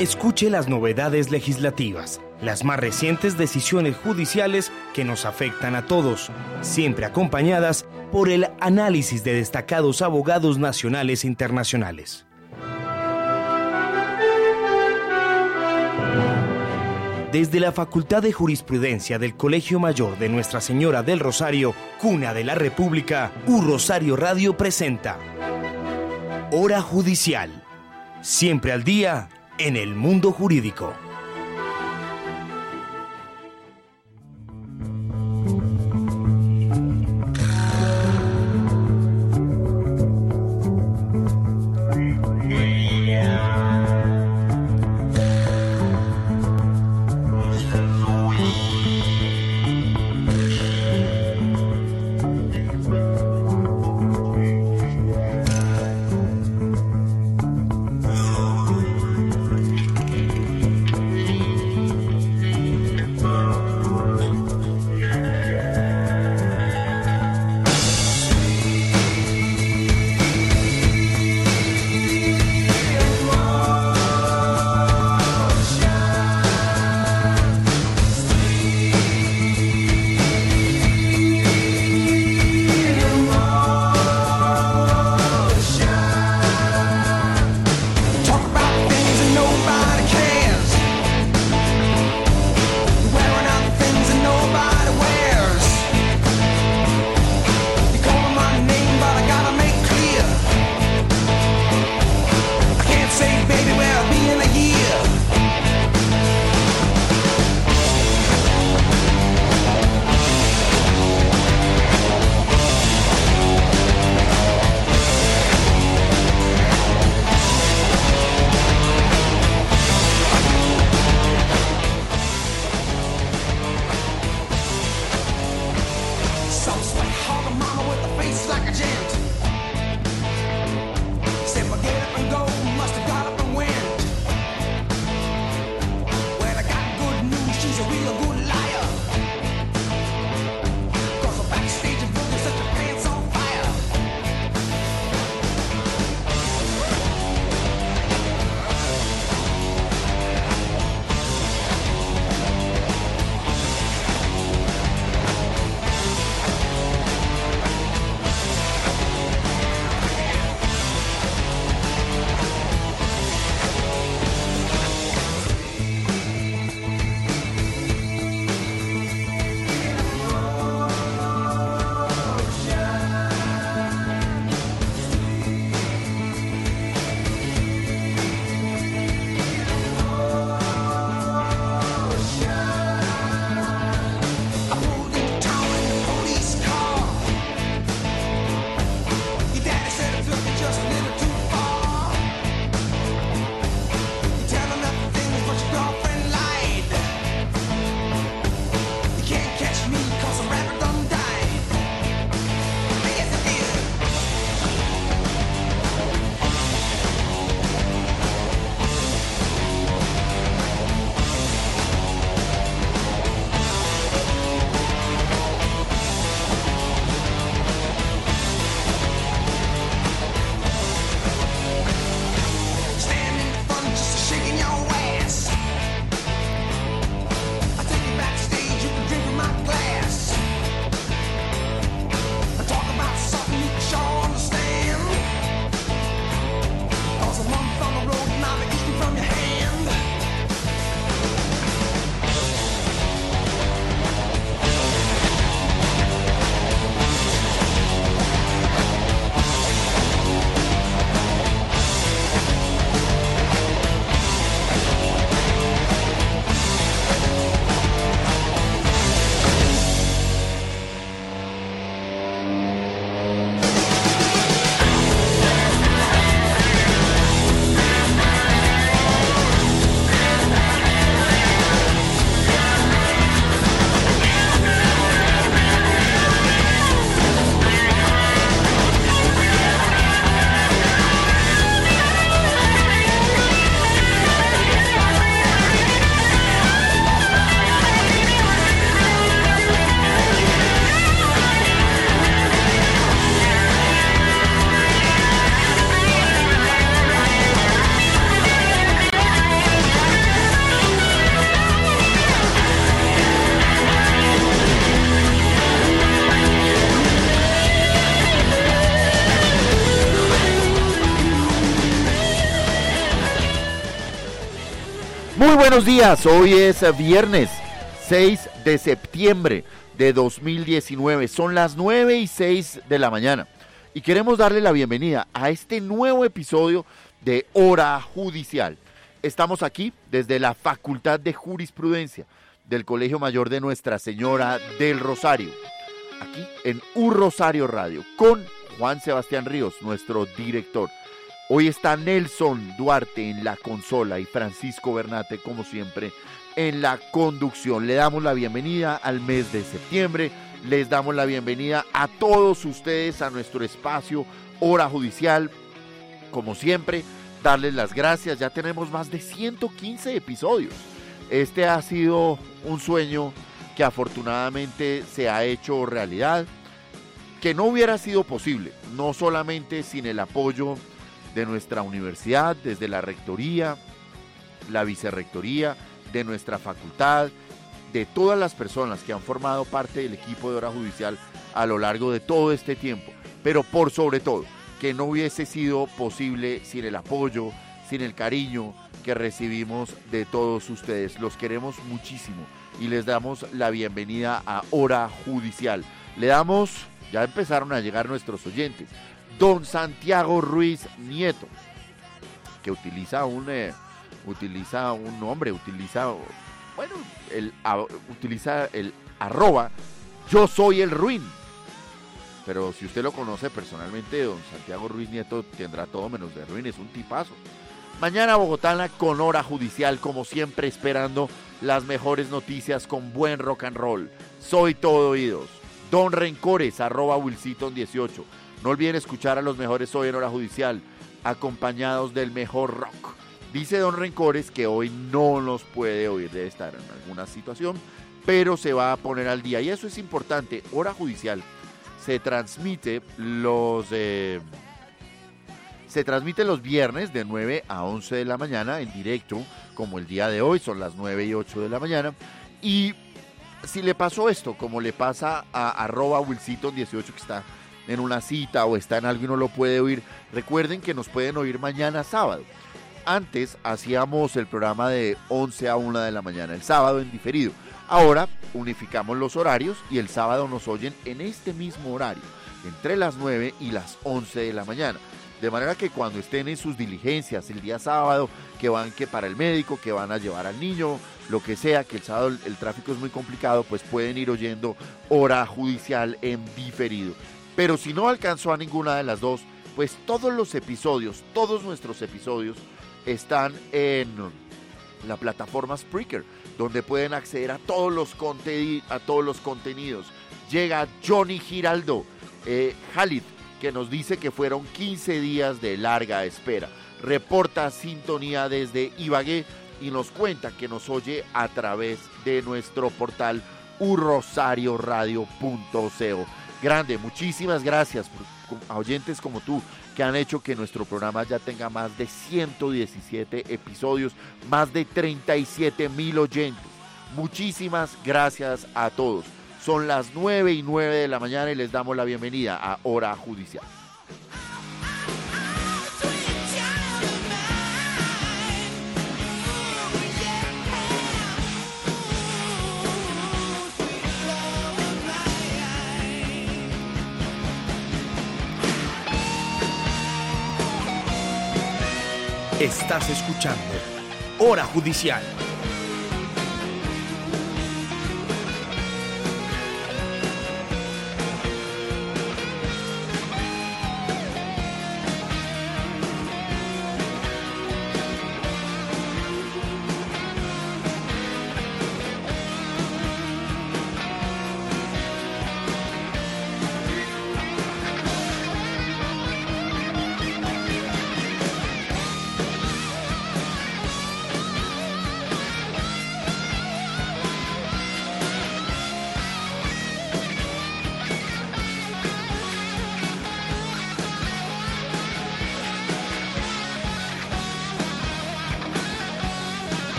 Escuche las novedades legislativas, las más recientes decisiones judiciales que nos afectan a todos, siempre acompañadas por el análisis de destacados abogados nacionales e internacionales. Desde la Facultad de Jurisprudencia del Colegio Mayor de Nuestra Señora del Rosario, Cuna de la República, U Rosario Radio presenta Hora Judicial. Siempre al día en el mundo jurídico. Buenos días, hoy es viernes 6 de septiembre de 2019, son las 9 y 6 de la mañana y queremos darle la bienvenida a este nuevo episodio de Hora Judicial. Estamos aquí desde la Facultad de Jurisprudencia del Colegio Mayor de Nuestra Señora del Rosario, aquí en Un Rosario Radio, con Juan Sebastián Ríos, nuestro director. Hoy está Nelson Duarte en la consola y Francisco Bernate, como siempre, en la conducción. Le damos la bienvenida al mes de septiembre, les damos la bienvenida a todos ustedes a nuestro espacio Hora Judicial. Como siempre, darles las gracias. Ya tenemos más de 115 episodios. Este ha sido un sueño que afortunadamente se ha hecho realidad, que no hubiera sido posible, no solamente sin el apoyo de nuestra universidad, desde la rectoría, la vicerrectoría, de nuestra facultad, de todas las personas que han formado parte del equipo de hora judicial a lo largo de todo este tiempo, pero por sobre todo, que no hubiese sido posible sin el apoyo, sin el cariño que recibimos de todos ustedes. Los queremos muchísimo y les damos la bienvenida a Hora Judicial. Le damos, ya empezaron a llegar nuestros oyentes, don Santiago Ruiz Nieto, que utiliza un, eh, utiliza un nombre, utiliza, el, utiliza el arroba, yo soy el ruin. Pero si usted lo conoce personalmente, don Santiago Ruiz Nieto tendrá todo menos de ruin, es un tipazo. Mañana Bogotana con hora judicial, como siempre, esperando las mejores noticias con buen rock and roll. Soy todo oídos. Don Rencores, arroba Wilsiton18. No olviden escuchar a los mejores hoy en hora judicial, acompañados del mejor rock. Dice Don Rencores que hoy no nos puede oír, debe estar en alguna situación, pero se va a poner al día. Y eso es importante. Hora judicial se transmite los... Eh, se transmite los viernes de 9 a 11 de la mañana en directo, como el día de hoy, son las 9 y 8 de la mañana. Y si le pasó esto, como le pasa a arroba Wilsito18 que está en una cita o está en algo y no lo puede oír, recuerden que nos pueden oír mañana sábado. Antes hacíamos el programa de 11 a 1 de la mañana, el sábado en diferido. Ahora unificamos los horarios y el sábado nos oyen en este mismo horario, entre las 9 y las 11 de la mañana. De manera que cuando estén en sus diligencias el día sábado, que van que para el médico, que van a llevar al niño, lo que sea, que el sábado el tráfico es muy complicado, pues pueden ir oyendo hora judicial en diferido. Pero si no alcanzó a ninguna de las dos, pues todos los episodios, todos nuestros episodios están en la plataforma Spreaker, donde pueden acceder a todos los, a todos los contenidos. Llega Johnny Giraldo, eh, que nos dice que fueron 15 días de larga espera. Reporta sintonía desde Ibagué y nos cuenta que nos oye a través de nuestro portal urrosarioradio.co grande. Muchísimas gracias a oyentes como tú que han hecho que nuestro programa ya tenga más de 117 episodios, más de 37 mil oyentes. Muchísimas gracias a todos. Son las 9 y 9 de la mañana y les damos la bienvenida a Hora Judicial. Estás escuchando Hora Judicial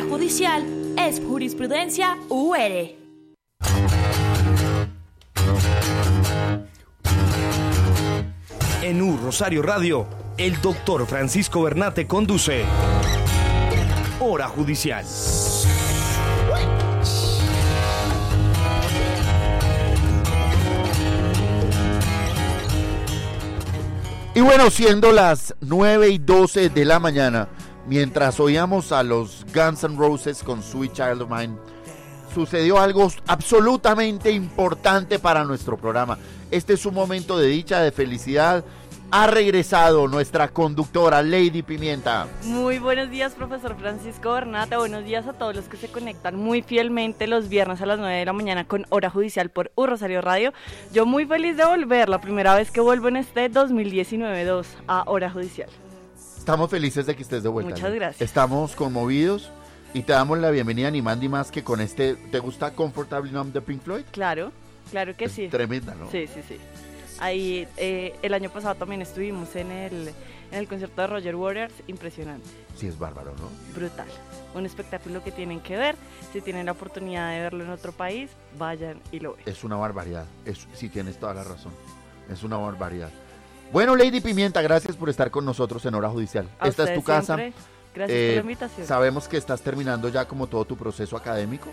Judicial es Jurisprudencia UR. En U Rosario Radio, el doctor Francisco Bernate conduce Hora Judicial. Y bueno, siendo las 9 y 12 de la mañana, mientras oíamos a los Guns N' Roses con Sweet Child of Mine, sucedió algo absolutamente importante para nuestro programa. Este es un momento de dicha, de felicidad. Ha regresado nuestra conductora Lady Pimienta. Muy buenos días, profesor Francisco Bernata. Buenos días a todos los que se conectan muy fielmente los viernes a las 9 de la mañana con Hora Judicial por U Rosario Radio. Yo muy feliz de volver, la primera vez que vuelvo en este 2019-2 a Hora Judicial. Estamos felices de que estés de vuelta. Muchas gracias. Estamos conmovidos y te damos la bienvenida ni más ni más que con este. ¿Te gusta Comfortably Numb de Pink Floyd? Claro, claro que Es sí. Tremenda, ¿no? Sí, sí, sí. Ahí eh, el año pasado también estuvimos en el, en el concierto de Roger Waters, impresionante, Sí, es bárbaro, ¿no? brutal. Un espectáculo que tienen que ver. Si tienen la oportunidad de verlo en otro país, vayan y lo ven. Es una barbaridad. Es, sí, tienes toda la razón. Es una barbaridad. Bueno, Lady Pimienta, gracias por estar con nosotros en Hora Judicial. A Esta es tu casa. siempre, Gracias Eh, por la invitación. Sabemos que estás terminando ya como todo tu proceso académico.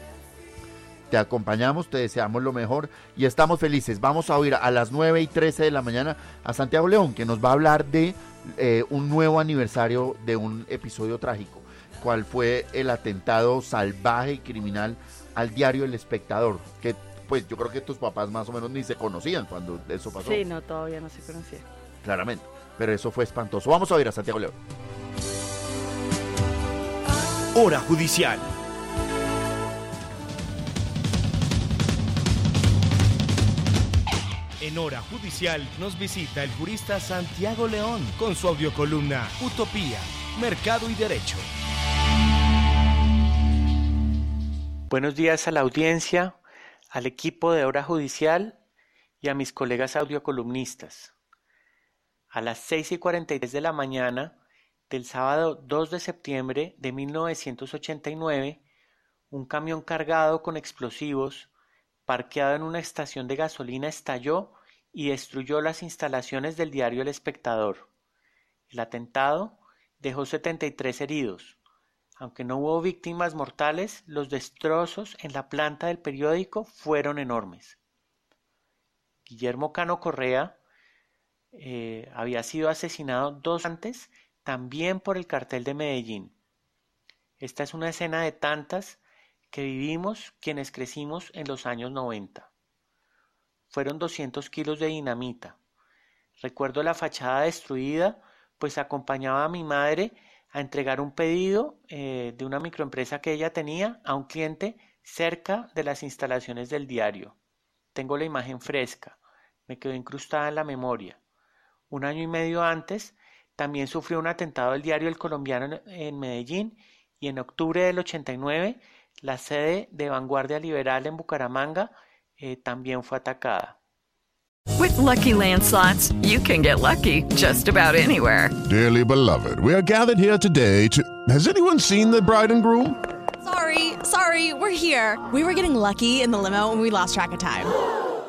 Te acompañamos, te deseamos lo mejor y estamos felices. Vamos a oír a las 9 y 13 de la mañana a Santiago León, que nos va a hablar de eh, un nuevo aniversario de un episodio trágico, cuál fue el atentado salvaje y criminal al diario El Espectador, que pues yo creo que tus papás más o menos ni se conocían cuando eso pasó, Sí, no, todavía no se conocía. Claramente, pero eso fue espantoso. Vamos a oír a Santiago León. Hora Judicial. En Hora Judicial nos visita el jurista Santiago León con su audiocolumna Utopía, Mercado y Derecho. Buenos días a la audiencia, al equipo de Hora Judicial y a mis colegas audiocolumnistas. A las 6 y 43 de la mañana del sábado 2 de septiembre de 1989, un camión cargado con explosivos, parqueado en una estación de gasolina, estalló y destruyó las instalaciones del diario El Espectador. El atentado dejó 73 heridos. Aunque no hubo víctimas mortales, los destrozos en la planta del periódico fueron enormes. Guillermo Cano Correa eh, había sido asesinado dos antes, también por el cartel de Medellín. Esta es una escena de tantas que vivimos quienes crecimos en los años 90. Fueron 200 kilos de dinamita. Recuerdo la fachada destruida, pues acompañaba a mi madre a entregar un pedido eh, de una microempresa que ella tenía a un cliente cerca de las instalaciones del diario. Tengo la imagen fresca, me quedó incrustada en la memoria. Un año y medio antes, también sufrió un atentado del diario El Colombiano en- Medellín y en octubre del 89 la sede de Vanguardia Liberal en Bucaramanga eh, también fue atacada. With Lucky Land slots, you can get lucky just about anywhere. Dearly beloved, we are gathered here today to. Has anyone seen the bride and groom? Sorry, sorry, we're here. We were getting lucky in the limo and we lost track of time.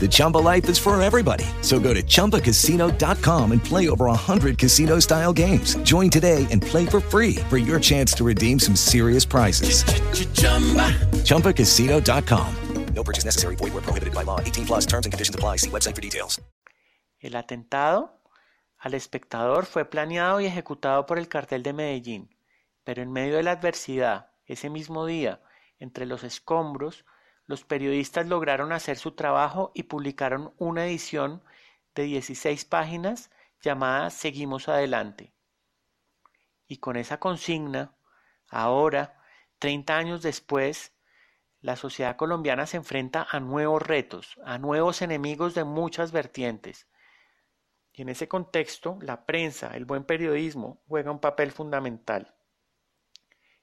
The Chumba life is for everybody. So go to ChumbaCasino.com and play over 100 casino style games. Join today and play for free for your chance to redeem some serious prizes. ChumbaCasino.com. No purchase necessary. Void where prohibited by law. 18 plus terms and conditions apply. See website for details. El atentado al espectador fue planeado y ejecutado por el cartel de Medellín, pero en medio de la adversidad, ese mismo día, entre los escombros, los periodistas lograron hacer su trabajo y publicaron una edición de 16 páginas llamada Seguimos Adelante. Y con esa consigna, ahora, 30 años después, la sociedad colombiana se enfrenta a nuevos retos, a nuevos enemigos de muchas vertientes. Y en ese contexto, la prensa, el buen periodismo, juega un papel fundamental.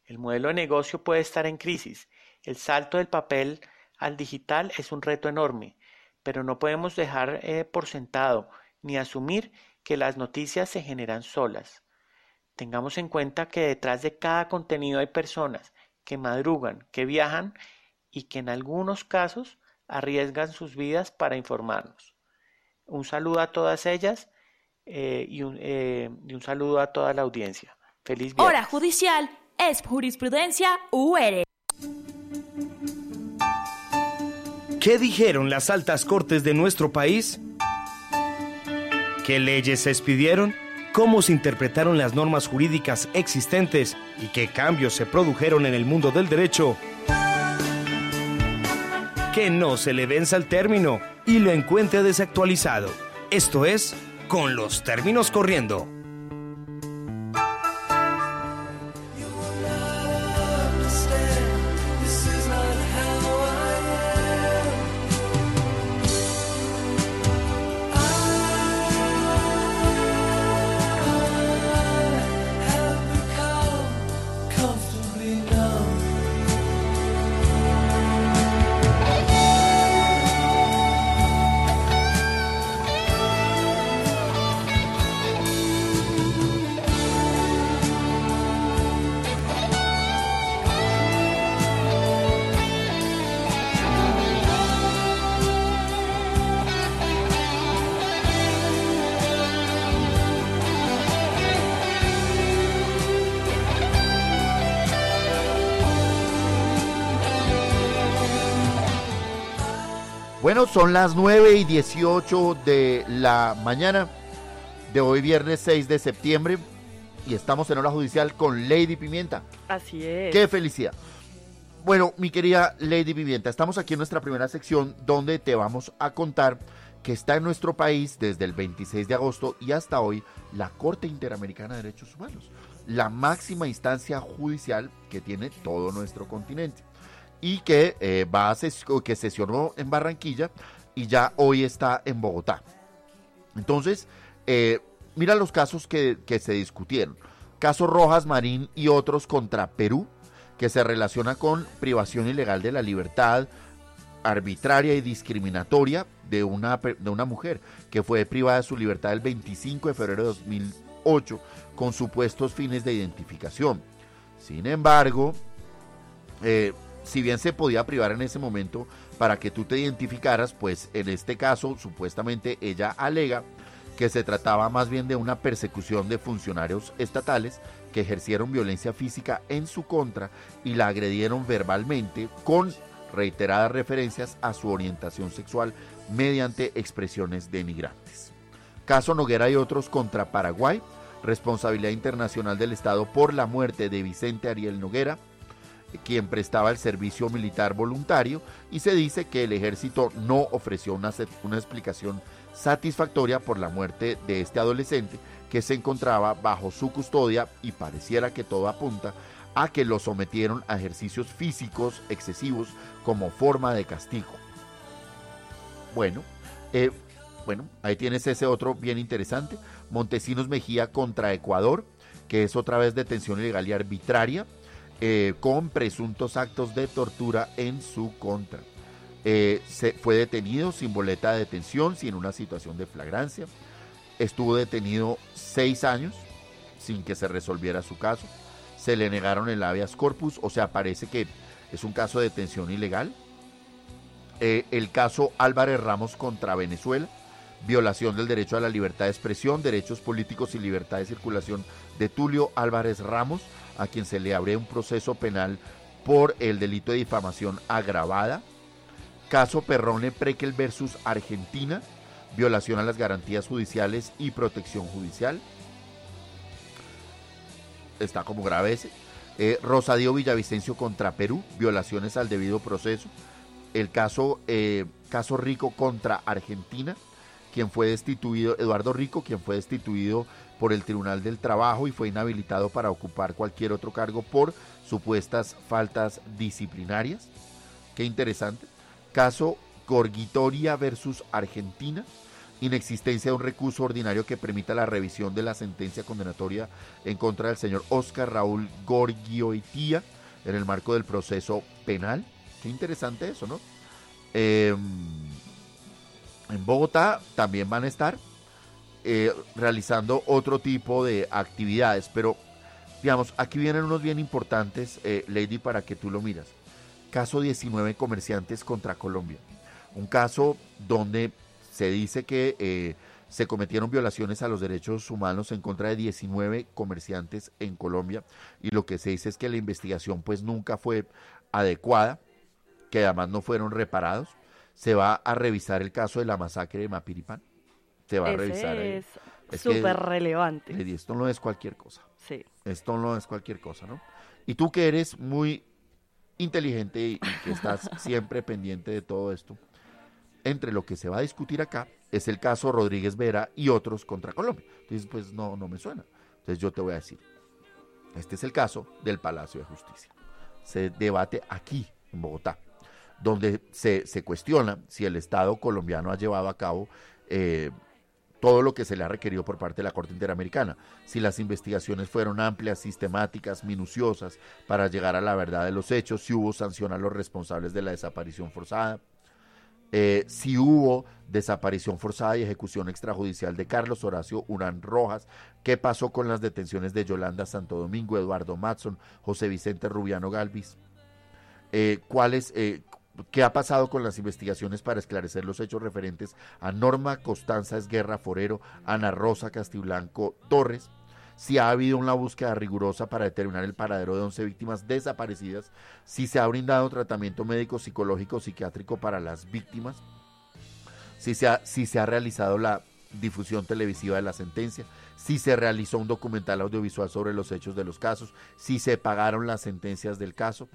El modelo de negocio puede estar en crisis. El salto del papel al digital es un reto enorme, pero no podemos dejar eh, por sentado ni asumir que las noticias se generan solas. Tengamos en cuenta que detrás de cada contenido hay personas que madrugan, que viajan y que en algunos casos arriesgan sus vidas para informarnos. Un saludo a todas ellas eh, y, un, eh, y, un, saludo a toda la audiencia. Feliz viernes. Hora judicial es jurisprudencia UR. ¿Qué dijeron las altas cortes de nuestro país? ¿Qué leyes se expidieron? ¿Cómo se interpretaron las normas jurídicas existentes y qué cambios se produjeron en el mundo del derecho? Que no se le venza el término y lo encuentre desactualizado. Esto es, con los términos corriendo. Son las 9 y 18 de la mañana de hoy, viernes 6 de septiembre, y estamos en hora judicial con Lady Pimienta. Así es. ¡Qué felicidad! Bueno, mi querida Lady Pimienta, estamos aquí en nuestra primera sección donde te vamos a contar que está en nuestro país desde el 26 de agosto y hasta hoy la Corte Interamericana de Derechos Humanos, la máxima instancia judicial que tiene todo nuestro continente y que, eh, va que sesionó en Barranquilla y ya hoy está en Bogotá. Entonces, eh, mira los casos que, que se discutieron. Caso Rojas Marín y otros contra Perú, que se relaciona con privación ilegal de la libertad, arbitraria y discriminatoria de una, de una mujer que fue privada de su libertad el 25 de febrero de 2008 con supuestos fines de identificación. Sin embargo, eh, si bien se podía privar en ese momento para que tú te identificaras, pues en este caso supuestamente ella alega que se trataba más bien de una persecución de funcionarios estatales que ejercieron violencia física en su contra y la agredieron verbalmente con reiteradas referencias a su orientación sexual mediante expresiones denigrantes. Caso Noguera y otros contra Paraguay, responsabilidad internacional del Estado por la muerte de Vicente Ariel Noguera, quien prestaba el servicio militar voluntario y se dice que el ejército no ofreció una, una, explicación satisfactoria por la muerte de este adolescente que se encontraba bajo su custodia y pareciera que todo apunta a que lo sometieron a ejercicios físicos excesivos como forma de castigo. Bueno, eh, bueno, ahí tienes ese otro bien interesante, Montesinos Mejía contra Ecuador, que es otra vez detención ilegal y arbitraria eh, con presuntos actos de tortura en su contra. Eh, se, fue detenido sin boleta de detención, sin una situación de flagrancia. Estuvo detenido seis años sin que se resolviera su caso. Se le negaron el habeas corpus, o sea, parece que es un caso de detención ilegal. Eh, el caso Álvarez Ramos contra Venezuela, violación del derecho a la libertad de expresión, derechos políticos y libertad de circulación de Tulio Álvarez Ramos a quien se le abre un proceso penal por el delito de difamación agravada. Caso Perrone Prekel versus Argentina, violación a las garantías judiciales y protección judicial. Está como grave ese. Eh, Rosadio Villavicencio contra Perú, violaciones al debido proceso. El caso, eh, caso Rico contra Argentina, quien fue destituido, Eduardo Rico, quien fue destituido por el Tribunal del Trabajo y fue inhabilitado para ocupar cualquier otro cargo por supuestas faltas disciplinarias. Qué interesante. Caso Gorgitoria versus Argentina. Inexistencia de un recurso ordinario que permita la revisión de la sentencia condenatoria en contra del señor Oscar Raúl Gorgioitía en el marco del proceso penal. Qué interesante eso, ¿no? Em, en Bogotá también van a estar eh, realizando otro tipo de actividades, pero digamos, aquí vienen unos bien importantes, eh, Lady, para que tú lo miras. Caso 19 comerciantes contra Colombia. Un caso donde se dice que eh, se cometieron violaciones a los derechos humanos en contra de 19 comerciantes en Colombia y lo que se dice es que la investigación pues nunca fue adecuada, que además no fueron reparados. Se va a revisar el caso de la masacre de Mapiripán. Se va a revisar. Es súper relevante. Y esto no es cualquier cosa. Sí. Esto no es cualquier cosa, ¿no? Y tú que eres muy inteligente y que estás siempre pendiente de todo esto, entre lo que se va a discutir acá es el caso Rodríguez Vera y otros contra Colombia. Entonces, pues no, no me suena. Entonces yo te voy a decir, este es el caso del Palacio de Justicia. Se debate aquí, en Bogotá, donde se, se cuestiona si el Estado colombiano ha llevado a cabo eh, todo lo que se le ha requerido por parte de la Corte Interamericana, si las investigaciones fueron amplias, sistemáticas, minuciosas para llegar a la verdad de los hechos, si hubo sanción a los responsables de la desaparición forzada, eh, si hubo desaparición forzada y ejecución extrajudicial de Carlos Horacio Urán Rojas, qué pasó con las detenciones de Yolanda Santo Domingo, Eduardo Matson, José Vicente Rubiano Galvis, eh, cuáles, eh, qué ha pasado con las investigaciones para esclarecer los hechos referentes a Norma Costanza Esguerra Forero, Ana Rosa Castiblanco Torres, si ha habido una búsqueda rigurosa para determinar el paradero de 11 víctimas desaparecidas, si se ha brindado tratamiento médico, psicológico, psiquiátrico para las víctimas, si se ha, si se ha realizado la difusión televisiva de la sentencia, si se realizó un documental audiovisual sobre los hechos de los casos, si se pagaron las sentencias del caso.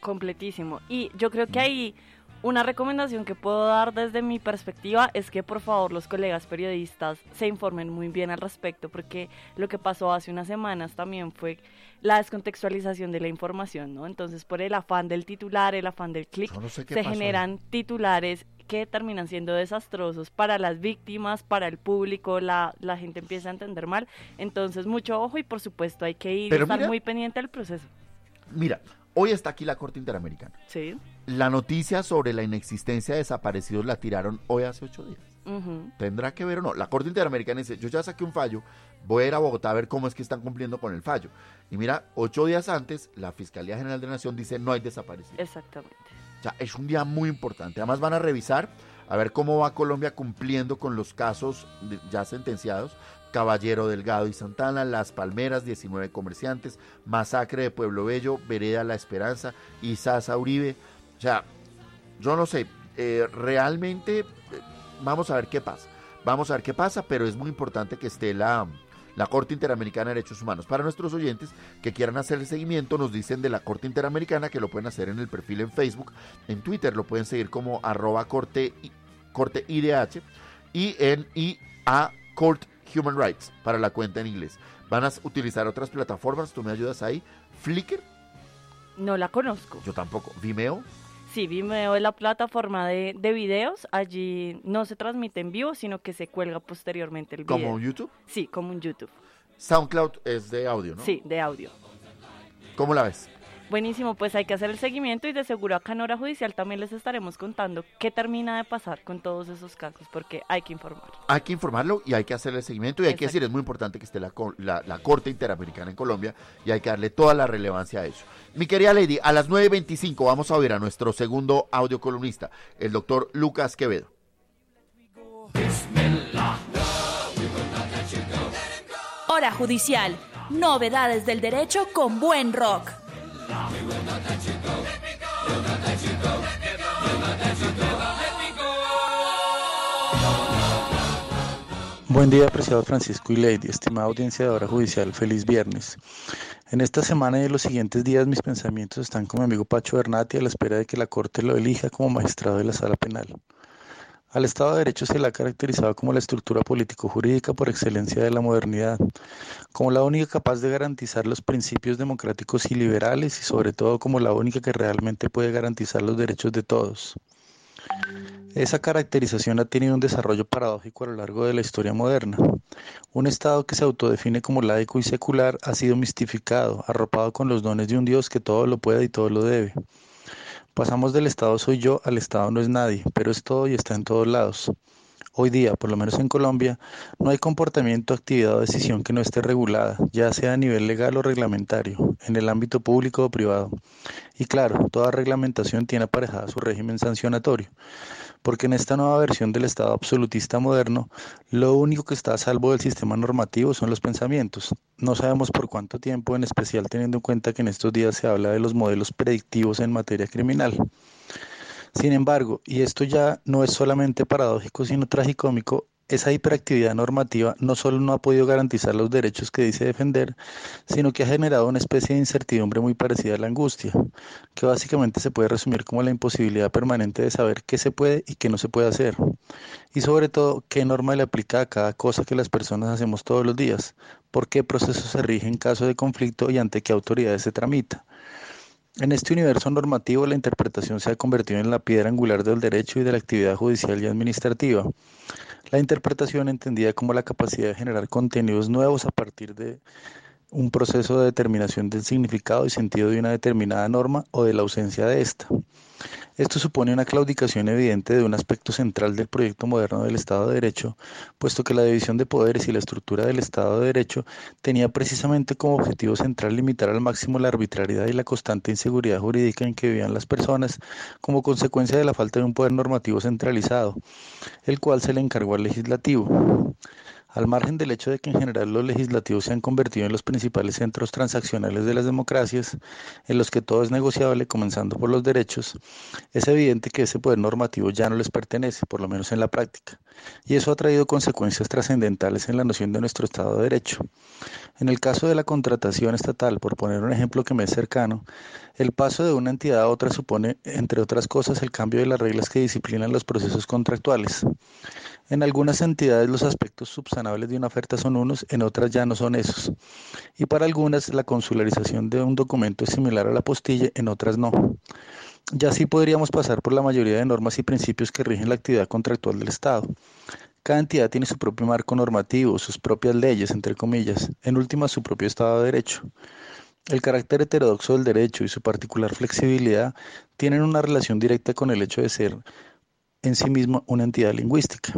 Completísimo. Y yo creo que ahí una recomendación que puedo dar desde mi perspectiva es que por favor los colegas periodistas se informen muy bien al respecto porque lo que pasó hace unas semanas también fue la descontextualización de la información, ¿no? Entonces por el afán del titular, el afán del clic, se generan titulares que terminan siendo desastrosos para las víctimas, para el público, la, la gente empieza a entender mal. Entonces mucho ojo y por supuesto hay que ir estar muy pendiente del proceso. Mira, hoy está aquí la Corte Interamericana. Sí. La noticia sobre la inexistencia de desaparecidos la tiraron hoy hace ocho días. ¿Tendrá que ver o no? La Corte Interamericana dice, yo ya saqué un fallo, voy a ir a Bogotá a ver cómo es que están cumpliendo con el fallo. Y mira, ocho días antes, la Fiscalía General de la Nación dice, no hay desaparecidos. Exactamente. O sea, es un día muy importante. Además van a revisar a ver cómo va Colombia cumpliendo con los casos ya sentenciados. Caballero Delgado y Santana, Las Palmeras, 19 comerciantes, Masacre de Pueblo Bello, Vereda La Esperanza y Sasa Uribe. O sea, yo no sé, eh, realmente eh, vamos a ver qué pasa. Vamos a ver qué pasa, pero es muy importante que esté la, la Corte Interamericana de Derechos Humanos. Para nuestros oyentes que quieran hacer el seguimiento, nos dicen de la Corte Interamericana que lo pueden hacer en el perfil en Facebook, en Twitter lo pueden seguir como arroba corte, corte IDH y en IA Human Rights para la cuenta en inglés. ¿Van a utilizar otras plataformas? ¿Tú me ayudas ahí? ¿Flickr? No la conozco. Yo tampoco. ¿Vimeo? Sí, Vimeo es la plataforma de, de, videos. Allí no se transmite en vivo, sino que se cuelga posteriormente el video. ¿Como un YouTube? Sí, como un YouTube. SoundCloud es de audio, ¿no? Sí, de audio. ¿Cómo la ves? Buenísimo, pues hay que hacer el seguimiento y de seguro acá en Hora Judicial también les estaremos contando qué termina de pasar con todos esos casos, porque hay que informar. Hay que informarlo y hay que hacer el seguimiento y hay que decir, es muy importante que esté la, la, la, Corte Interamericana en Colombia y hay que darle toda la relevancia a eso. Mi querida Lady, a las 9.25 vamos a oír a nuestro segundo audio columnista, el doctor Lucas Quevedo. Hora Judicial, novedades del derecho con buen rock. Buen día, apreciado Francisco y Lady, estimada audiencia de Hora Judicial, feliz viernes. En esta semana y en los siguientes días mis pensamientos están con mi amigo Pacho Bernati a la espera de que la Corte lo elija como magistrado de la Sala Penal. Al Estado de Derecho se le ha caracterizado como la estructura político-jurídica por excelencia de la modernidad, como la única capaz de garantizar los principios democráticos y liberales y sobre todo como la única que realmente puede garantizar los derechos de todos. Esa caracterización ha tenido un desarrollo paradójico a lo largo de la historia moderna. Un Estado que se autodefine como laico y secular ha sido mistificado, arropado con los dones de un Dios que todo lo puede y todo lo debe. Pasamos del Estado soy yo al Estado no es nadie, pero es todo y está en todos lados. Hoy día, por lo menos en Colombia, no hay comportamiento, actividad o decisión que no esté regulada, ya sea a nivel legal o reglamentario, en el ámbito público o privado. Y claro, toda reglamentación tiene aparejada su régimen sancionatorio porque en esta nueva versión del Estado absolutista moderno, lo único que está a salvo del sistema normativo son los pensamientos. No sabemos por cuánto tiempo, en especial teniendo en cuenta que en estos días se habla de los modelos predictivos en materia criminal. Sin embargo, y esto ya no es solamente paradójico, sino tragicómico, esa hiperactividad normativa no solo no ha podido garantizar los derechos que dice defender, sino que ha generado una especie de incertidumbre muy parecida a la angustia, que básicamente se puede resumir como la imposibilidad permanente de saber qué se puede y qué no se puede hacer, y sobre todo qué norma le aplica a cada cosa que las personas hacemos todos los días, por qué proceso se rige en caso de conflicto y ante qué autoridades se tramita. En este universo normativo, la interpretación se ha convertido en la piedra angular del derecho y de la actividad judicial y administrativa. La interpretación entendida como la capacidad de generar contenidos nuevos a partir de un proceso de determinación del significado y sentido de una determinada norma o de la ausencia de esta. Esto supone una claudicación evidente de un aspecto central del proyecto moderno del Estado de Derecho, puesto que la división de poderes y la estructura del Estado de Derecho tenía precisamente como objetivo central limitar al máximo la arbitrariedad y la constante inseguridad jurídica en que vivían las personas como consecuencia de la falta de un poder normativo centralizado, el cual se le encargó al legislativo. Al margen del hecho de que en general los legislativos se han convertido en los principales centros transaccionales de las democracias, en los que todo es negociable, comenzando por los derechos, es evidente que ese poder normativo ya no les pertenece, por lo menos en la práctica, y eso ha traído consecuencias trascendentales en la noción de nuestro Estado de Derecho. En el caso de la contratación estatal, por poner un ejemplo que me es cercano, el paso de una entidad a otra supone, entre otras cosas, el cambio de las reglas que disciplinan los procesos contractuales. En algunas entidades los aspectos subsanables de una oferta son unos, en otras ya no son esos. Y para algunas la consularización de un documento es similar a la postilla, en otras no. Ya así podríamos pasar por la mayoría de normas y principios que rigen la actividad contractual del Estado. Cada entidad tiene su propio marco normativo, sus propias leyes, entre comillas, en última su propio Estado de Derecho. El carácter heterodoxo del derecho y su particular flexibilidad tienen una relación directa con el hecho de ser en sí mismo una entidad lingüística.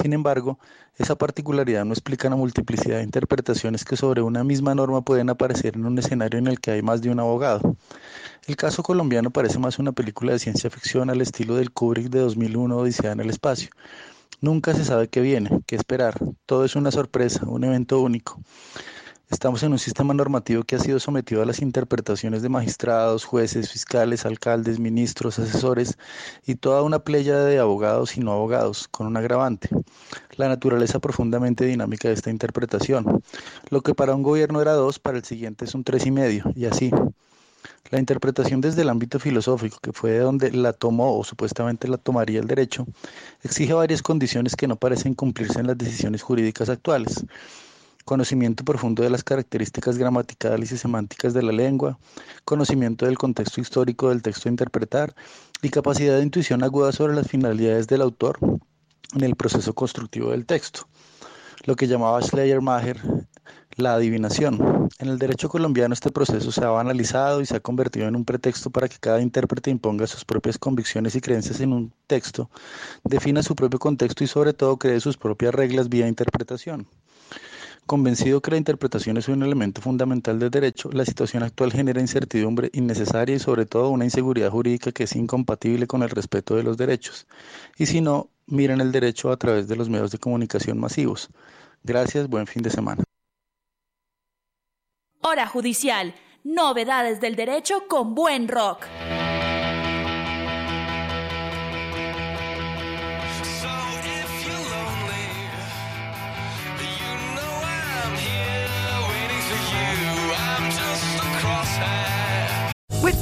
Sin embargo, esa particularidad no explica la multiplicidad de interpretaciones que sobre una misma norma pueden aparecer en un escenario en el que hay más de un abogado. El caso colombiano parece más una película de ciencia ficción al estilo del Kubrick de 2001 Odisea en el espacio. Nunca se sabe qué viene, qué esperar. Todo es una sorpresa, un evento único. Estamos en un sistema normativo que ha sido sometido a las interpretaciones de magistrados, jueces, fiscales, alcaldes, ministros, asesores y toda una playa de abogados y no abogados, con un agravante, la naturaleza profundamente dinámica de esta interpretación. Lo que para un gobierno era dos, para el siguiente es un tres y medio, y así. La interpretación desde el ámbito filosófico, que fue de donde la tomó o supuestamente la tomaría el derecho, exige varias condiciones que no parecen cumplirse en las decisiones jurídicas actuales conocimiento profundo de las características gramaticales y semánticas de la lengua, conocimiento del contexto histórico del texto a interpretar y capacidad de intuición aguda sobre las finalidades del autor en el proceso constructivo del texto, lo que llamaba Schleiermacher la adivinación. En el derecho colombiano este proceso se ha banalizado y se ha convertido en un pretexto para que cada intérprete imponga sus propias convicciones y creencias en un texto, defina su propio contexto y sobre todo cree sus propias reglas vía interpretación. Convencido que la interpretación es un elemento fundamental del derecho, la situación actual genera incertidumbre innecesaria y sobre todo una inseguridad jurídica que es incompatible con el respeto de los derechos. Y si no, miren el derecho a través de los medios de comunicación masivos. Gracias, buen fin de semana. Hora judicial. Novedades del derecho con buen rock.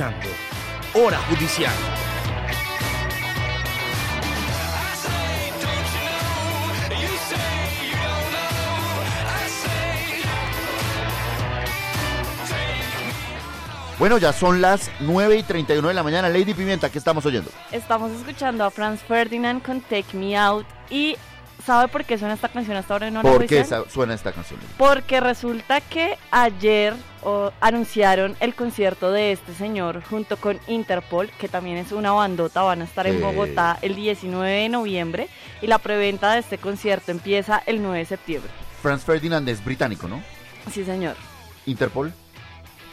Escuchando Hora Judicial. Bueno, ya son las 9 y 31 de la mañana. Lady Pimienta, ¿qué estamos oyendo? Estamos escuchando a Franz Ferdinand con Take Me Out y ¿sabe por qué suena esta canción hasta ahora en hora ¿Por qué suena esta canción? Porque resulta que ayer anunciaron el concierto de este señor junto con Interpol, que también es una bandota, van a estar en. Bogotá el 19 de noviembre y la preventa de este concierto empieza el 9 de septiembre. Franz Ferdinand es británico, ¿no? Sí, señor. Interpol.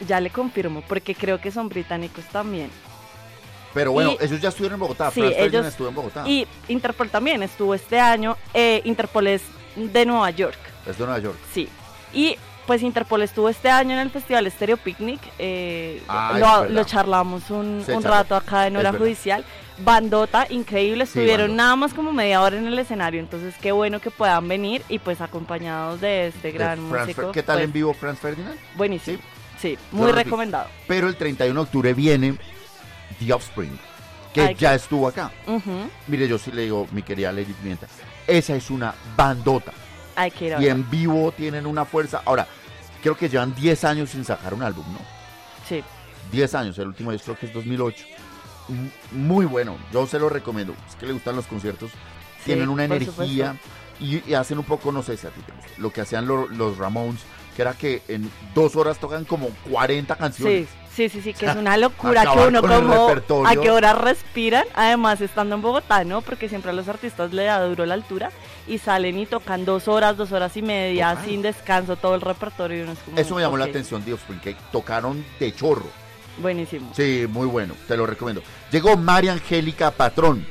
Ya le confirmo, porque creo que son británicos también. Pero bueno, Y- ellos ya estuvieron en Bogotá. Sí, Franz Ferdinand ellos estuvo en Bogotá. Y Interpol también estuvo este año. Eh, Interpol es de Nueva York. Es de Nueva York. Sí. Y pues Interpol estuvo este año en el Festival Stereo Picnic. eh, Ah, lo, charlamos un, rato acá en Hora. Judicial. Bandota, increíble. Sí, Estuvieron bandota. nada más como media hora en el escenario. Entonces, qué bueno que puedan venir y pues acompañados de este De gran Franz músico. Fer- ¿Qué tal pues, en vivo Franz Ferdinand? Buenísimo. Sí, muy recomendado. Pero el 31 de octubre viene The Offspring, que Ay, ya qué- estuvo acá. Mire, yo sí le digo, mi querida Lady Pimienta, esa es una bandota. Hay que ir a Y en vivo tienen una fuerza. Ahora, creo que llevan 10 años sin sacar un álbum, ¿no? Sí. 10 años, el último disco creo que es 2008. M- Muy bueno, yo se lo recomiendo. Es que le gustan los conciertos, Sí, tienen una energía y, y hacen un poco, no sé si a ti te gusta, lo que hacían lo- los Ramones, que era que en dos horas tocan como 40 canciones. Sí, sí, sí, sí, que es una locura que uno como a qué hora respiran, además estando en Bogotá, ¿no? Porque siempre a los artistas le da duro la altura y salen y tocan dos horas, dos horas y media sin descanso todo el repertorio y uno es como, Eso me llamó la ok, atención de Offspring, que tocaron de chorro. Buenísimo. Sí, muy bueno, te lo recomiendo. Llegó María Angélica Patrón.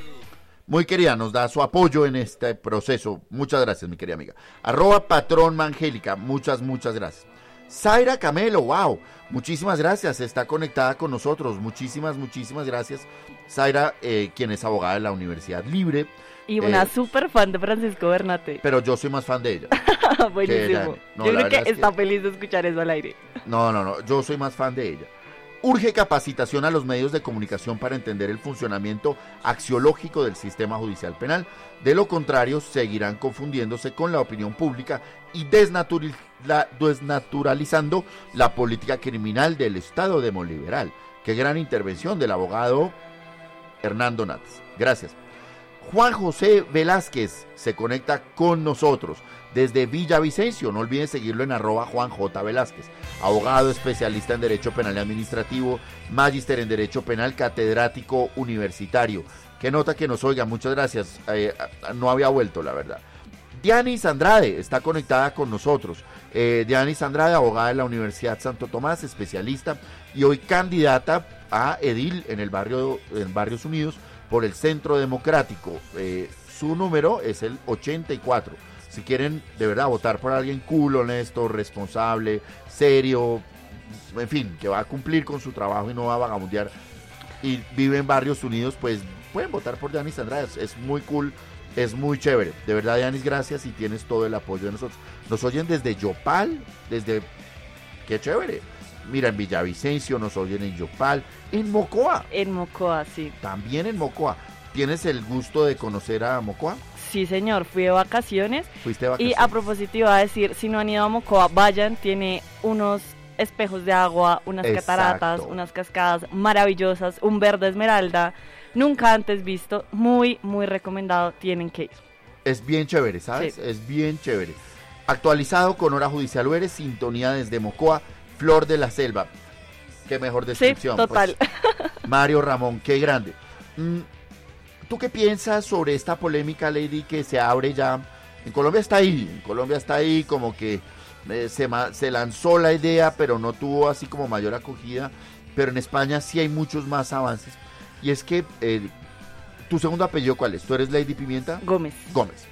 Muy querida, nos da su apoyo en este proceso. Muchas gracias, mi querida amiga. Arroba Patrón Angélica, muchas, muchas gracias. Zaira Camelo, wow, muchísimas gracias, está conectada con nosotros. Muchísimas, muchísimas gracias. Zaira, eh, quien es abogada de la Universidad Libre. Y una Eh, súper fan de Francisco Bernate. pero yo soy más fan de ella. Buenísimo. no, Yo creo que- está feliz de escuchar eso al aire. No, no, no, yo soy más fan de ella. Urge capacitación a los medios de comunicación para entender el funcionamiento axiológico del sistema judicial penal. De lo contrario, seguirán confundiéndose con la opinión pública y desnaturalizando la política criminal del Estado demoliberal. Qué gran intervención del abogado Hernando Nates. Gracias. Juan José Velázquez se conecta con nosotros desde Villavicencio. No olviden seguirlo en arroba Juan J. Velázquez. Abogado especialista en Derecho Penal y Administrativo, magíster en Derecho Penal, catedrático universitario. Qué nota que nos oiga, muchas gracias. Eh, no había vuelto, la verdad. Dianis Andrade está conectada con nosotros. Eh, Dianis Andrade, abogada de la Universidad Santo Tomás, especialista y hoy candidata a Edil en el barrio en Barrios Unidos por el Centro Democrático. Eh, su número es el 84. Si quieren de verdad votar por alguien cool, honesto, responsable, serio, en fin, que va a cumplir con su trabajo y no va a vagabundear y vive en Barrios Unidos, pues pueden votar por Dianis Andrade. Es muy cool es muy chévere. De verdad, Yanis, gracias y tienes todo el apoyo de nosotros. Nos oyen desde Yopal, desde... Qué chévere. Mira, en Villavicencio nos oyen en Yopal, en Mocoa. En Mocoa, sí. También en Mocoa. ¿Tienes el gusto de conocer a Mocoa? Sí, señor, fui de vacaciones. Fuiste de vacaciones. Y a propósito iba a decir, si no han ido a Mocoa, vayan, tiene unos espejos de agua, unas cataratas, unas cascadas maravillosas, un verde esmeralda nunca antes visto, muy, muy recomendado, tienen que ir. Es bien chévere, ¿sabes? Es bien chévere. Actualizado con hora judicial eres, sintonía desde Mocoa, Flor de la Selva. Qué mejor descripción. Sí, total. Pues. Mario Ramón, qué grande. Mm, ¿Tú qué piensas sobre esta polémica, Lady, que se abre ya? En Colombia está ahí, en Colombia está ahí como que eh, se, se lanzó la idea, pero no tuvo así como mayor acogida. Pero en España sí hay muchos más avances. Y es que, eh, ¿tu segundo apellido cuál es? ¿Tú eres Lady Pimienta? Gómez. Gómez.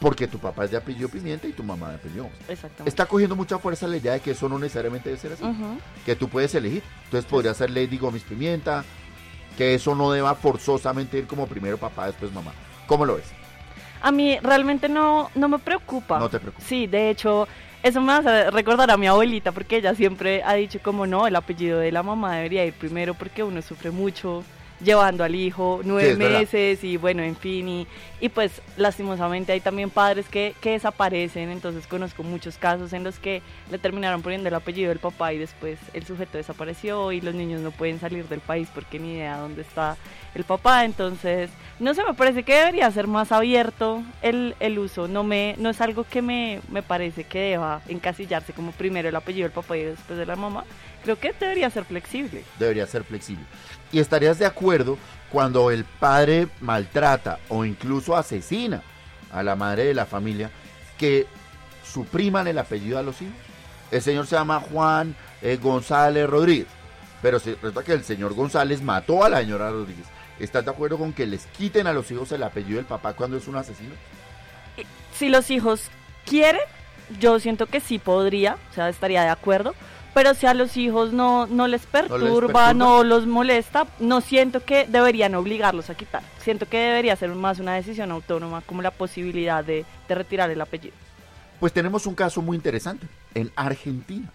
Porque tu papá es de apellido Pimienta y tu mamá de apellido. Exactamente. Está cogiendo mucha fuerza la idea de que eso no necesariamente debe ser así. Que tú puedes elegir. Entonces podría ser Lady Gómez Pimienta. Que eso no deba forzosamente ir como primero papá, después mamá. ¿Cómo lo ves? A mí realmente no, no me preocupa. No te preocupa. Sí, de hecho, eso me hace recordar a mi abuelita, porque ella siempre ha dicho como no, el apellido de la mamá debería ir primero porque uno sufre mucho llevando al hijo nueve meses y bueno, en fin, y, y, pues lastimosamente hay también padres que, que, desaparecen, entonces conozco muchos casos en los que le terminaron poniendo el apellido del papá y después el sujeto desapareció y los niños no pueden salir del país porque ni idea dónde está el papá, entonces no sé, me parece que debería ser más abierto el, el uso, no, me, no es algo que me, me parece que deba encasillarse como primero el apellido del papá y después de la mamá, creo que debería ser flexible. Debería ser flexible. ¿Y estarías de acuerdo cuando el padre maltrata o incluso asesina a la madre de la familia que supriman el apellido a los hijos? El señor se llama Juan eh, González Rodríguez, pero se resulta que el señor González mató a la señora Rodríguez. ¿Estás de acuerdo con que les quiten a los hijos el apellido del papá cuando es un asesino? Si los hijos quieren, yo siento que sí podría, o sea, estaría de acuerdo pero si a los hijos no, no, les perturba, no, los molesta, no siento que deberían obligarlos a quitar. Siento que debería ser más una decisión autónoma, como la posibilidad de, de retirar el apellido. Pues tenemos un caso muy interesante en Argentina,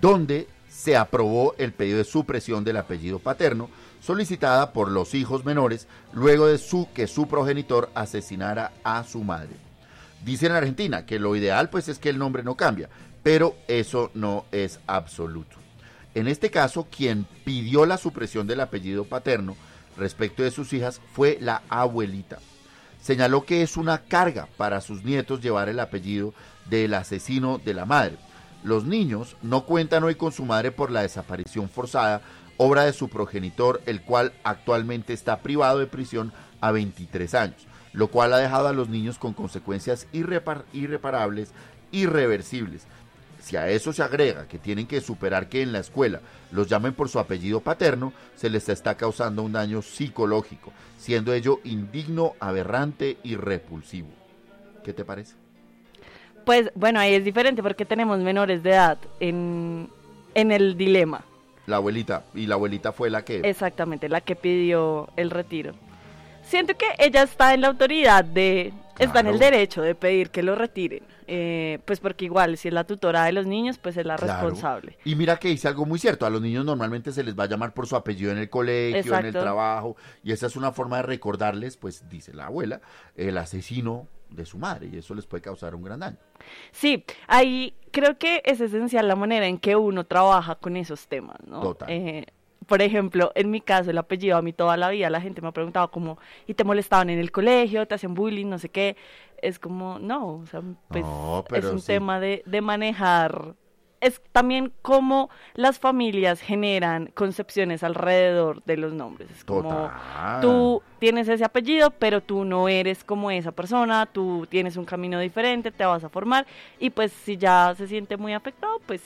donde se aprobó el pedido de supresión del apellido paterno solicitada por los hijos menores luego de su, que su progenitor asesinara a su madre. Dicen en Argentina que lo ideal pues es que el nombre no cambia, pero eso no es absoluto. En este caso, quien pidió la supresión del apellido paterno respecto de sus hijas fue la abuelita. Señaló que es una carga para sus nietos llevar el apellido del asesino de la madre. Los niños no cuentan hoy con su madre por la desaparición forzada, obra de su progenitor, el cual actualmente está privado de prisión a 23 años, lo cual ha dejado a los niños con consecuencias irreparables, irreversibles, si a eso se agrega que tienen que superar que en la escuela los llamen por su apellido paterno, se les está causando un daño psicológico, siendo ello indigno, aberrante y repulsivo. ¿Qué te parece? Pues bueno, ahí es diferente porque tenemos menores de edad en, en el dilema. La abuelita, y la abuelita fue la que... Exactamente, la que pidió el retiro. Siento que ella está en la autoridad de está en el derecho de pedir que lo retiren. Eh, pues porque igual, si es la tutora de los niños, pues es la responsable. Y mira que dice algo muy cierto, a los niños normalmente se les va a llamar por su apellido en el colegio, en el trabajo, y esa es una forma de recordarles, pues dice la abuela, el asesino de su madre, y eso les puede causar un gran daño. Sí, ahí creo que es esencial la manera en que uno trabaja con esos temas, ¿no? Total. Eh, por ejemplo, en mi caso, el apellido a mí toda la vida, la gente me ha preguntado como, ¿y te molestaban en el colegio? ¿Te hacían bullying? No sé qué. Es como, no, o sea, pues es un tema de, de manejar es también como las familias generan concepciones alrededor de los nombres. Es como Total. tú tienes ese apellido, pero tú no eres como esa persona, tú tienes un camino diferente, te vas a formar y pues si ya se siente muy afectado, pues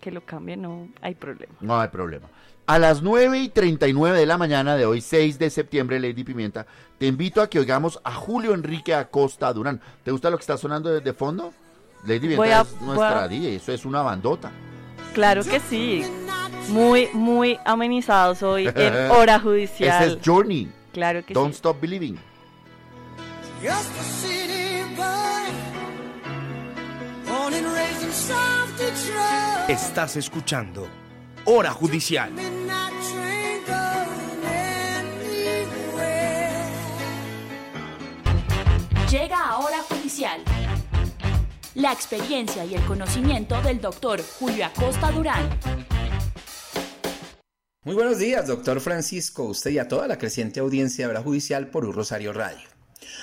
que lo cambie, no hay problema. No hay problema. A las 9 y 39 de la mañana de hoy, 6 de septiembre, Lady Pimienta, te invito a que oigamos a Julio Enrique Acosta Durán. ¿Te gusta lo que está sonando desde fondo? Lady Pimienta Voy a- es nuestra a- DJ, eso es una bandota. Claro que sí. Muy, muy amenizados hoy en hora judicial. Ese es Journey. Claro que Don't sí. Stop Believing. Just a city boy, born and raised in South Detroit. Estás escuchando Hora Judicial. Llega a Hora Judicial. La experiencia y el conocimiento del doctor Julio Acosta Durán. Muy buenos días, doctor Francisco, usted y a toda la creciente audiencia de Hora Judicial por Un Rosario Radio.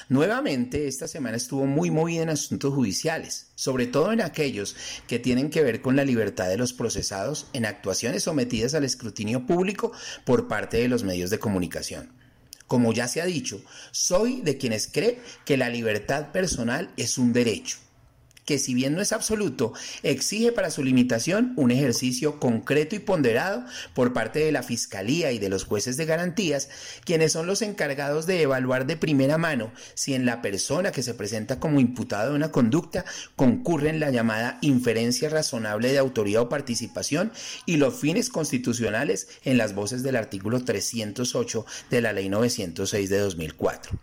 Nuevamente, esta semana estuvo muy movida en asuntos judiciales, sobre todo en aquellos que tienen que ver con la libertad de los procesados en actuaciones sometidas al escrutinio público por parte de los medios de comunicación. Como ya se ha dicho, soy de quienes cree que la libertad personal es un derecho que si bien no es absoluto, exige para su limitación un ejercicio concreto y ponderado por parte de la Fiscalía y de los jueces de garantías, quienes son los encargados de evaluar de primera mano si en la persona que se presenta como imputado de una conducta concurre en la llamada inferencia razonable de autoría o participación y los fines constitucionales en las voces del artículo 308 de la Ley 906 de 2004.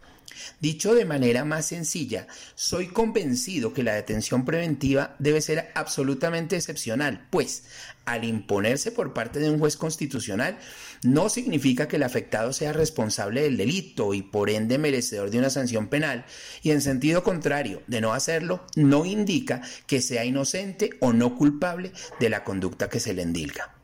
Dicho de manera más sencilla, soy convencido que la detención preventiva debe ser absolutamente excepcional, pues al imponerse por parte de un juez constitucional no significa que el afectado sea responsable del delito y por ende merecedor de una sanción penal, y en sentido contrario, de no hacerlo, no indica que sea inocente o no culpable de la conducta que se le endilga.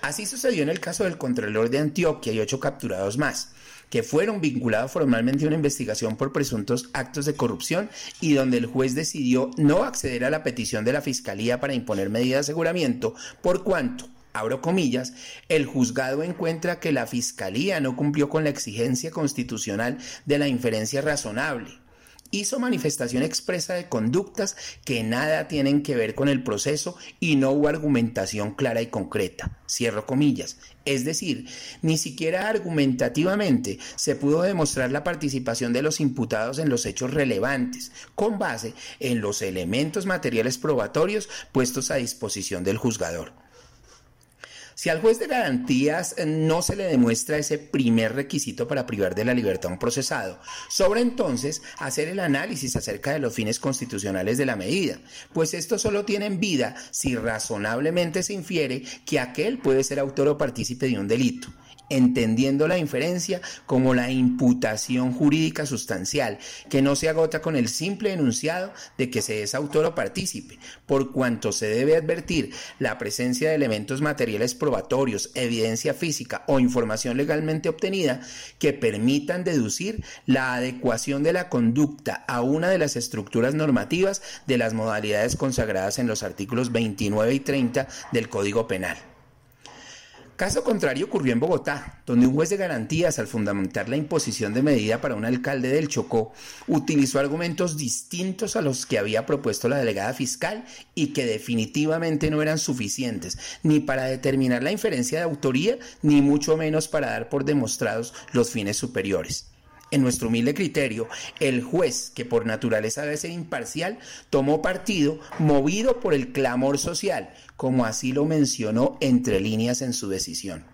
Así sucedió en el caso del Contralor de Antioquia y ocho capturados más, que fueron vinculados formalmente a una investigación por presuntos actos de corrupción y donde el juez decidió no acceder a la petición de la Fiscalía para imponer medidas de aseguramiento, por cuanto, abro comillas, el juzgado encuentra que la Fiscalía no cumplió con la exigencia constitucional de la inferencia razonable hizo manifestación expresa de conductas que nada tienen que ver con el proceso y no hubo argumentación clara y concreta. Cierro comillas. Es decir, ni siquiera argumentativamente se pudo demostrar la participación de los imputados en los hechos relevantes, con base en los elementos materiales probatorios puestos a disposición del juzgador. Si al juez de garantías eh, no se le demuestra ese primer requisito para privar de la libertad a un procesado, sobra entonces hacer el análisis acerca de los fines constitucionales de la medida, pues estos solo tienen vida si razonablemente se infiere que aquel puede ser autor o partícipe de un delito entendiendo la inferencia como la imputación jurídica sustancial, que no se agota con el simple enunciado de que se es autor o partícipe, por cuanto se debe advertir la presencia de elementos materiales probatorios, evidencia física o información legalmente obtenida que permitan deducir la adecuación de la conducta a una de las estructuras normativas de las modalidades consagradas en los artículos 29 y 30 del Código Penal. Caso contrario ocurrió en Bogotá, donde un juez de garantías al fundamentar la imposición de medida para un alcalde del Chocó utilizó argumentos distintos a los que había propuesto la delegada fiscal y que definitivamente no eran suficientes ni para determinar la inferencia de autoría ni mucho menos para dar por demostrados los fines superiores. En nuestro humilde criterio, el juez, que por naturaleza debe ser imparcial, tomó partido movido por el clamor social, como así lo mencionó entre líneas en su decisión.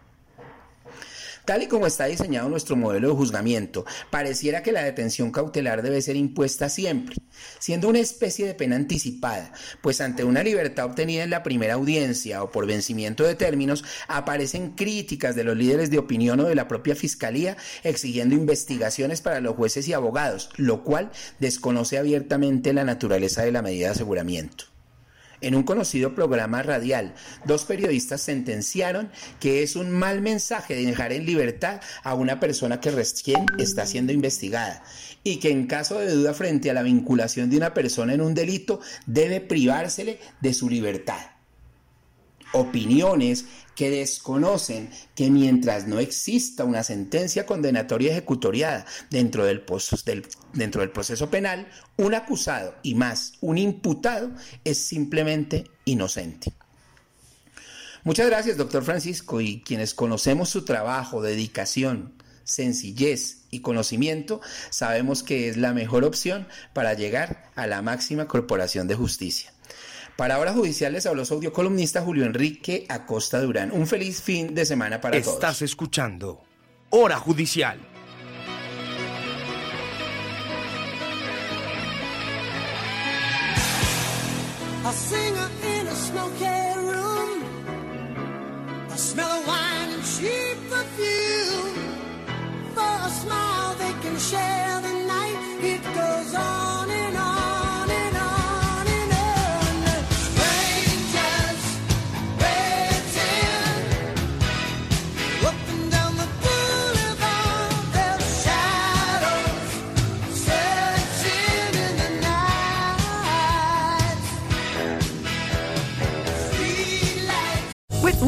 Tal y como está diseñado nuestro modelo de juzgamiento, pareciera que la detención cautelar debe ser impuesta siempre, siendo una especie de pena anticipada, pues ante una libertad obtenida en la primera audiencia o por vencimiento de términos, aparecen críticas de los líderes de opinión o de la propia Fiscalía exigiendo investigaciones para los jueces y abogados, lo cual desconoce abiertamente la naturaleza de la medida de aseguramiento. En un conocido programa radial, dos periodistas sentenciaron que es un mal mensaje dejar en libertad a una persona que recién está siendo investigada y que en caso de duda frente a la vinculación de una persona en un delito debe privársele de su libertad. Opiniones que desconocen que mientras no exista una sentencia condenatoria ejecutoriada dentro del, del, dentro del proceso penal, un acusado y más un imputado es simplemente inocente. Muchas gracias, doctor Francisco, y quienes conocemos su trabajo, dedicación, sencillez y conocimiento, sabemos que es la mejor opción para llegar a la máxima corporación de justicia. Para Hora Judicial les habló su audiocolumnista Julio Enrique Acosta Durán. Un feliz fin de semana para todos. Estás escuchando Hora Judicial. A singer in a smoky room. A smell of wine and cheap perfume.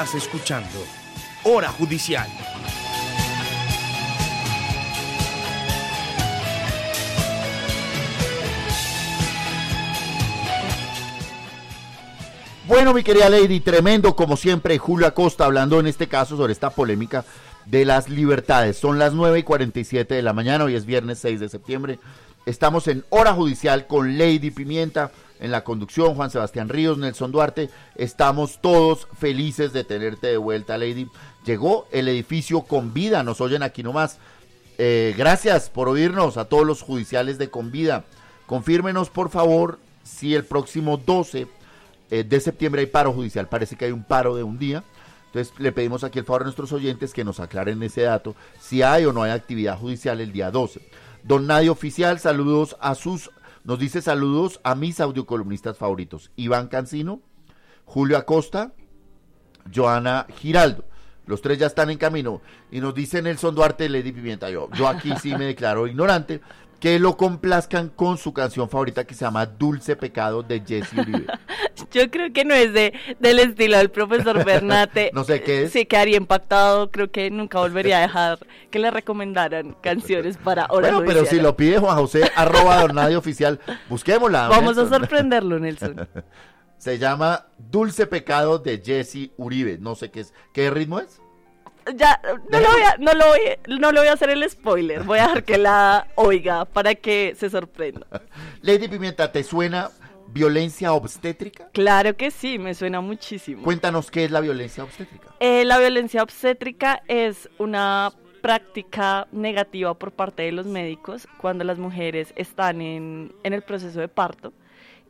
Escuchando Hora Judicial. Bueno, mi querida Lady, tremendo como siempre, Julio Acosta hablando en este caso sobre esta polémica de las libertades. Son las 9 y 47 de la mañana, hoy es viernes 6 de septiembre. Estamos en hora judicial con Lady Pimienta en la conducción, Juan Sebastián Ríos, Nelson Duarte. Estamos todos felices de tenerte de vuelta, Lady. Llegó el edificio con vida, nos oyen aquí nomás. Eh, gracias por oírnos a todos los judiciales de Convida. Confírmenos, por favor, si el próximo 12 eh, de septiembre hay paro judicial. Parece que hay un paro de un día. Entonces le pedimos aquí el favor a nuestros oyentes que nos aclaren ese dato, si hay o no hay actividad judicial el día 12. Don Nadie Oficial, saludos a sus, nos dice saludos a mis audiocolumnistas favoritos. Iván Cancino, Julio Acosta, Joana Giraldo. Los tres ya están en camino. Y nos dice Nelson Duarte, Lady Pimienta. Yo, yo aquí sí me declaro ignorante. que lo complazcan con su canción favorita que se llama Dulce Pecado de Jesse Uribe. Yo creo que no es de, del estilo del profesor Bernate. No sé qué es. Sí, quedaría impactado. Creo que nunca volvería a dejar que le recomendaran canciones para hora bueno, pero si lo pide Juan José, arroba oficial, busquémosla. Vamos a sorprenderlo, Nelson. Se llama Dulce Pecado de Jesse Uribe. No sé qué es. ¿Qué ritmo es? Ya, no lo, voy a, no, lo voy, no lo voy a hacer el spoiler. Voy a dejar que la oiga para que se sorprenda. Lady Pimienta, ¿te suena violencia obstétrica? Claro que sí, me suena muchísimo. Cuéntanos qué es la violencia obstétrica. Eh, la violencia obstétrica es una práctica negativa por parte de los médicos cuando las mujeres están en, en el proceso de parto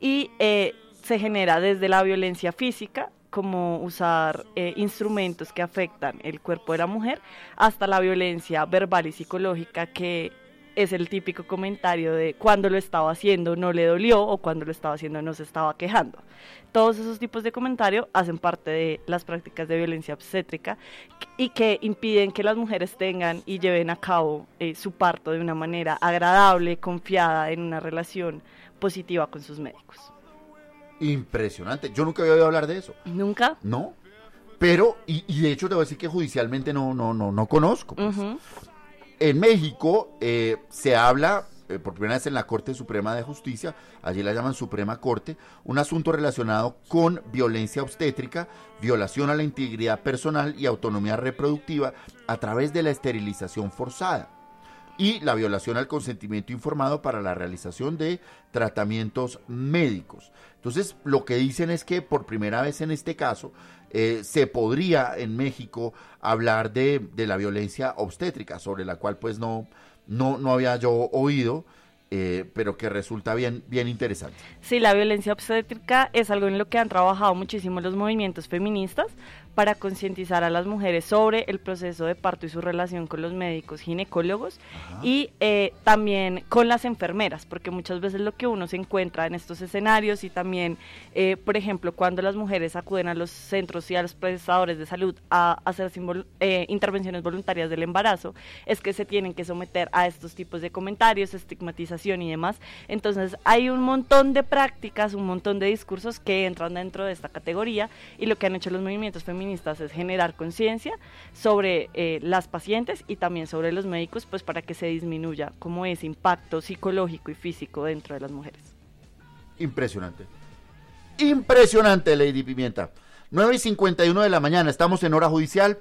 y eh, se genera desde la violencia física como usar eh, instrumentos que afectan el cuerpo de la mujer hasta la violencia verbal y psicológica que es el típico comentario de cuando lo estaba haciendo no le dolió o cuando lo estaba haciendo no se estaba quejando. Todos esos tipos de comentarios hacen parte de las prácticas de violencia obstétrica y que impiden que las mujeres tengan y lleven a cabo eh, su parto de una manera agradable, confiada en una relación positiva con sus médicos. Impresionante. Yo nunca había oído hablar de eso. ¿Nunca? No. Pero, y, y de hecho te voy a decir que judicialmente no, no, no, no conozco. pues. En México eh, se habla, eh, por primera vez en la Corte Suprema de Justicia, allí la llaman Suprema Corte, un asunto relacionado con violencia obstétrica, violación a la integridad personal y autonomía reproductiva a través de la esterilización forzada y la violación al consentimiento informado para la realización de tratamientos médicos. Entonces, lo que dicen es que por primera vez en este caso eh, se podría en México hablar de, de la violencia obstétrica, sobre la cual pues no, no, no había yo oído, eh, pero que resulta bien, bien interesante. Sí, la violencia obstétrica es algo en lo que han trabajado muchísimo los movimientos feministas para concientizar a las mujeres sobre el proceso de parto y su relación con los médicos ginecólogos y eh, también con las enfermeras, porque muchas veces lo que uno se encuentra en estos escenarios y también, eh, por ejemplo, cuando las mujeres acuden a los centros y a los prestadores de salud a hacer eh, intervenciones voluntarias del embarazo, es que se tienen que someter a estos tipos de comentarios, estigmatización y demás. Entonces hay un montón de prácticas, un montón de discursos que entran dentro de esta categoría y lo que han hecho los movimientos feministas es generar conciencia sobre eh, las pacientes y también sobre los médicos, pues para que se disminuya como ese impacto psicológico y físico dentro de las mujeres. Impresionante. Impresionante, Lady Pimienta. 9 y 51 de la mañana, estamos en hora judicial.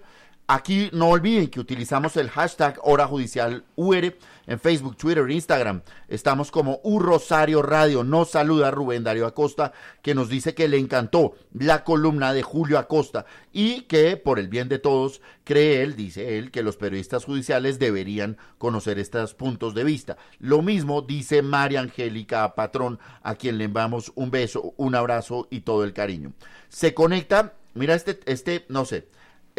Aquí no olviden que utilizamos el hashtag hora judicial UR en Facebook, Twitter, Instagram. Estamos como U Rosario Radio. Nos saluda Rubén Darío Acosta, que nos dice que le encantó la columna de Julio Acosta y que por el bien de todos cree él, dice él, que los periodistas judiciales deberían conocer estos puntos de vista. Lo mismo dice María Angélica Patrón, a quien le enviamos un beso, un abrazo y todo el cariño. Se conecta, mira este, este, no sé,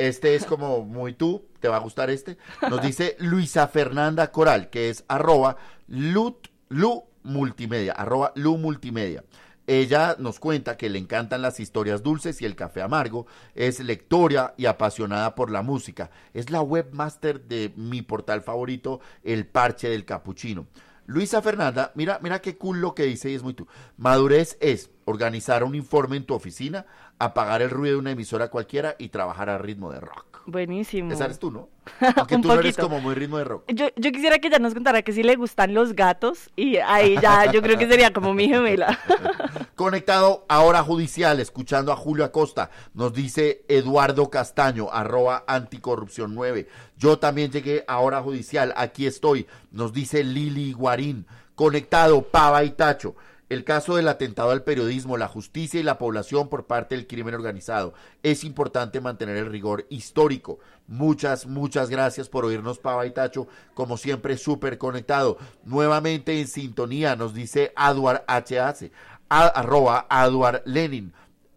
este es como muy tú, te va a gustar este. Nos dice Luisa Fernanda Coral, que es arroba lut, lu multimedia, arroba lu multimedia. Ella nos cuenta que le encantan las historias dulces y el café amargo, es lectora y apasionada por la música. Es la webmaster de mi portal favorito, El Parche del Capuchino. Luisa Fernanda, mira, mira qué cool lo que dice y es muy tú. Madurez es organizar un informe en tu oficina, apagar el ruido de una emisora cualquiera y trabajar a ritmo de rock. Buenísimo. Esa eres tú, ¿no? Un tú no eres poquito. como muy ritmo de rock. Yo, yo quisiera que ella nos contara que si le gustan los gatos y ahí ya yo creo que sería como mi gemela. Conectado a hora judicial, escuchando a Julio Acosta, nos dice Eduardo Castaño, arroba anticorrupción 9. Yo también llegué a hora judicial, aquí estoy, nos dice Lili Guarín. Conectado, Pava y Tacho. El caso del atentado al periodismo, la justicia y la población por parte del crimen organizado. Es importante mantener el rigor histórico. Muchas, muchas gracias por oírnos, Pava y Tacho. Como siempre, súper conectado. Nuevamente en sintonía, nos dice Aduar HAC, a- arroba Aduar Lenin.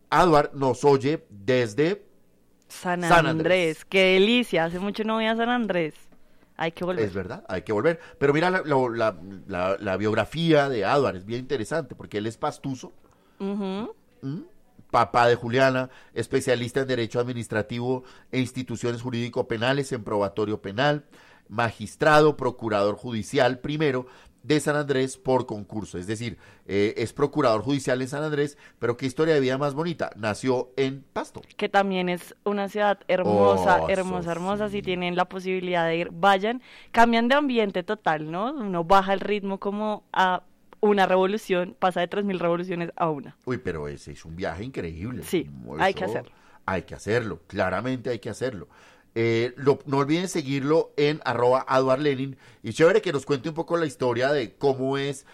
Aduar nos oye desde San San Andrés. Qué delicia, hace mucho no voy a San Andrés. Hay que volver. Es verdad, hay que volver. Pero mira la, lo- la- la- la biografía de Aduar, es bien interesante porque él es pastuso, Ujú. ¿m? papá de Juliana, especialista en Derecho Administrativo e Instituciones Jurídico-Penales en Probatorio Penal, magistrado, procurador judicial primero de San Andrés por concurso. Es decir, eh, es procurador judicial en San Andrés, pero qué historia de vida más bonita. Nació en Pasto. que también es una ciudad hermosa, Oh, hermosa, hermosa. Si tienen la posibilidad de ir, vayan. Cambian de ambiente total, ¿no? Uno baja el ritmo como a una revolución, pasa de 3.000 revoluciones a una. Uy, pero ese es un viaje increíble. Sí, hay que hacerlo. Hay que hacerlo, claramente hay que hacerlo. Eh, lo- no olviden seguirlo en arroba Eduard Lenin y chévere que nos cuente un poco la historia de cómo es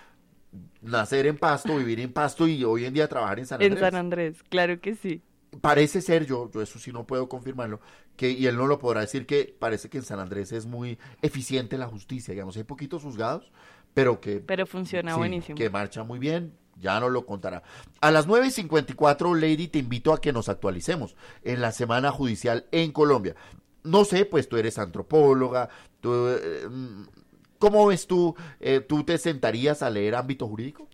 nacer en Pasto, vivir en Pasto y hoy en día trabajar en San En Andrés. San Andrés, claro que sí. Parece ser, yo, yo eso sí no puedo confirmarlo, que, y él no lo podrá decir, que parece que en San Andrés es muy eficiente la justicia, digamos, hay poquitos juzgados, pero que... Pero funciona sí, buenísimo. Que marcha muy bien, ya nos lo contará. A las 9.54, Lady, te invito a que nos actualicemos en la semana judicial en Colombia. No sé, pues tú eres antropóloga, eh, mm, ¿cómo ves tú? Eh, ¿Tú te sentarías a leer ámbito jurídico?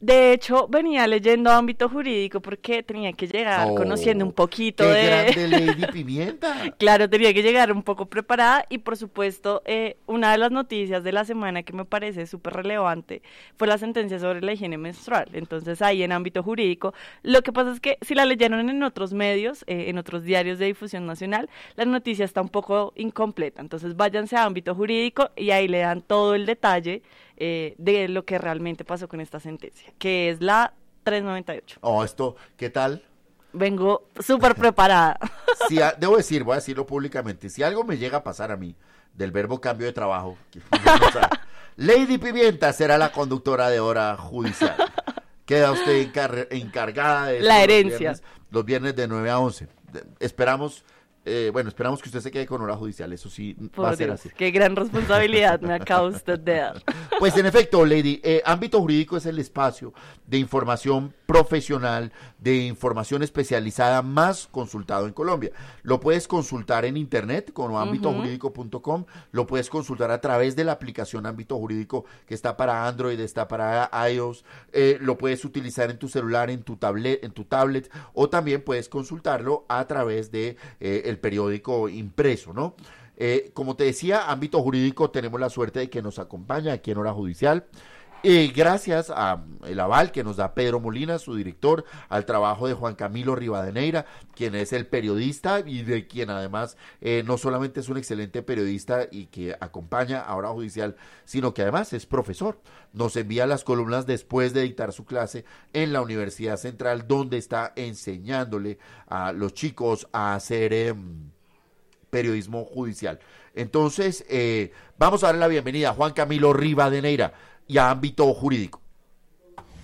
De hecho, venía leyendo ámbito jurídico porque tenía que llegar Oh, conociendo un poquito ¡Qué de... grande Lady Pimienta! Claro, tenía que llegar un poco preparada y por supuesto eh, una de las noticias de la semana que me parece súper relevante fue la sentencia sobre la higiene menstrual. Entonces ahí en ámbito jurídico, lo que pasa es que si la leyeron en otros medios, eh, en otros diarios de difusión nacional, la noticia está un poco incompleta. Entonces váyanse a ámbito jurídico y ahí le dan todo el detalle eh, de lo que realmente pasó con esta sentencia, que es la 398. Oh, esto, ¿qué tal? Vengo súper preparada. Si a- debo decir, voy a decirlo públicamente, si algo me llega a pasar a mí del verbo cambio de trabajo, que- o sea, Lady Pimienta será la conductora de hora judicial. Queda usted encar- encargada de La esto los herencia. viernes- Los viernes de 9 a 11. De- Esperamos, eh, bueno, esperamos que usted se quede con hora judicial, eso sí va a ser Dios, así. qué gran responsabilidad me acaba usted de dar. Pues en efecto, Lady, eh, ámbito jurídico es el espacio de información profesional, de información especializada más consultado en Colombia. Lo puedes consultar en internet como ámbitojurídico.com, lo puedes consultar a través de la aplicación Ámbito Jurídico que está para Android, está para iOS, eh, lo puedes utilizar en tu celular, en tu tablet, en tu tablet, o también puedes consultarlo a través de eh, el periódico impreso, ¿no? Eh, como te decía, ámbito jurídico, tenemos la suerte de que nos acompaña aquí en Hora Judicial. Eh, gracias a el aval que nos da Pedro Molina, su director, al trabajo de Juan Camilo Rivadeneira, quien es el periodista y de quien además eh, no solamente es un excelente periodista y que acompaña a Hora Judicial, sino que además es profesor. Nos envía las columnas después de dictar su clase en la Universidad Central, donde está enseñándole a los chicos a hacer... em, periodismo judicial. Entonces, eh, vamos a darle la bienvenida a Juan Camilo Rivadeneira y a ámbito jurídico.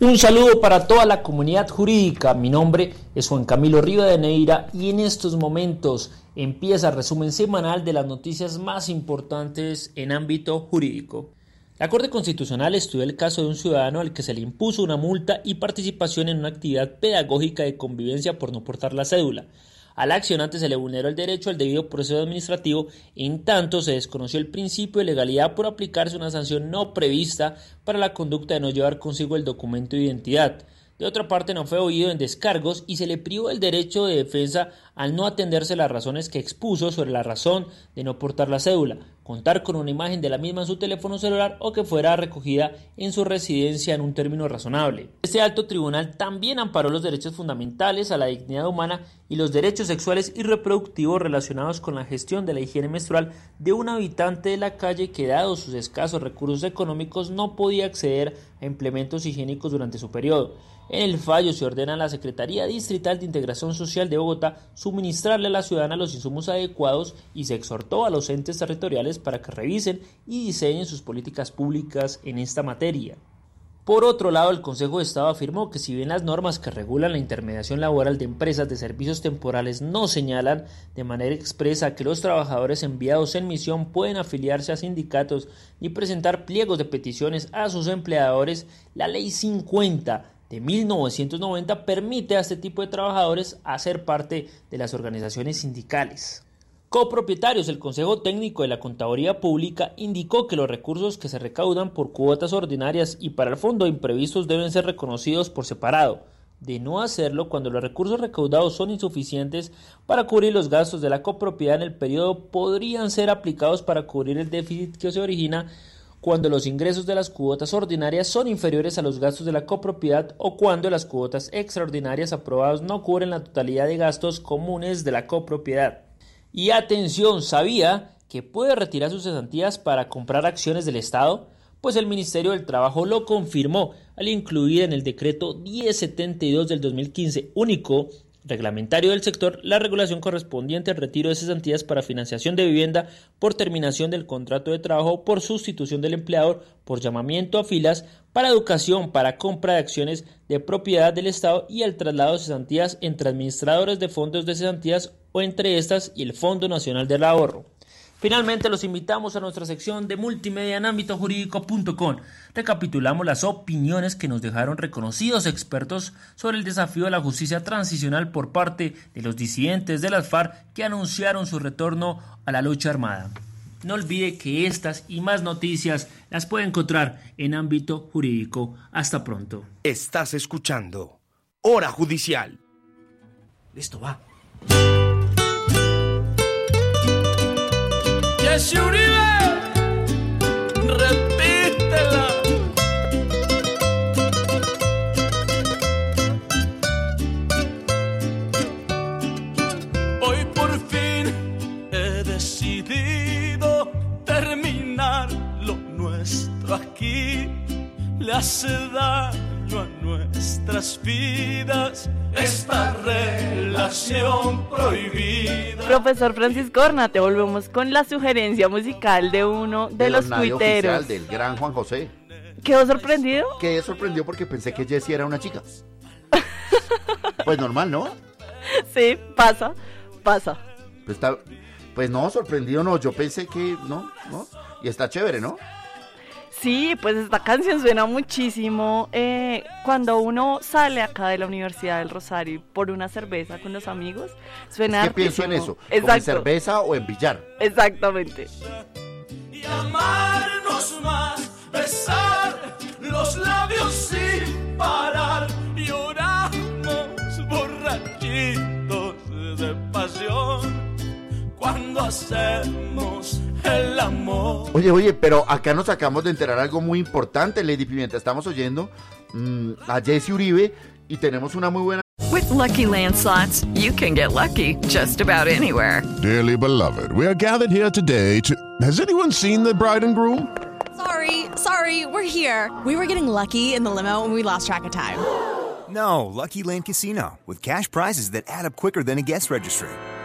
Un saludo para toda la comunidad jurídica. Mi nombre es Juan Camilo Rivadeneira y en estos momentos empieza el resumen semanal de las noticias más importantes en ámbito jurídico. La Corte Constitucional estudió el caso de un ciudadano al que se le impuso una multa y participación en una actividad pedagógica de convivencia por no portar la cédula. Al accionante se le vulneró el derecho al debido proceso administrativo, en tanto se desconoció el principio de legalidad por aplicarse una sanción no prevista para la conducta de no llevar consigo el documento de identidad. De otra parte, no fue oído en descargos y se le privó el derecho de defensa al no atenderse las razones que expuso sobre la razón de no portar la cédula, contar con una imagen de la misma en su teléfono celular o que fuera recogida en su residencia en un término razonable. Este alto tribunal también amparó los derechos fundamentales a la dignidad humana y los derechos sexuales y reproductivos relacionados con la gestión de la higiene menstrual de un habitante de la calle que, dado sus escasos recursos económicos, no podía acceder a implementos higiénicos durante su periodo. En el fallo se ordena a la Secretaría Distrital de Integración Social de Bogotá suministrarle a la ciudadana los insumos adecuados y se exhortó a los entes territoriales para que revisen y diseñen sus políticas públicas en esta materia. Por otro lado, el Consejo de Estado afirmó que si bien las normas que regulan la intermediación laboral de empresas de servicios temporales no señalan de manera expresa que los trabajadores enviados en misión pueden afiliarse a sindicatos ni presentar pliegos de peticiones a sus empleadores, la Ley 50 de 1990 permite a este tipo de trabajadores hacer parte de las organizaciones sindicales. Copropietarios, el Consejo Técnico de la Contaduría Pública indicó que los recursos que se recaudan por cuotas ordinarias y para el fondo imprevistos deben ser reconocidos por separado. De no hacerlo, cuando los recursos recaudados son insuficientes para cubrir los gastos de la copropiedad en el periodo, podrían ser aplicados para cubrir el déficit que se origina cuando los ingresos de las cuotas ordinarias son inferiores a los gastos de la copropiedad o cuando las cuotas extraordinarias aprobadas no cubren la totalidad de gastos comunes de la copropiedad. Y atención, ¿sabía que puede retirar sus cesantías para comprar acciones del Estado? Pues el Ministerio del Trabajo lo confirmó al incluir en el decreto 1072 del 2015 único reglamentario del sector la regulación correspondiente al retiro de cesantías para financiación de vivienda por terminación del contrato de trabajo, por sustitución del empleador, por llamamiento a filas, para educación, para compra de acciones de propiedad del Estado y el traslado de cesantías entre administradores de fondos de cesantías o entre estas y el Fondo Nacional del Ahorro. Finalmente los invitamos a nuestra sección de multimedia en ámbito jurídico.com. Recapitulamos las opiniones que nos dejaron reconocidos expertos sobre el desafío de la justicia transicional por parte de los disidentes de las FARC que anunciaron su retorno a la lucha armada. No olvide que estas y más noticias las puede encontrar en ámbito jurídico. Hasta pronto. Estás escuchando Hora Judicial. Listo, va. Jesse Uribe, repítela. Hoy por fin he decidido terminar lo nuestro aquí. Le hace daño a nuestras vidas esta relación prohibida. Profesor Francisco Ornate, volvemos con la sugerencia musical de uno de, los nadie tuiteros. del gran Juan José. ¿Quedó sorprendido? Quedé sorprendido porque pensé que Jessie era una chica. Pues normal, ¿no? Sí, pasa, pasa. Pues, está- pues no, sorprendido no. Yo pensé que no, ¿no? Y está chévere, ¿no? Sí, pues esta canción suena muchísimo eh, cuando uno sale acá de la Universidad del Rosario por una cerveza con los amigos. Suena ¿Qué pienso en eso? ¿Como en cerveza o en billar? exactamente. y amarnos más, besar los labios sin parar. Lloramos borrachitos de pasión cuando hacemos el amor. Oye, oye, pero acá nos acabamos de enterar algo muy importante, Lady Pimienta. Estamos oyendo mm, a Jesse Uribe y tenemos una muy buena. With Lucky Land slots, you can get lucky just about anywhere. Dearly beloved, we are gathered here today to. Has anyone seen the bride and groom? Sorry, sorry, we're here. We were getting lucky in the limo and we lost track of time. No, Lucky Land Casino, with cash prizes that add up quicker than a guest registry.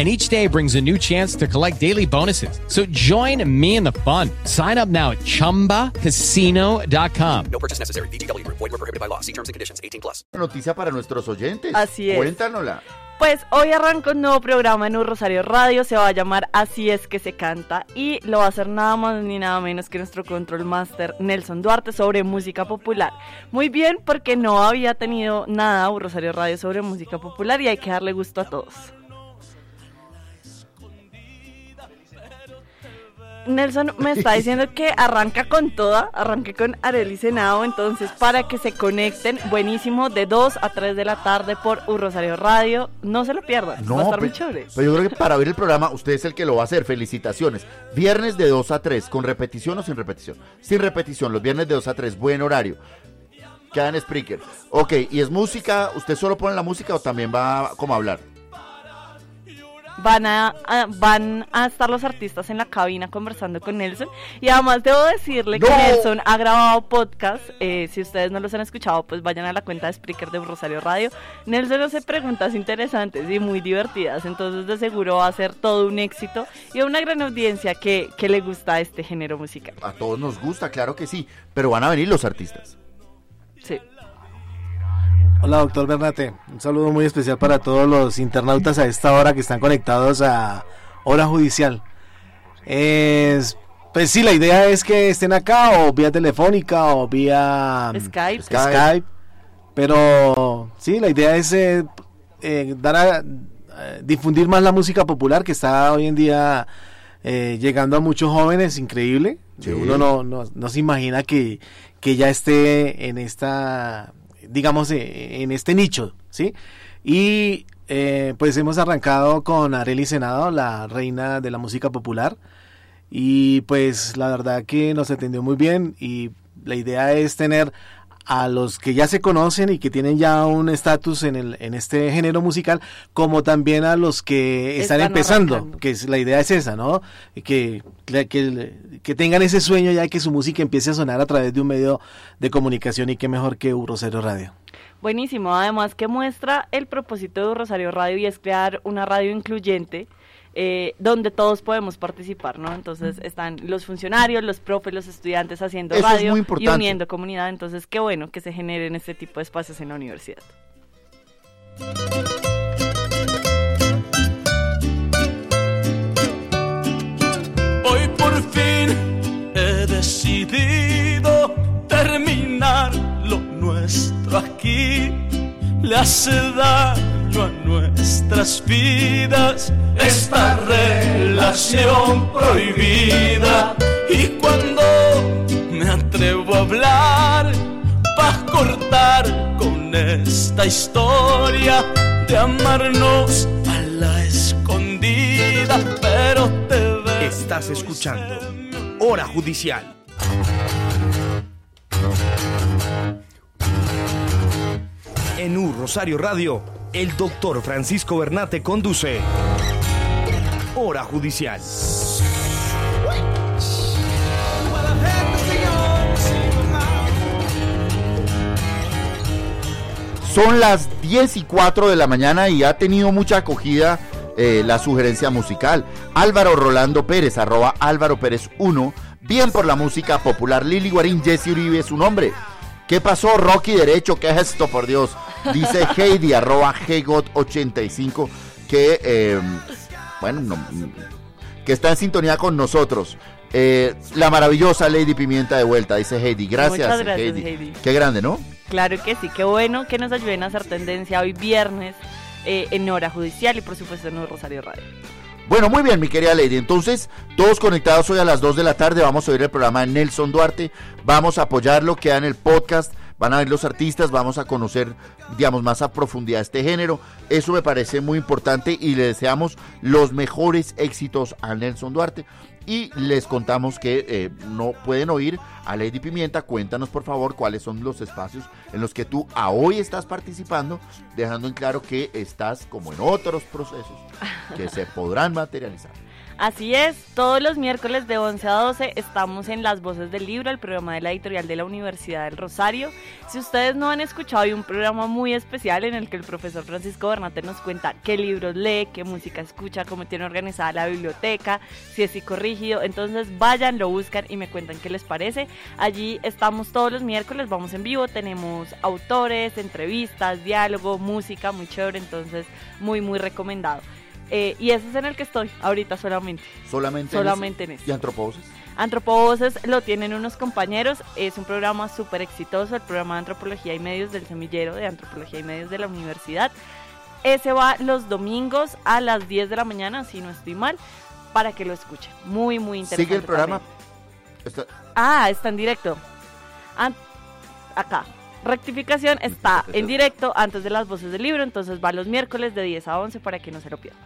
And each day brings a new chance to collect daily bonuses. So join me in the fun. Sign up now at chumbacasino.com. No purchase necessary. VGW Group. Void were prohibited by law. See terms and conditions. 18 plus. Noticia para nuestros oyentes. Así es. Cuéntanosla. Pues hoy arranca un nuevo programa en Un Rosario Radio, se va a llamar Así es que se canta y lo va a hacer nada más ni nada menos que nuestro control master Nelson Duarte sobre música popular. Muy bien porque no había tenido nada Un Rosario Radio sobre música popular y hay que darle gusto a todos. Nelson me está diciendo que arranca con toda, arranque con Arely Senado, entonces para que se conecten, buenísimo, de 2 a 3 de la tarde por Un Rosario Radio, no se lo pierdan, va a estar muy chévere. pero yo creo que para oír el programa, usted es el que lo va a hacer. Felicitaciones. Viernes de 2 a 3, ¿con repetición o sin repetición? Sin repetición, los viernes de 2 a 3, buen horario. Queda en Spreaker. Ok, ¿y es música? ¿Usted solo pone la música o también va como a hablar? Van a, a- van a estar los artistas en la cabina conversando con Nelson y además debo decirle que. Nelson ha grabado podcast, eh, si ustedes no los han escuchado pues vayan a la cuenta de Spreaker de Rosario Radio. Nelson hace preguntas interesantes y muy divertidas, entonces de seguro va a ser todo un éxito y a una gran audiencia que, que le gusta este género musical. A todos nos gusta, claro que sí, pero van a venir los artistas. Hola, doctor Bernate. Un saludo muy especial para todos los internautas a esta hora que están conectados a Hora Judicial. Es- pues sí, la idea es que estén acá o vía telefónica o vía Skype. Skype. Pero sí, la idea es eh, eh, dar a eh, difundir más la música popular que está hoy en día eh, llegando a muchos jóvenes, increíble. Sí. Uno no, no, no se imagina que, que ya esté en esta, digamos, eh, en este nicho, ¿sí? Y eh, pues hemos arrancado con Arely Senado, la reina de la música popular. Y pues la verdad que nos atendió muy bien y la idea es tener a los que ya se conocen y que tienen ya un estatus en, el, en este género musical, como también a los que están, Están empezando, arrancando. que es, la idea es esa, ¿no? Que, que, que tengan ese sueño ya de que su música empiece a sonar a través de un medio de comunicación y qué mejor que Eurocero Radio. Buenísimo, además que muestra el propósito de Rosario Radio y es crear una radio incluyente eh, donde todos podemos participar, ¿no? Entonces están los funcionarios, los profes, los estudiantes haciendo Eso es radio muy y uniendo comunidad, entonces qué bueno que se generen este tipo de espacios en la universidad. Hoy por fin he decidido terminar lo nuestro aquí. Le hace daño a nuestras vidas esta relación prohibida. Y cuando me atrevo a hablar, para cortar con esta historia de amarnos a la escondida, pero te veo. Estás escuchando Hora Judicial. En U Rosario Radio, el doctor Francisco Bernate conduce Hora Judicial. Son las 10 y 4 de la mañana y ha tenido mucha acogida eh, la sugerencia musical. Álvaro Rolando Pérez, arroba Álvaro Pérez 1. Bien por la música popular. Lili Guarín, Jesse Uribe es su nombre. ¿Qué pasó, Rocky Derecho? ¿Qué es esto, por Dios? Dice Heidi, arroba Hegot85, que, eh, bueno, no, que está en sintonía con nosotros. Eh, la maravillosa Lady Pimienta de vuelta, dice Heidi. Gracias, Muchas gracias, Heidi. Heidi. Qué grande, ¿no? Claro que sí, qué bueno que nos ayuden a hacer tendencia hoy viernes eh, en hora judicial y por supuesto en Rosario Radio. Bueno, muy bien, mi querida Lady. Entonces, todos conectados hoy a las 2 de la tarde. Vamos a oír el programa de Nelson Duarte. Vamos a apoyarlo, queda en el podcast. Van a ver los artistas, vamos a conocer, digamos, más a profundidad este género. Eso me parece muy importante y le deseamos los mejores éxitos a Nelson Duarte. Y les contamos que eh, no pueden oír a Lady Pimienta. Cuéntanos, por favor, cuáles son los espacios en los que tú a hoy estás participando, dejando en claro que estás como en otros procesos que se podrán materializar. Así es, todos los miércoles de 11 a 12 estamos en Las Voces del Libro, el programa de la editorial de la Universidad del Rosario. Si ustedes no han escuchado, hay un programa muy especial en el que el profesor Francisco Bernate nos cuenta qué libros lee, qué música escucha, cómo tiene organizada la biblioteca, si es psicorrígido. Entonces vayan, lo buscan y me cuentan qué les parece. Allí estamos todos los miércoles, vamos en vivo, tenemos autores, entrevistas, diálogo, música, muy chévere, entonces muy, muy recomendado. Eh, y ese es en el que estoy ahorita solamente. Solamente, Solamente en en ese. ese. ¿Y antroposes? Antropovoces lo tienen unos compañeros, es un programa súper exitoso, el programa de Antropología y Medios del Semillero de Antropología y Medios de la Universidad. Ese va los domingos a las 10 de la mañana, si no estoy mal, para que lo escuchen. Muy, muy interesante. ¿Sigue el programa? Está- Ah, está en directo. An- acá. Rectificación está en directo antes de las voces del libro, entonces va los miércoles de 10 a 11 para que no se lo pierdan.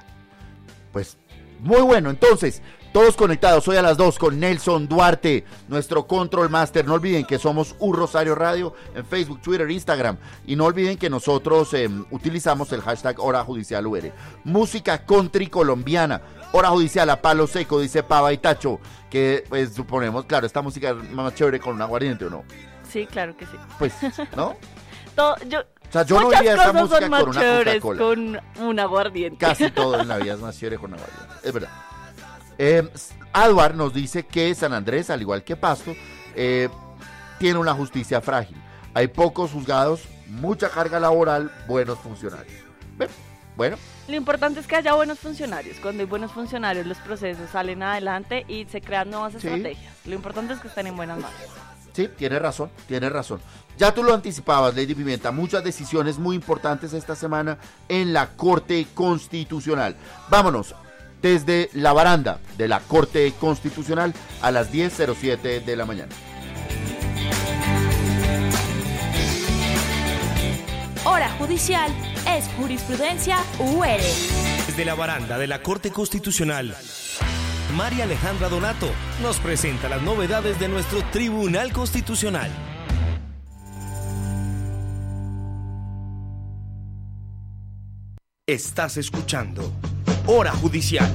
Pues muy bueno, entonces, todos conectados hoy a las 2 con Nelson Duarte, nuestro Control Master. No olviden que somos Un Rosario Radio en Facebook, Twitter, Instagram. Y no olviden que nosotros eh, utilizamos el hashtag Hora Judicial UR. Música country colombiana. Hora Judicial a palo seco, dice Pava y Tacho. Que pues suponemos, claro, esta música es más chévere con un aguardiente o no. Sí, claro que sí. Pues, ¿no? Todo- yo, sea, yo no muchas iría a esta cosas música son más con una Coca-Cola. con un aguardiente. Casi todo en la vida es más chévere con aguardiente. Es verdad. Eh, Adwar nos dice que San Andrés, al igual que Pasto, eh, tiene una justicia frágil. Hay pocos juzgados, mucha carga laboral, buenos funcionarios. Bueno, Lo importante es que haya buenos funcionarios. Cuando hay buenos funcionarios, los procesos salen adelante y se crean nuevas Sí. estrategias. Lo importante es que estén en buenas manos. Sí, tiene razón, tiene razón. Ya tú lo anticipabas, Lady Pimienta, muchas decisiones muy importantes esta semana en la Corte Constitucional. Vámonos desde la baranda de la Corte Constitucional a las 10.07 de la mañana. Hora judicial es jurisprudencia UR. Desde la baranda de la Corte Constitucional, María Alejandra Donato nos presenta las novedades de nuestro Tribunal Constitucional. Estás escuchando Hora Judicial.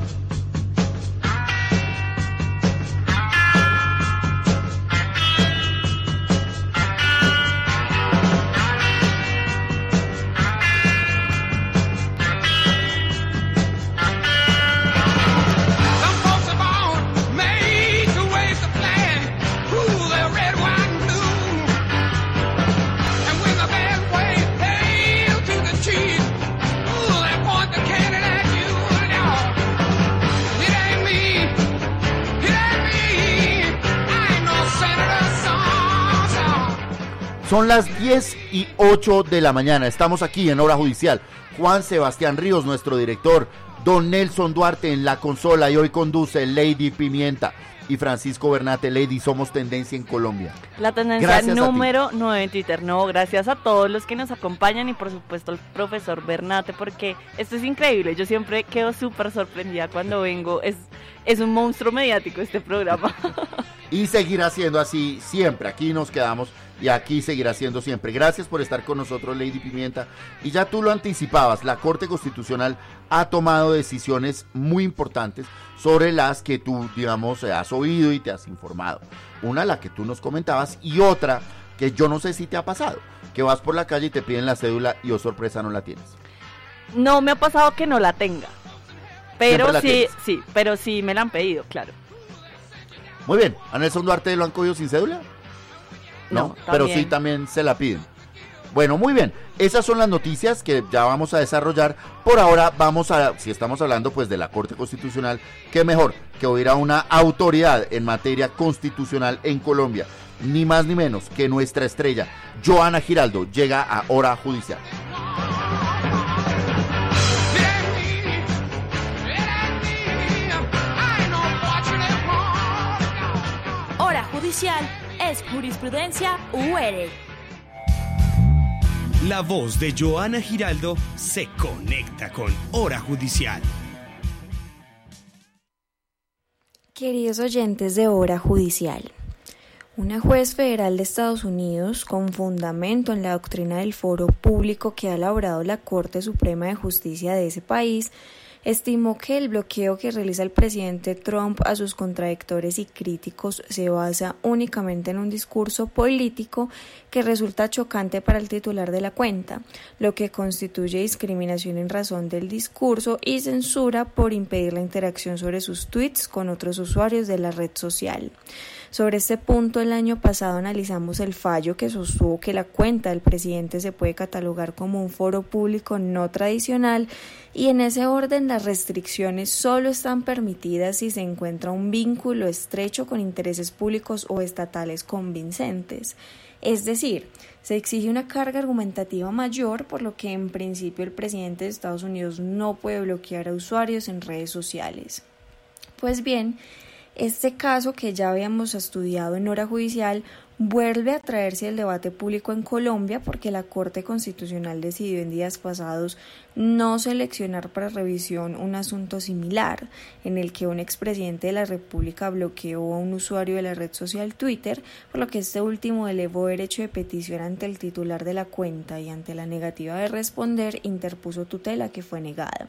Son. Las 10 y 8 de la mañana. Estamos aquí en Hora Judicial. Juan Sebastián Ríos, nuestro director. Don Nelson Duarte en la consola y hoy conduce Lady Pimienta. Y Francisco Bernate, Lady, somos tendencia en Colombia. La tendencia Gracias número 9 en Twitter. No, gracias a todos los que nos acompañan y por supuesto al profesor Bernate porque esto es increíble. Yo siempre quedo súper sorprendida cuando vengo. Es, es un monstruo mediático este programa. Y seguirá siendo así siempre. Aquí nos quedamos y aquí seguirá siendo siempre. Gracias por estar con nosotros, Lady Pimienta. Y ya tú lo anticipabas, la Corte Constitucional ha tomado decisiones muy importantes sobre las que tú, digamos, has oído y te has informado. Una, la que tú nos comentabas, y otra que yo no sé si te ha pasado, que vas por la calle y te piden la cédula y oh sorpresa no la tienes. No me ha pasado que no la tenga. Pero sí, tienes. sí, pero sí me la han pedido, claro. Muy bien, ¿a Nelson Duarte lo han cogido sin cédula? No, pero sí también se la piden. Bueno, muy bien. Esas son las noticias que ya vamos a desarrollar. Por ahora vamos a, si estamos hablando pues de la Corte Constitucional, qué mejor que oír a una autoridad en materia constitucional en Colombia. Ni más ni menos que nuestra estrella, Joana Giraldo, llega a Hora Judicial. Hora judicial es jurisprudencia UR. La voz de Joana Giraldo se conecta con Hora Judicial. Queridos oyentes de Hora Judicial, una juez federal de Estados Unidos, con fundamento en la doctrina del foro público que ha elaborado la Corte Suprema de Justicia de ese país, estimó que el bloqueo que realiza el presidente Trump a sus contradictores y críticos se basa únicamente en un discurso político que resulta chocante para el titular de la cuenta, lo que constituye discriminación en razón del discurso y censura por impedir la interacción sobre sus tweets con otros usuarios de la red social. Sobre este punto, el año pasado analizamos el fallo que sostuvo que la cuenta del presidente se puede catalogar como un foro público no tradicional y en ese orden las restricciones solo están permitidas si se encuentra un vínculo estrecho con intereses públicos o estatales convincentes. Es decir, se exige una carga argumentativa mayor, por lo que en principio el presidente de Estados Unidos no puede bloquear a usuarios en redes sociales. Pues bien, este caso que ya habíamos estudiado en hora judicial vuelve a traerse el debate público en Colombia porque la Corte Constitucional decidió en días pasados no seleccionar para revisión un asunto similar en el que un expresidente de la República bloqueó a un usuario de la red social Twitter, por lo que este último elevó derecho de petición ante el titular de la cuenta y ante la negativa de responder interpuso tutela que fue negada.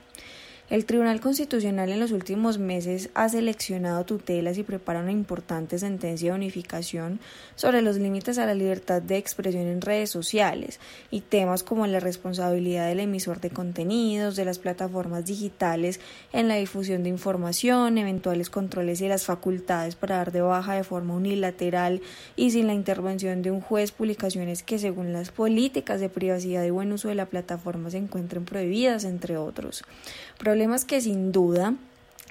El Tribunal Constitucional en los últimos meses ha seleccionado tutelas y prepara una importante sentencia de unificación sobre los límites a la libertad de expresión en redes sociales y temas como la responsabilidad del emisor de contenidos, de las plataformas digitales en la difusión de información, eventuales controles y las facultades para dar de baja de forma unilateral y sin la intervención de un juez publicaciones que según las políticas de privacidad y buen uso de la plataforma se encuentren prohibidas, entre otros. Problemas que sin duda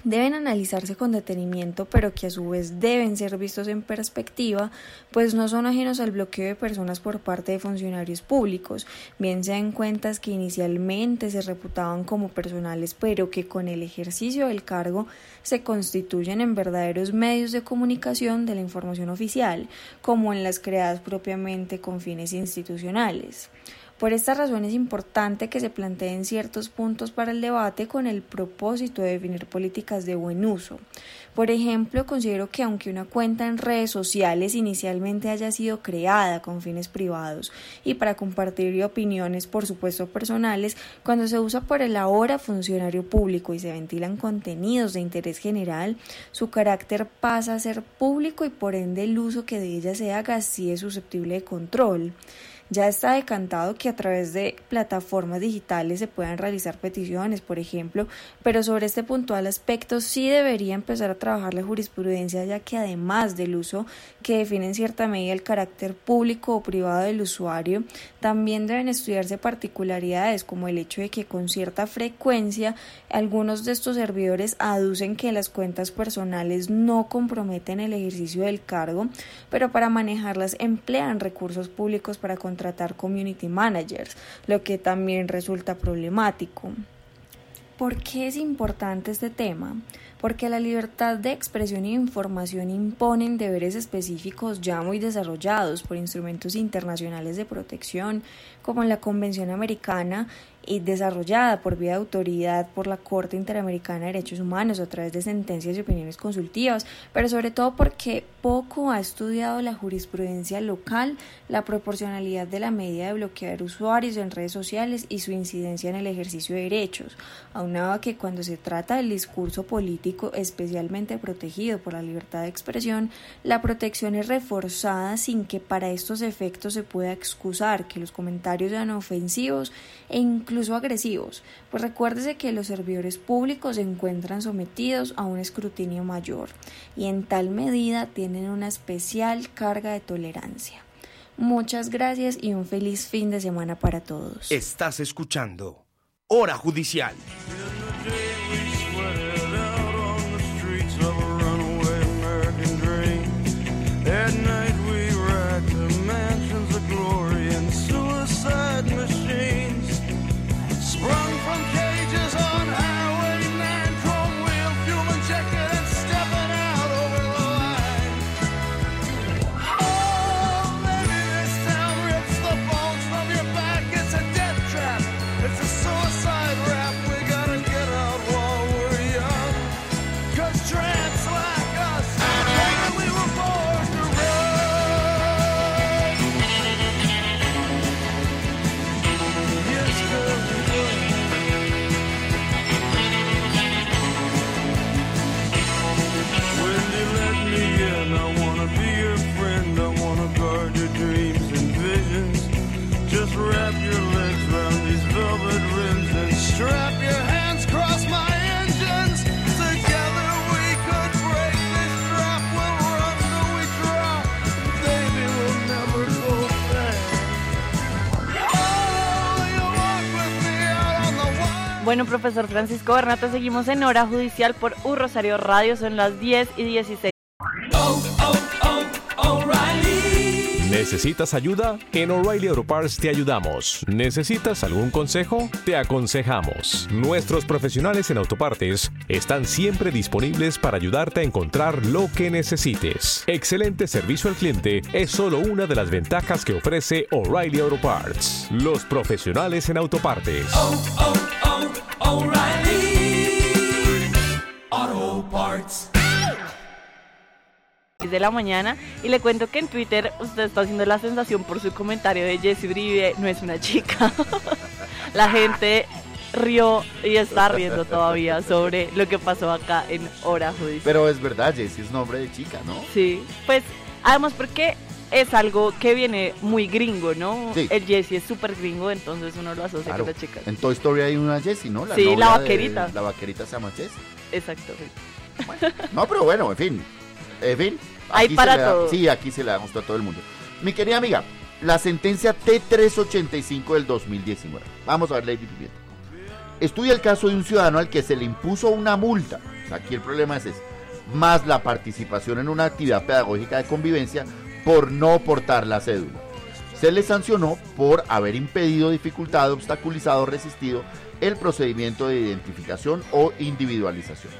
deben analizarse con detenimiento, pero que a su vez deben ser vistos en perspectiva, pues no son ajenos al bloqueo de personas por parte de funcionarios públicos, bien sea en cuentas que inicialmente se reputaban como personales, pero que con el ejercicio del cargo se constituyen en verdaderos medios de comunicación de la información oficial, como en las creadas propiamente con fines institucionales. Por esta razón es importante que se planteen ciertos puntos para el debate con el propósito de definir políticas de buen uso. Por ejemplo, considero que aunque una cuenta en redes sociales inicialmente haya sido creada con fines privados y para compartir opiniones, por supuesto personales, cuando se usa por el ahora funcionario público y se ventilan contenidos de interés general, su carácter pasa a ser público y por ende el uso que de ella se haga sí es susceptible de control. Ya está decantado que a través de plataformas digitales se puedan realizar peticiones, por ejemplo, pero sobre este puntual aspecto sí debería empezar a trabajar la jurisprudencia, ya que además del uso que define en cierta medida el carácter público o privado del usuario, también deben estudiarse particularidades como el hecho de que con cierta frecuencia algunos de estos servidores aducen que las cuentas personales no comprometen el ejercicio del cargo, pero para manejarlas emplean recursos públicos para contratar community managers, lo que también resulta problemático. ¿Por qué es importante este tema? Porque la libertad de expresión e información imponen deberes específicos ya muy desarrollados por instrumentos internacionales de protección, como la Convención Americana y desarrollada por vía de autoridad por la Corte Interamericana de Derechos Humanos a través de sentencias y opiniones consultivas, pero sobre todo porque poco ha estudiado la jurisprudencia local, la proporcionalidad de la medida de bloquear usuarios en redes sociales y su incidencia en el ejercicio de derechos, aunado a que cuando se trata del discurso político especialmente protegido por la libertad de expresión, la protección es reforzada sin que para estos efectos se pueda excusar que los comentarios sean ofensivos e incluso agresivos, pues recuérdese que los servidores públicos se encuentran sometidos a un escrutinio mayor y en tal medida tienen una especial carga de tolerancia. Muchas gracias y un feliz fin de semana para todos. Estás escuchando Hora Judicial. At night profesor Francisco Bernata, seguimos en hora judicial por U Rosario Radio, son las 10 y 16. ¿Necesitas ayuda? En O'Reilly Auto Parts te ayudamos. ¿Necesitas algún consejo? Te aconsejamos. Nuestros profesionales en autopartes están siempre disponibles para ayudarte a encontrar lo que necesites. Excelente servicio al cliente es solo una de las ventajas que ofrece O'Reilly Auto Parts. Los profesionales en autopartes. Auto Parts. de la mañana y le cuento que en Twitter usted está haciendo la sensación por su comentario de Jessie Uribe no es una chica. la gente rió y está riendo todavía sobre lo que pasó acá en Hora Judicial. Pero es verdad, Jessie es nombre de chica, ¿no? Sí, pues además porque es algo que viene muy gringo, ¿no? Sí. El Jesse es súper gringo, entonces uno lo asocia Claro. con las chicas. En Toy Story hay una Jessie, ¿no? Sí, novia la de- vaquerita. la vaquerita se llama Jessie. Exacto. No, pero bueno, en fin. En fin. Hay para da- todo. sí, aquí se le da gusto a todo el mundo. Mi querida amiga, la sentencia T385 del 2019. Vamos a ver, Lady Pimienta. Estudia el caso de un ciudadano al que se le impuso una multa. Aquí el problema es ese. Más la participación en una actividad pedagógica de convivencia por no portar la cédula. Se le sancionó por haber impedido, dificultado, obstaculizado resistido el procedimiento de identificación o individualización.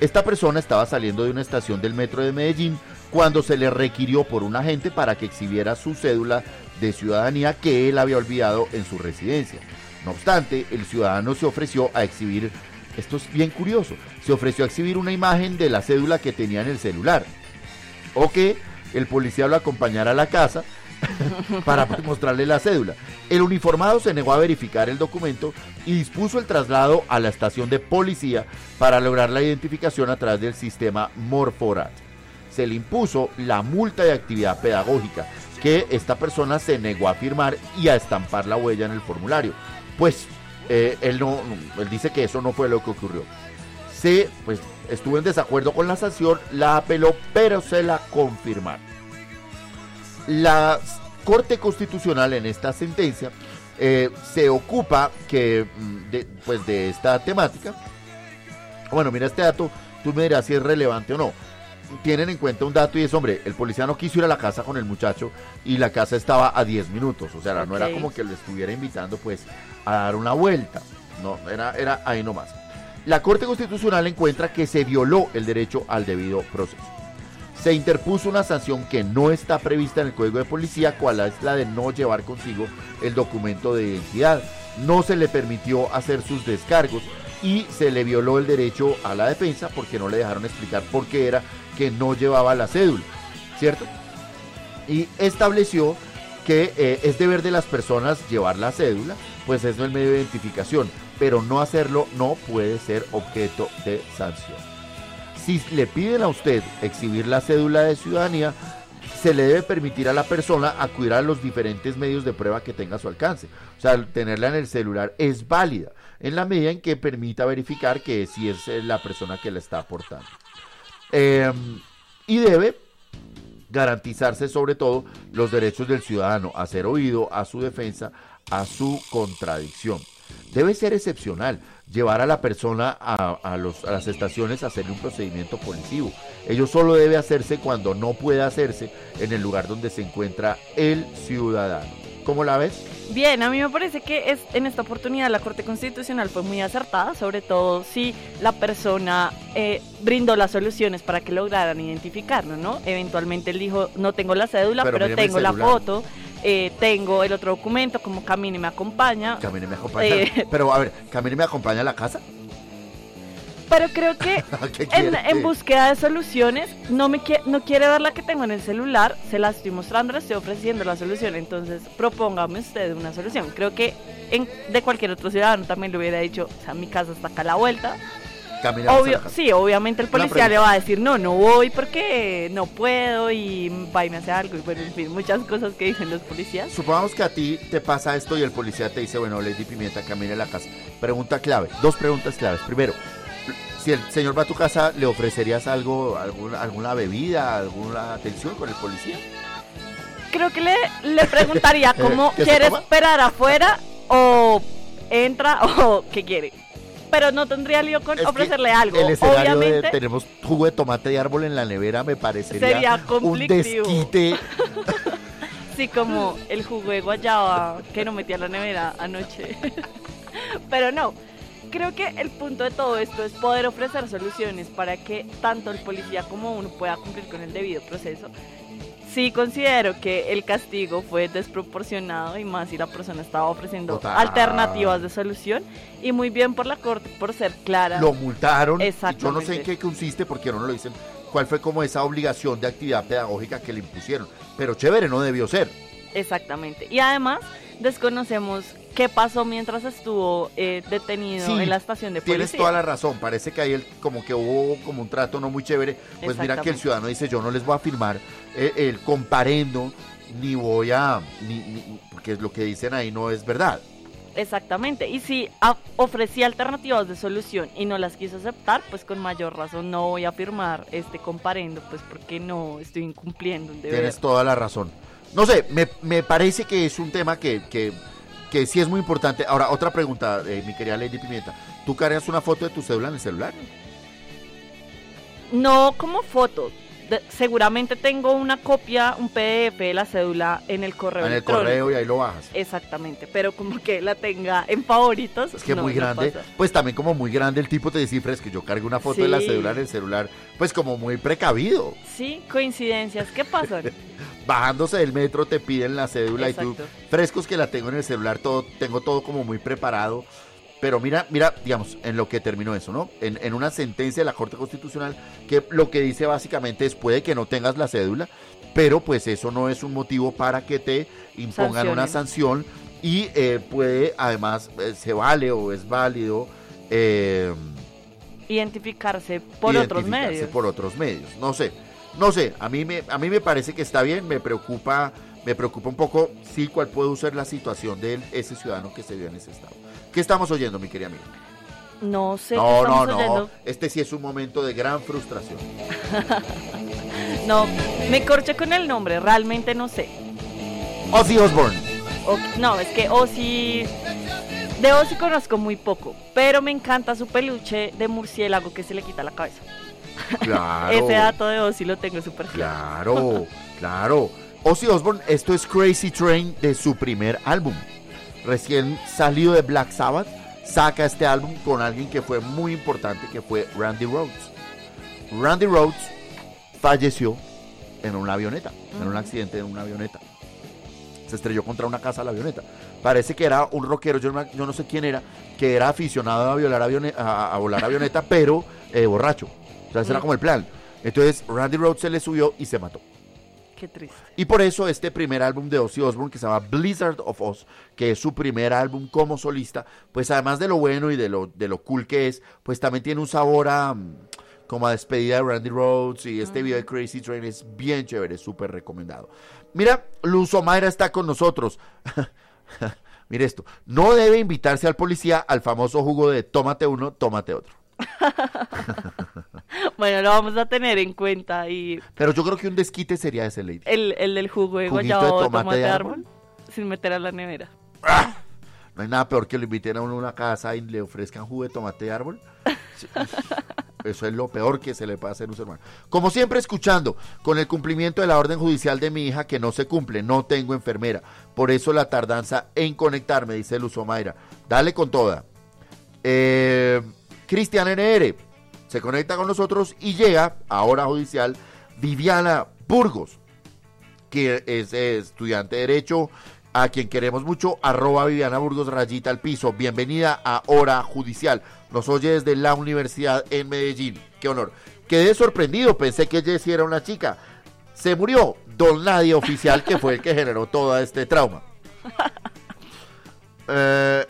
Esta persona estaba saliendo de una estación del metro de Medellín cuando se le requirió por un agente para que exhibiera su cédula de ciudadanía que él había olvidado en su residencia. No obstante, el ciudadano se ofreció a exhibir, esto es bien curioso, se ofreció a exhibir una imagen de la cédula que tenía en el celular. O que el policía lo acompañara a la casa para mostrarle la cédula. El uniformado se negó a verificar el documento y dispuso el traslado a la estación de policía para lograr la identificación a través del sistema Morforat. Se le impuso la multa de actividad pedagógica que esta persona se negó a firmar y a estampar la huella en el formulario. Pues eh, él no, él dice que eso no fue lo que ocurrió. Se, pues, estuvo en desacuerdo con la sanción, la apeló, pero se la confirmaron. La Corte Constitucional en esta sentencia eh, se ocupa que, mm, de, pues, de esta temática. Bueno, mira este dato, tú me dirás si es relevante o no. Tienen en cuenta un dato y es, hombre, el policía no quiso ir a la casa con el muchacho y la casa estaba a 10 minutos. O sea, no era como que le estuviera invitando pues a dar una vuelta. No, era, era ahí nomás. La Corte Constitucional encuentra que se violó el derecho al debido proceso. Se interpuso una sanción que no está prevista en el Código de Policía, cual es la de no llevar consigo el documento de identidad. No se le permitió hacer sus descargos y se le violó el derecho a la defensa porque no le dejaron explicar por qué era que no llevaba la cédula, ¿cierto? Y estableció que eh, es deber de las personas llevar la cédula, pues es el medio de identificación, pero no hacerlo no puede ser objeto de sanción. Si le piden a usted exhibir la cédula de ciudadanía, se le debe permitir a la persona acudir a los diferentes medios de prueba que tenga a su alcance. O sea, tenerla en el celular es válida en la medida en que permita verificar que sí es eh, la persona que la está aportando. Eh, y debe garantizarse sobre todo los derechos del ciudadano a ser oído, a su defensa, a su contradicción. Debe ser excepcional llevar a la persona a, a los- a las estaciones a hacerle un procedimiento policivo. Ello solo debe hacerse cuando no puede hacerse en el lugar donde se encuentra el ciudadano. ¿Cómo la ves? Bien, a mí me parece que es, en esta oportunidad la Corte Constitucional fue muy acertada, sobre todo si la persona eh, brindó las soluciones para que lograran identificarlo, ¿no? Eventualmente él dijo, no tengo la cédula, Pero tengo la foto, eh, tengo el otro documento, como camine y me acompaña. Camine me acompaña. Eh, Pero a ver, Camine me acompaña a la casa. Pero creo que ¿Qué en, búsqueda de soluciones, no me quie- no quiere ver la que tengo en el celular, se la estoy mostrando, le estoy ofreciendo la solución, entonces propóngame usted una solución. Creo que en, de cualquier otro ciudadano también le hubiera dicho, o sea, mi casa está acá a la vuelta. Caminamos a Obvio, la casa. sí, obviamente el policía le va a decir, no, no voy porque no puedo y va y me hace algo, y bueno, en fin, muchas cosas que dicen los policías. Supongamos que a ti te pasa esto y el policía te dice, bueno, Lady Pimienta, camine a la casa. Pregunta clave, dos preguntas claves. Primero, si el señor va a tu casa, ¿le ofrecerías algo, alguna, alguna bebida, alguna atención con el policía? Creo que le, le preguntaría cómo ¿Que se quiere esperar afuera o entra o qué quiere. Pero no tendría lío con Es ofrecerle algo. El escenario de Obviamente, tenemos jugo de tomate de árbol en la nevera me parecería Sería un desquite. sí, como el jugo de guayaba que no metí a la nevera anoche. Pero no, creo que el punto de todo esto es poder ofrecer soluciones para que tanto el policía como uno pueda cumplir con el debido proceso. Sí considero que el castigo fue desproporcionado y más si la persona estaba ofreciendo Total. alternativas de solución y muy bien por la corte por ser clara. Lo multaron. y Yo no Exactamente. sé en qué consiste porque no lo dicen. ¿Cuál fue como esa obligación de actividad pedagógica que le impusieron? Pero chévere, no debió ser. Exactamente. Y además, desconocemos qué pasó mientras estuvo eh, detenido Sí, en la estación de policía. Tienes toda la razón, parece que ahí el- como que hubo como un trato no muy chévere. Pues mira que el ciudadano dice, yo no les voy a firmar eh, el comparendo, ni voy a, ni, ni- porque lo que dicen ahí no es verdad. Exactamente. Y si ofrecía alternativas de solución y no las quiso aceptar, pues con mayor razón no voy a firmar este comparendo, pues porque no estoy incumpliendo un deber. Tienes toda la razón. No sé, me, me parece que es un tema que, que, que sí es muy importante. Ahora, otra pregunta, eh, mi querida Lady Pimienta. ¿Tú cargas una foto de tu cédula en el celular? No como foto. De- seguramente tengo una copia, un PDF de la cédula en el correo en el electrónico. correo y ahí lo bajas. Exactamente, pero como que la tenga en favoritos. Es que no, muy grande, pues también como muy grande el tipo te descifra, es que yo cargue una foto de la cédula en el celular, pues como muy precavido. Sí, coincidencias. ¿Qué pasan? Bajándose del metro te piden la cédula y tú, frescos que la tengo en el celular, todo, tengo todo como muy preparado. Pero mira, mira, digamos, en lo que terminó eso, ¿no? En, en una sentencia de la Corte Constitucional que lo que dice básicamente es puede que no tengas la cédula, pero pues eso no es un motivo para que te impongan una sanción y eh, puede, además, eh, se vale o es válido eh, Identificarse por otros identificarse medios. por otros medios. No sé, no sé, a mí me, a mí me parece que está bien, me preocupa, me preocupa un poco, sí, cuál puede ser la situación de ese ciudadano que se vio en ese estado. ¿Qué estamos oyendo, mi querida amiga? No sé qué No, no, no, oyendo. este sí es un momento de gran frustración. No, me corché con el nombre, realmente no sé. Ozzy Osbourne. O- no, es que Ozzy. De Ozzy conozco muy poco, pero me encanta su peluche de murciélago que se le quita la cabeza. Claro. Ese dato de Ozzy lo tengo súper claro. Claro, claro. Ozzy Osbourne, esto es Crazy Train de su primer álbum. Recién salido de Black Sabbath, saca este álbum con alguien que fue muy importante, que fue Randy Rhodes. Randy Rhodes falleció en una avioneta, en un accidente en una avioneta. Se estrelló contra una casa la avioneta. Parece que era un rockero, yo no, yo no sé quién era, que era aficionado a, violar a, a volar avioneta, pero eh, borracho. O sea, ese era como el plan. Entonces Randy Rhodes se le subió y se mató. Qué triste. Y por eso este primer álbum de Ozzy Osbourne, que se llama Blizzard of Oz, que es su primer álbum como solista, pues además de lo bueno y de lo, de lo cool que es, pues también tiene un sabor a mm, como a despedida de Randy Rhodes y este video de Crazy Train es bien chévere, súper recomendado. Mira, Luz Omaira está con nosotros. Mire esto, no debe invitarse al policía al famoso jugo de tómate uno, tómate otro. Bueno, lo vamos a tener en cuenta. Y Pero yo creo que un desquite sería ese, Lady. el, el del jugo de guayaba de o tomate tomate de árbol. árbol, sin meter a la nevera. No hay nada peor que lo inviten a uno a una casa y le ofrezcan jugo de tomate de árbol. Eso es lo peor que se le puede hacer a un ser humano. Como siempre, escuchando, con el cumplimiento de la orden judicial de mi hija que no se cumple, no tengo enfermera. Por eso la tardanza en conectarme, dice Luz. Dale con toda. Eh, Cristian NR se conecta con nosotros y llega a hora judicial Viviana Burgos que es estudiante de Derecho, a quien queremos mucho, arroba Viviana Burgos Rayita al piso. Bienvenida a Hora Judicial. Nos oye desde la universidad en Medellín. Qué honor. Quedé sorprendido, pensé que Jessie era una chica. Se murió Don Nadie Oficial, que fue el que generó todo este trauma. Eh,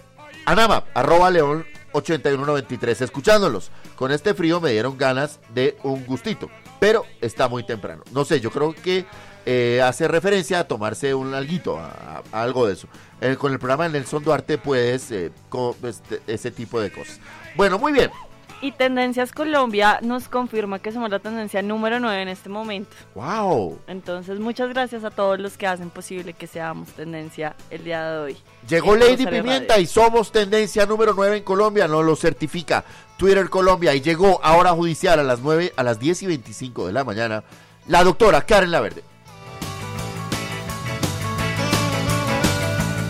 Anama, arroba León 8193, escuchándolos. Con este frío me dieron ganas de un gustito, pero está muy temprano. No sé, yo creo que eh, hace referencia a tomarse un alguito, a, algo de eso. Eh, con el programa de Nelson Duarte puedes eh, co- este- ese tipo de cosas. Bueno, muy bien. Y Tendencias Colombia nos confirma que somos la tendencia número 9 en este momento. ¡Wow! Entonces, muchas gracias a todos los que hacen posible que seamos tendencia el día de hoy. Llegó Lady Pimienta Radio. y somos tendencia número 9 en Colombia, nos lo certifica Twitter Colombia y llegó a hora judicial a las 9, a las 10 y 25 de la mañana, la doctora Karen Laverde.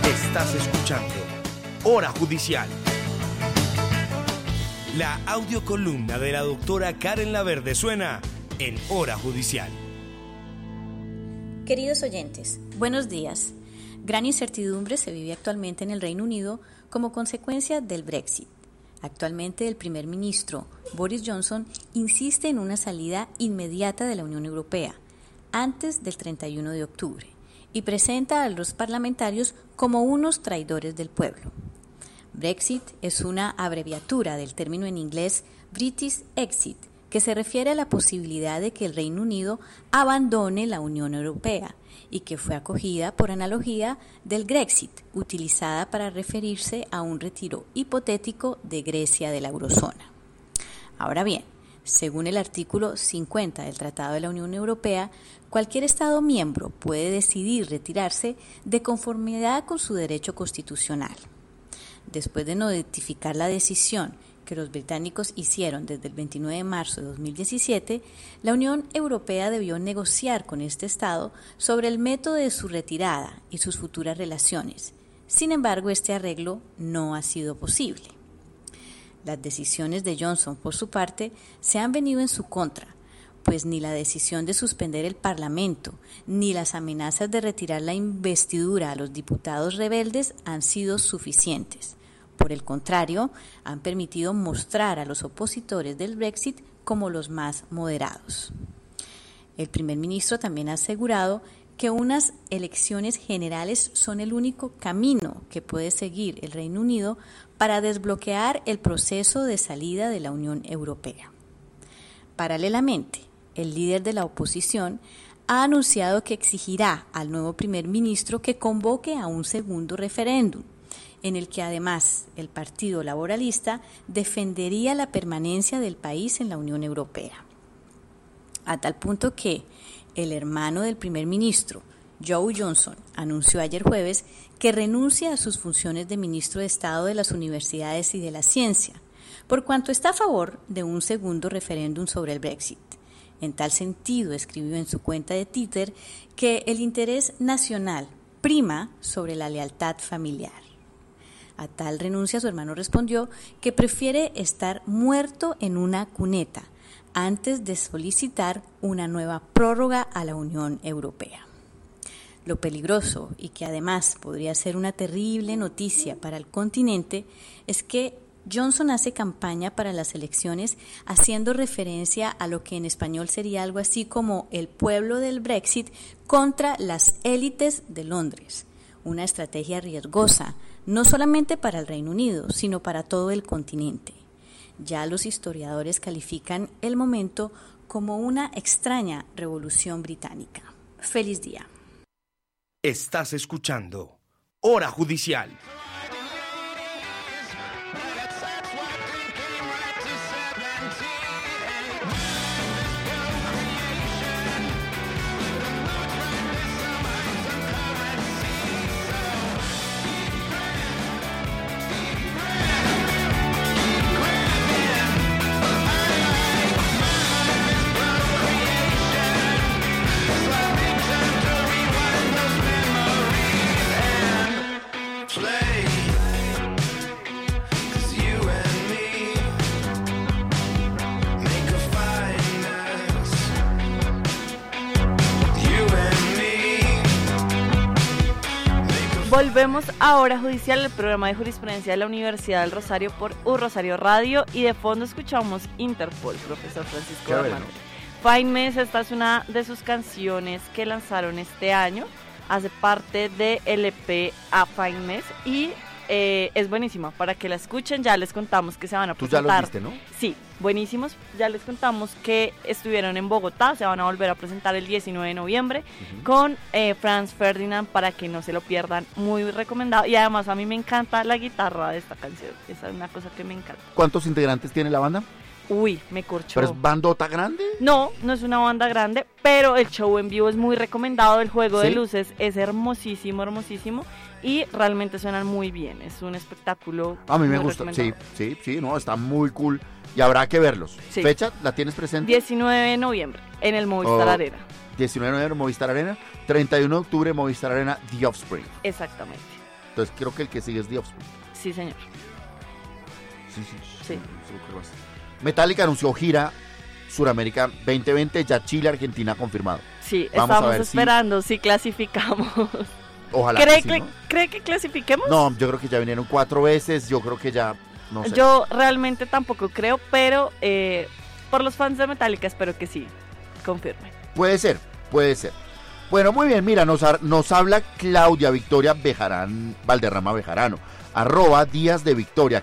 Estás escuchando Hora Judicial. La audiocolumna de la doctora Karen Laverde suena en Hora Judicial. Queridos oyentes, buenos días. Gran incertidumbre se vive actualmente en el Reino Unido como consecuencia del Brexit. Actualmente el primer ministro Boris Johnson insiste en una salida inmediata de la Unión Europea, antes del 31 de octubre. y presenta a los parlamentarios como unos traidores del pueblo. Brexit es una abreviatura del término en inglés British Exit, que se refiere a la posibilidad de que el Reino Unido abandone la Unión Europea y que fue acogida por analogía del Grexit, utilizada para referirse a un retiro hipotético de Grecia de la eurozona. Ahora bien, según el artículo 50 del Tratado de la Unión Europea, cualquier Estado miembro puede decidir retirarse de conformidad con su derecho constitucional. Después de notificar la decisión que los británicos hicieron desde el 29 de marzo de 2017, la Unión Europea debió negociar con este Estado sobre el método de su retirada y sus futuras relaciones. Sin embargo, este arreglo no ha sido posible. Las decisiones de Johnson, por su parte, se han venido en su contra, pues ni la decisión de suspender el Parlamento ni las amenazas de retirar la investidura a los diputados rebeldes han sido suficientes. Por el contrario, han permitido mostrar a los opositores del Brexit como los más moderados. El primer ministro también ha asegurado que unas elecciones generales son el único camino que puede seguir el Reino Unido para desbloquear el proceso de salida de la Unión Europea. Paralelamente, el líder de la oposición ha anunciado que exigirá al nuevo primer ministro que convoque a un segundo referéndum, en el que además el Partido Laboralista defendería la permanencia del país en la Unión Europea. A tal punto que el hermano del primer ministro, Joe Johnson, anunció ayer jueves que renuncia a sus funciones de ministro de Estado de las Universidades y de la Ciencia, por cuanto está a favor de un segundo referéndum sobre el Brexit. En tal sentido, escribió en su cuenta de Twitter que el interés nacional prima sobre la lealtad familiar. A tal renuncia su hermano respondió que prefiere estar muerto en una cuneta antes de solicitar una nueva prórroga a la Unión Europea. Lo peligroso y que además podría ser una terrible noticia para el continente es que Johnson hace campaña para las elecciones haciendo referencia a lo que en español sería algo así como el pueblo del Brexit contra las élites de Londres, una estrategia riesgosa no solamente para el Reino Unido, sino para todo el continente. Ya los historiadores califican el momento como una extraña revolución británica. Feliz día. Estás escuchando Hora Judicial. Volvemos a Hora Judicial, el programa de jurisprudencia de la Universidad del Rosario por U Rosario Radio y de fondo escuchamos Interpol, profesor Francisco. Hernández. Fine Mess, esta es una de sus canciones que lanzaron este año, hace parte de LP a Fine Mess y eh, es buenísima, para que la escuchen, ya les contamos que se van a Tú ya presentar. los viste, ¿no? Sí, buenísimos. Ya les contamos que estuvieron en Bogotá, se van a volver a presentar el 19 de noviembre con eh, Franz Ferdinand para que no se lo pierdan, muy recomendado. Y además a mí me encanta la guitarra de esta canción, esa es una cosa que me encanta. ¿Cuántos integrantes tiene la banda? Uy, me corchó. ¿Pero es bandota grande? No, no es una banda grande, pero el show en vivo es muy recomendado, el juego de ¿Sí? luces es hermosísimo, hermosísimo y realmente suenan muy bien, es un espectáculo. A mí me gusta. Sí, sí, sí, no, está muy cool. Y habrá que verlos. Sí. ¿Fecha? ¿La tienes presente? 19 de noviembre en el Movistar Oh, Arena. 19 de noviembre, Movistar Arena. 31 de octubre, Movistar Arena, The Offspring. Exactamente. Entonces creo que el que sigue es The Offspring. Sí, señor. Sí, sí. Sí. Metallica anunció gira Suramérica 2020, ya Chile, Argentina confirmado. Sí, Vamos estamos ver si- esperando si clasificamos. Ojalá ¿Cree, que sí. ¿Cree que clasifiquemos? No, yo creo que ya vinieron cuatro veces, yo creo que ya, no sé. Yo realmente tampoco creo, pero eh, por los fans de Metallica espero que sí, confirme. Puede ser, puede ser. Bueno, muy bien, mira, nos, nos habla Claudia Victoria Bejarán, Valderrama Bejarano, arroba Días de Victoria.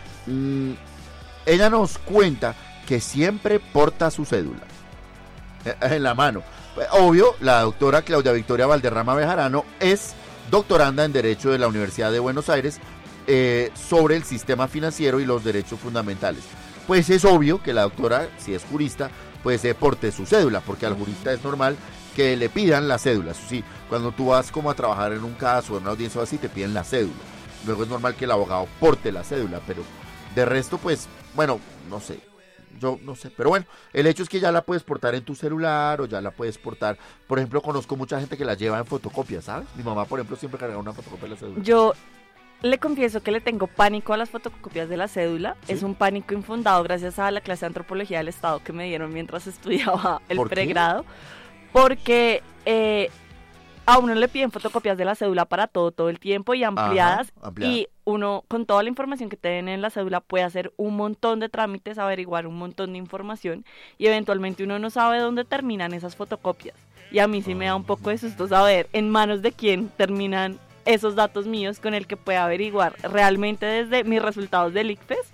Mm, ella nos cuenta que siempre porta su cédula eh, en la mano. Obvio, la doctora Claudia Victoria Valderrama Bejarano es doctoranda en Derecho de la Universidad de Buenos Aires eh, sobre el sistema financiero y los derechos fundamentales. Pues es obvio que la doctora, si es jurista, pues eh, porte su cédula, porque al jurista es normal que le pidan la cédula. Sí, cuando tú vas como a trabajar en un caso, en una audiencia así, te piden la cédula. Luego es normal que el abogado porte la cédula, pero de resto, pues, bueno, no sé. Yo no sé, pero bueno, el hecho es que ya la puedes portar en tu celular o ya la puedes portar. Por ejemplo, conozco mucha gente que la lleva en fotocopia, ¿sabes? Mi mamá, por ejemplo, siempre carga una fotocopia de la cédula. Yo le confieso que le tengo pánico a las fotocopias de la cédula. Es un pánico infundado gracias a la clase de antropología del Estado que me dieron mientras estudiaba el ¿Por qué? pregrado. Porque eh, a uno le piden fotocopias de la cédula para todo, todo el tiempo y ampliadas. Y uno, con toda la información que te den en la cédula, puede hacer un montón de trámites, averiguar un montón de información y eventualmente uno no sabe dónde terminan esas fotocopias. Y a mí sí me da un poco de susto saber en manos de quién terminan esos datos míos con el que pueda averiguar realmente desde mis resultados del ICFES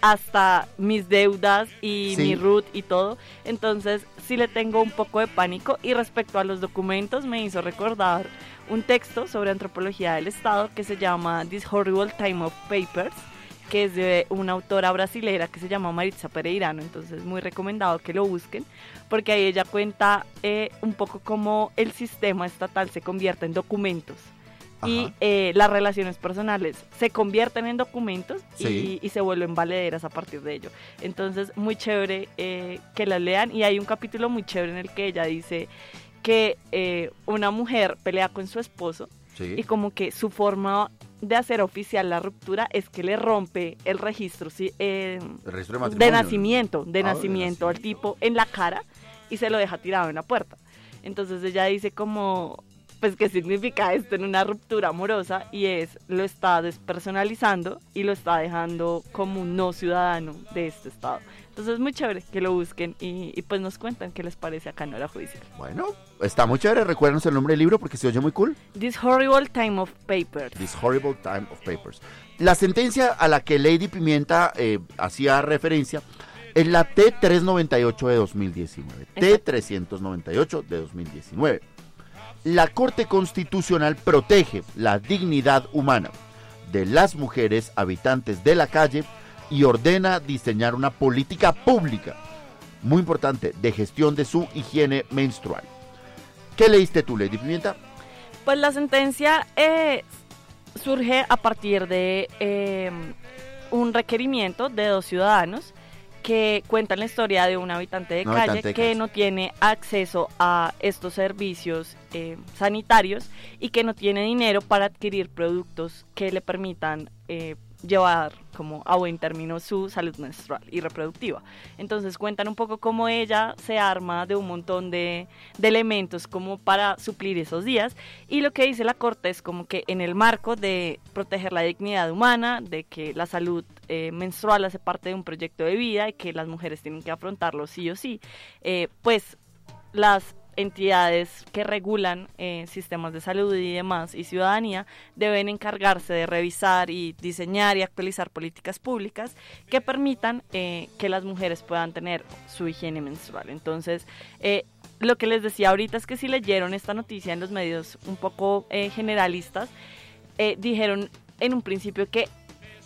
hasta mis deudas y Sí. mi root y todo. Entonces sí le tengo un poco de pánico y respecto a los documentos me hizo recordar un texto sobre antropología del Estado que se llama This Horrible Time of Papers que es de una autora brasilera que se llama Maritza Pereirano, entonces muy recomendado que lo busquen, porque ahí ella cuenta eh, un poco cómo el sistema estatal se convierte en documentos y eh, las relaciones personales se convierten en documentos Sí. y, y se vuelven valederas a partir de ello. Entonces, muy chévere eh, que la lean y hay un capítulo muy chévere en el que ella dice que eh, una mujer pelea con su esposo Sí. y como que su forma de hacer oficial la ruptura es que le rompe el registro sí, eh, El registro de nacimiento, de Ah, de nacimiento al tipo en la cara y se lo deja tirado en la puerta. Entonces ella dice como, pues, ¿qué significa esto en una ruptura amorosa? Y es, lo está despersonalizando y lo está dejando como un no ciudadano de este estado. Entonces es muy chévere que lo busquen y, y, pues nos cuentan qué les parece acá en hora judicial. Bueno, está muy chévere. Recuérdenos el nombre del libro porque se oye muy cool. This Horrible Time of Papers. This Horrible Time of Papers. La sentencia a la que Lady Pimienta eh, hacía referencia es la T398 de 2019. T398 de 2019. La Corte Constitucional protege la dignidad humana de las mujeres habitantes de la calle y ordena diseñar una política pública, muy importante, de gestión de su higiene menstrual. ¿Qué leíste tú, Lady Pimienta? Pues la sentencia eh, surge a partir de eh, un requerimiento de dos ciudadanos que cuentan la historia de un habitante de calle habitante de que calle. no tiene acceso a estos servicios eh, sanitarios y que no tiene dinero para adquirir productos que le permitan eh, llevar como a buen término su salud menstrual y reproductiva. Entonces cuentan un poco cómo ella se arma de un montón de, elementos como para suplir esos días y lo que dice la Corte es como que en el marco de proteger la dignidad humana, de que la salud eh, menstrual hace parte de un proyecto de vida y que las mujeres tienen que afrontarlo sí o sí, eh, pues las entidades que regulan eh, sistemas de salud y demás y ciudadanía deben encargarse de revisar y diseñar y actualizar políticas públicas que permitan eh, que las mujeres puedan tener su higiene menstrual. Entonces, eh, lo que les decía ahorita es que si leyeron esta noticia en los medios un poco generalistas, eh, dijeron en un principio que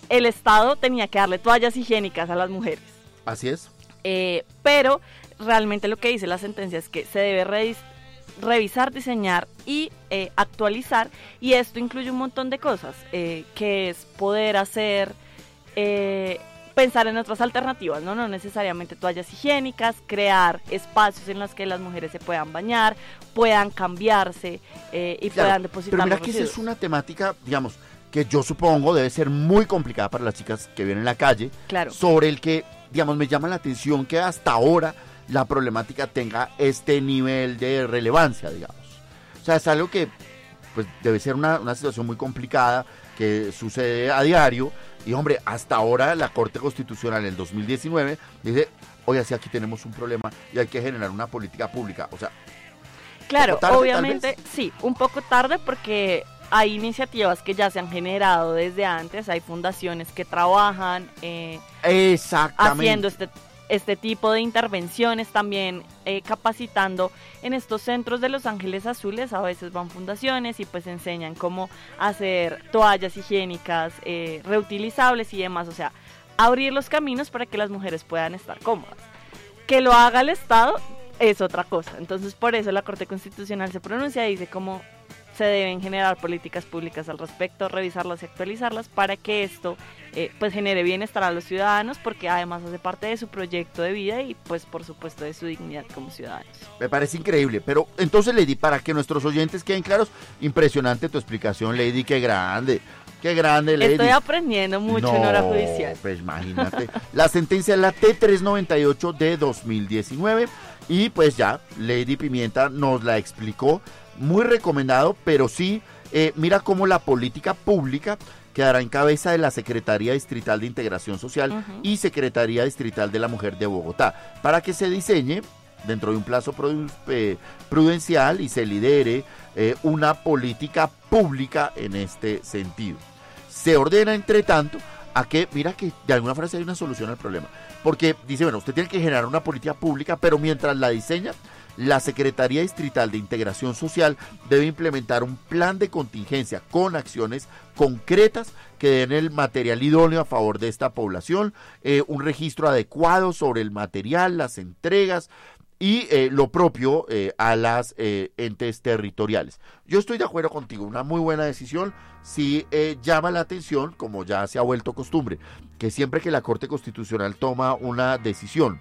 el Estado tenía que darle toallas higiénicas a las mujeres. Así es. Eh, pero realmente lo que dice la sentencia es que se debe revis- revisar, diseñar y eh, actualizar y esto incluye un montón de cosas, eh, que es poder hacer eh, pensar en otras alternativas, ¿no? No necesariamente toallas higiénicas, crear espacios en los que las mujeres se puedan bañar, puedan cambiarse eh, y Claro, puedan depositar Pero mira los que esa es una temática, digamos, que yo supongo debe ser muy complicada para las chicas que viven en la calle. Claro. Sobre el que, digamos, me llama la atención que hasta ahora la problemática tenga este nivel de relevancia, digamos. O sea, es algo que pues debe ser una, una situación muy complicada que sucede a diario. Y hombre, hasta ahora la Corte Constitucional en el 2019 dice, oye, sí, aquí tenemos un problema y hay que generar una política pública. O sea, Claro, tarde, obviamente, sí, un poco tarde porque hay iniciativas que ya se han generado desde antes, hay fundaciones que trabajan eh, exactamente. haciendo este, este tipo de intervenciones, también eh, capacitando en estos centros de Los Ángeles Azules, a veces van fundaciones y pues enseñan cómo hacer toallas higiénicas eh, reutilizables y demás, o sea, abrir los caminos para que las mujeres puedan estar cómodas. Que lo haga el Estado es otra cosa, entonces por eso la Corte Constitucional se pronuncia y dice cómo se deben generar políticas públicas al respecto, revisarlas y actualizarlas para que esto eh, pues genere bienestar a los ciudadanos porque además hace parte de su proyecto de vida y pues por supuesto de su dignidad como ciudadanos. Me parece increíble, pero entonces Lady, para que nuestros oyentes queden claros, impresionante tu explicación, Lady, qué grande, qué grande, Lady. Estoy aprendiendo mucho en hora judicial. Pues imagínate. la sentencia es la T398 de 2019 y pues ya, Lady Pimienta nos la explicó, muy recomendado, pero sí, eh, mira cómo la política pública quedará en cabeza de la Secretaría Distrital de Integración Social y Secretaría Distrital de la Mujer de Bogotá, para que se diseñe dentro de un plazo eh, prudencial y se lidere eh, una política pública en este sentido. Se ordena, entre tanto, a que, mira que de alguna forma sí hay una solución al problema, porque dice, bueno, usted tiene que generar una política pública, pero mientras la diseña, la Secretaría Distrital de Integración Social debe implementar un plan de contingencia con acciones concretas que den el material idóneo a favor de esta población, eh, un registro adecuado sobre el material, las entregas y eh, lo propio eh, a las entes territoriales. Yo estoy de acuerdo contigo, una muy buena decisión. Eh, llama la atención, como ya se ha vuelto costumbre, que siempre que la Corte Constitucional toma una decisión,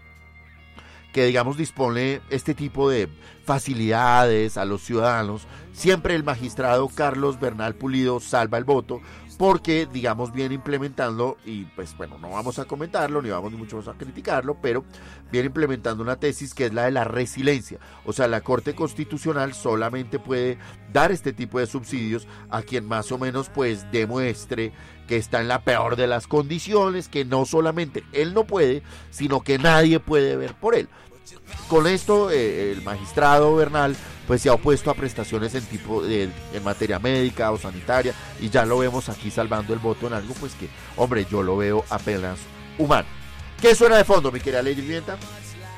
que digamos dispone este tipo de facilidades a los ciudadanos, siempre el magistrado Carlos Bernal Pulido salva el voto porque digamos viene implementando y pues bueno, no vamos a comentarlo ni vamos ni mucho más a criticarlo, pero viene implementando una tesis que es la de la resiliencia, o sea, la Corte Constitucional solamente puede dar este tipo de subsidios a quien más o menos pues demuestre que está en la peor de las condiciones, que no solamente él no puede, sino que nadie puede ver por él. Con esto, eh, el magistrado Bernal pues se ha opuesto a prestaciones en tipo de, en materia médica o sanitaria y ya lo vemos aquí salvando el voto en algo pues que, hombre, yo lo veo apenas humano. ¿Qué suena de fondo, mi querida Lady Pimienta?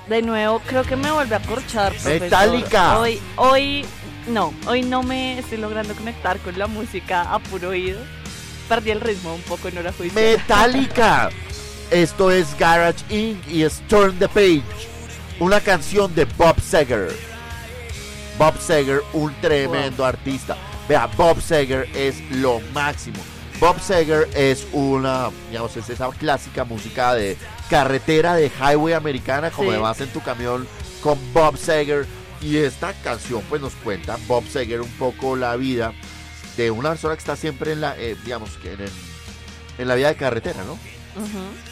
De nuevo, creo que me vuelve a corchar. Metallica. Hoy, hoy, no, hoy no me estoy logrando conectar con la música a puro oído. Perdí el ritmo un poco en hora judicial. Metallica. Esto es Garage Inc. y es Turn the Page, una canción de Bob Seger. Bob Seger, un tremendo artista. Vea, Bob Seger es lo máximo. Bob Seger es una, digamos, es esa clásica música de carretera de highway americana, como Sí. de vas en tu camión con Bob Seger. Y esta canción, pues nos cuenta Bob Seger un poco la vida de una persona que está siempre en la, eh, digamos, en, el- en la vida de carretera, ¿no?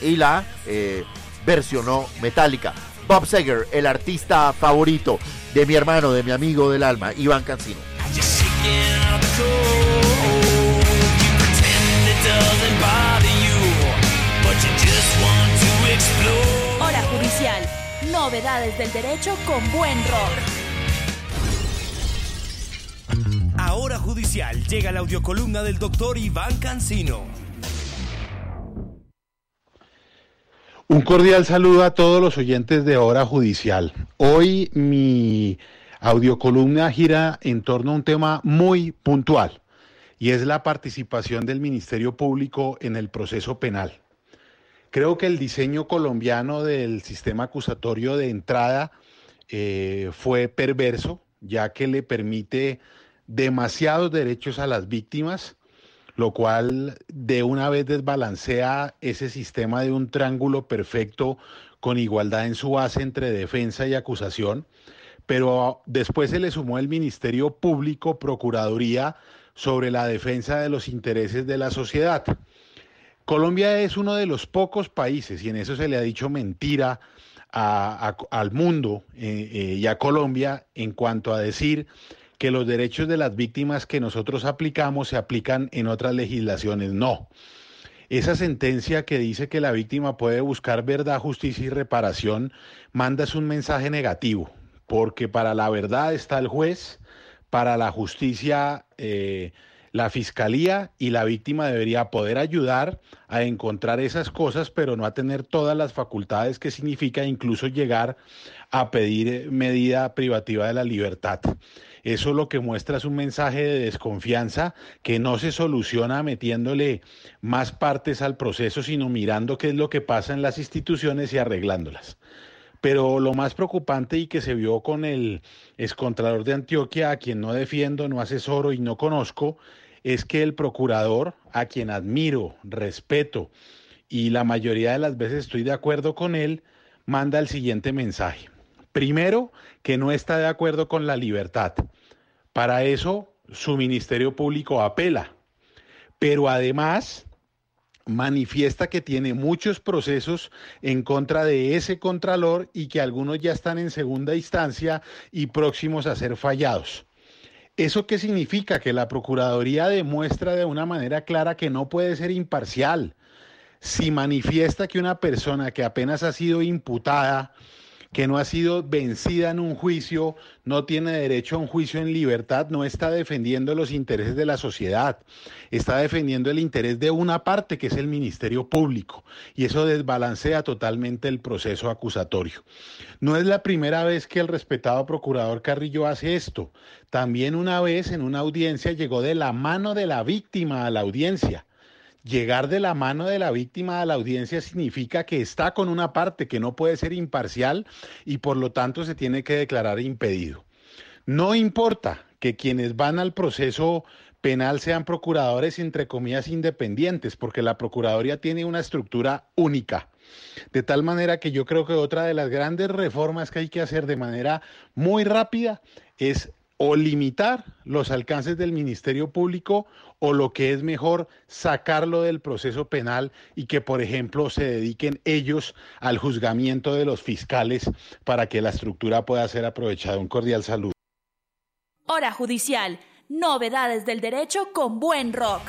Y la eh, versionó Metallica. Bob Seger, el artista favorito de mi hermano, de mi amigo del alma, Iván Cancino. Hora judicial. Novedades del derecho con buen rock. Ahora judicial llega la audiocolumna del doctor Iván Cancino. Un cordial saludo a todos los oyentes de Hora Judicial. Hoy mi audiocolumna gira en torno a un tema muy puntual y es la participación del Ministerio Público en el proceso penal. Creo que el diseño colombiano del sistema acusatorio de entrada eh, fue perverso, ya que le permite demasiados derechos a las víctimas, lo cual de una vez desbalancea ese sistema de un triángulo perfecto con igualdad en su base entre defensa y acusación, pero después se le sumó el Ministerio Público, Procuraduría, sobre la defensa de los intereses de la sociedad. Colombia es uno de los pocos países, y en eso se le ha dicho mentira al mundo eh, eh, y a Colombia en cuanto a decir que los derechos de las víctimas que nosotros aplicamos se aplican en otras legislaciones. No. Esa sentencia que dice que la víctima puede buscar verdad, justicia y reparación manda es un mensaje negativo, porque para la verdad está el juez, para la justicia eh, la fiscalía y la víctima debería poder ayudar a encontrar esas cosas, pero no a tener todas las facultades que significa incluso llegar a pedir eh, medida privativa de la libertad. Eso lo que muestra es un mensaje de desconfianza que no se soluciona metiéndole más partes al proceso, sino mirando qué es lo que pasa en las instituciones y arreglándolas. Pero lo más preocupante y que se vio con el excontralor de Antioquia, a quien no defiendo, no asesoro y no conozco, es que el procurador, a quien admiro, respeto y la mayoría de las veces estoy de acuerdo con él, manda el siguiente mensaje. Primero, que no está de acuerdo con la libertad. Para eso, su Ministerio Público apela. Pero además, manifiesta que tiene muchos procesos en contra de ese contralor y que algunos ya están en segunda instancia y próximos a ser fallados. ¿Eso qué significa? Que la Procuraduría demuestra de una manera clara que no puede ser imparcial. Si manifiesta que una persona que apenas ha sido imputada, que no ha sido vencida en un juicio, no tiene derecho a un juicio en libertad, no está defendiendo los intereses de la sociedad, está defendiendo el interés de una parte que es el Ministerio Público y eso desbalancea totalmente el proceso acusatorio. No es la primera vez que el respetado procurador Carrillo hace esto, también una vez en una audiencia llegó de la mano de la víctima a la audiencia. Llegar de la mano de la víctima a la audiencia significa que está con una parte que no puede ser imparcial y por lo tanto se tiene que declarar impedido. No importa que quienes van al proceso penal sean procuradores entre comillas independientes, porque la Procuraduría tiene una estructura única. De tal manera que yo creo que otra de las grandes reformas que hay que hacer de manera muy rápida es o limitar los alcances del Ministerio Público o lo que es mejor, sacarlo del proceso penal y que, por ejemplo, se dediquen ellos al juzgamiento de los fiscales para que la estructura pueda ser aprovechada. Un cordial saludo. Hora judicial. Novedades del derecho con buen rock.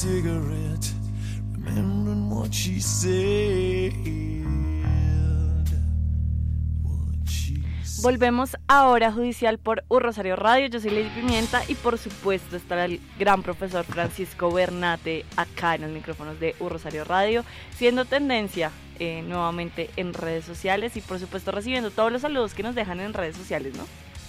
Cigarette, remembering what she said. Volvemos a Hora Judicial por U Rosario Radio. Yo soy Lady Pimienta y por supuesto estará el gran profesor Francisco Bernate acá en los micrófonos de U Rosario Radio, siendo tendencia eh, nuevamente en redes sociales y por supuesto recibiendo todos los saludos que nos dejan en redes sociales, ¿no?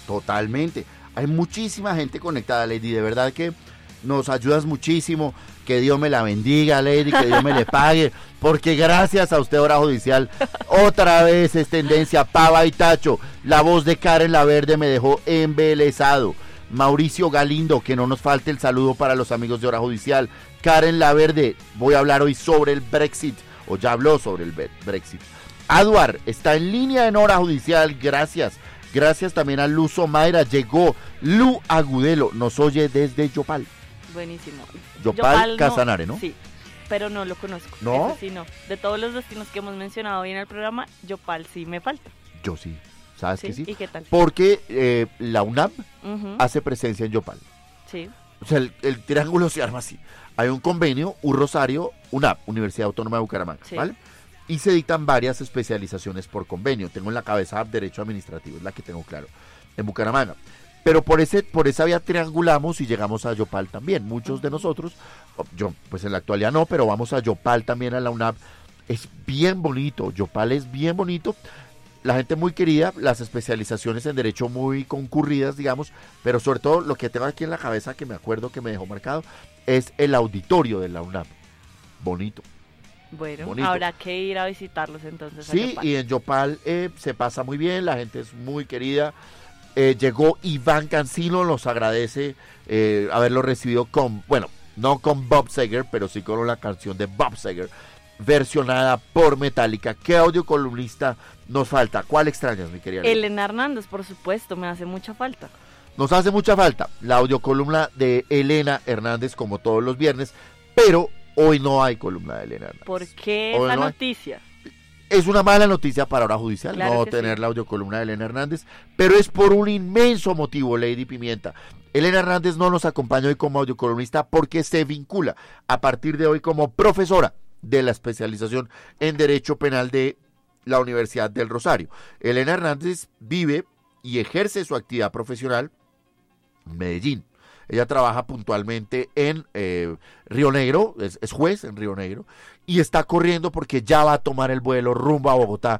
Totalmente. Hay muchísima gente conectada, Lady. De verdad que nos ayudas muchísimo. Que Dios me la bendiga, Lady, que Dios me le pague. Porque gracias a usted, hora judicial, otra vez es tendencia pava y tacho. La voz de Karen La Verde me dejó embelesado. Mauricio Galindo, que no nos falte el saludo para los amigos de hora judicial. Karen La Verde, voy a hablar hoy sobre el Brexit, o ya habló sobre el Brexit. Aduar está en línea en hora judicial, gracias. Gracias también a Luzo Mayra, llegó Lu Agudelo, nos oye desde Yopal. Buenísimo. Yopal, no- Casanare, ¿no? Sí, pero no lo conozco. ¿No? Sí, no. De todos los destinos que hemos mencionado hoy en el programa, Yopal sí me falta. Yo sí, ¿sabes Sí, que sí? ¿y qué tal? Porque eh, la UNAM hace presencia en Yopal. Sí. O sea, el, el triángulo se arma así. Hay un convenio, un Rosario, UNAP, Universidad Autónoma de Bucaramanga, Sí. ¿vale? Y se dictan varias especializaciones por convenio. Tengo en la cabeza Derecho Administrativo, es la que tengo claro, en Bucaramanga. Pero por ese por esa vía triangulamos y llegamos a Yopal también. Muchos de nosotros, o- yo pues en la actualidad no, pero vamos a Yopal también a la UNAP. Es bien bonito, Yopal es bien bonito. La gente muy querida, las especializaciones en derecho muy concurridas, digamos, pero sobre todo lo que tengo aquí en la cabeza que me acuerdo que me dejó marcado es el auditorio de la UNAP. Bonito. Bueno, Bonito. habrá que ir a visitarlos entonces. a Sí, Yopal. y en Yopal eh, se pasa muy bien, la gente es muy querida. Eh, llegó Iván Cancino, nos agradece eh, haberlo recibido con, bueno, no con Bob Seger, pero sí con la canción de Bob Seger, versionada por Metallica. ¿Qué audio columnista nos falta? ¿Cuál extrañas, mi querida? Elena Hernández, por supuesto, me hace mucha falta. Nos hace mucha falta la audiocolumna de Elena Hernández, como todos los viernes, pero hoy no hay columna de Elena Hernández. ¿Por qué Hoy esa no hay. Es una mala noticia para hora judicial Claro no tener sí. la audiocolumna de Elena Hernández, pero es por un inmenso motivo, Lady Pimienta. Elena Hernández no nos acompaña hoy como audiocolumnista porque se vincula a partir de hoy como profesora de la especialización en Derecho Penal de la Universidad del Rosario. Elena Hernández vive y ejerce su actividad profesional en Medellín. Ella trabaja puntualmente en eh, Río Negro, es, es juez en Río Negro, y está corriendo porque ya va a tomar el vuelo rumbo a Bogotá,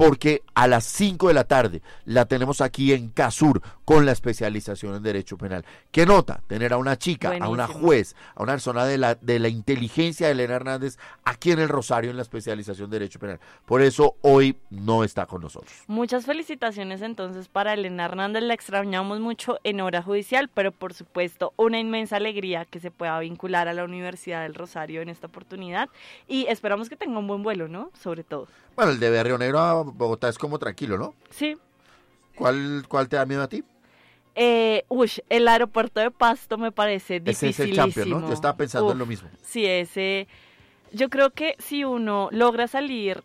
porque a las 5 de la tarde la tenemos aquí en Casur con la especialización en Derecho Penal. ¿Qué nota? Tener a una chica, a una juez, a una persona de la, de la inteligencia de Elena Hernández aquí en el Rosario en la especialización de Derecho Penal. Por eso hoy no está con nosotros. Muchas felicitaciones entonces para Elena Hernández, la extrañamos mucho en hora judicial, pero por supuesto una inmensa alegría que se pueda vincular a la Universidad del Rosario en esta oportunidad y esperamos que tenga un buen vuelo, ¿no? Sobre todo. Bueno, el de Río Negro Bogotá es como tranquilo, ¿no? Sí. ¿Cuál, cuál te da miedo a ti? Eh, uy, el aeropuerto de Pasto me parece Ese dificilísimo. es el champion, ¿no? Yo estaba pensando en lo mismo. Sí, ese. Yo creo que si uno logra salir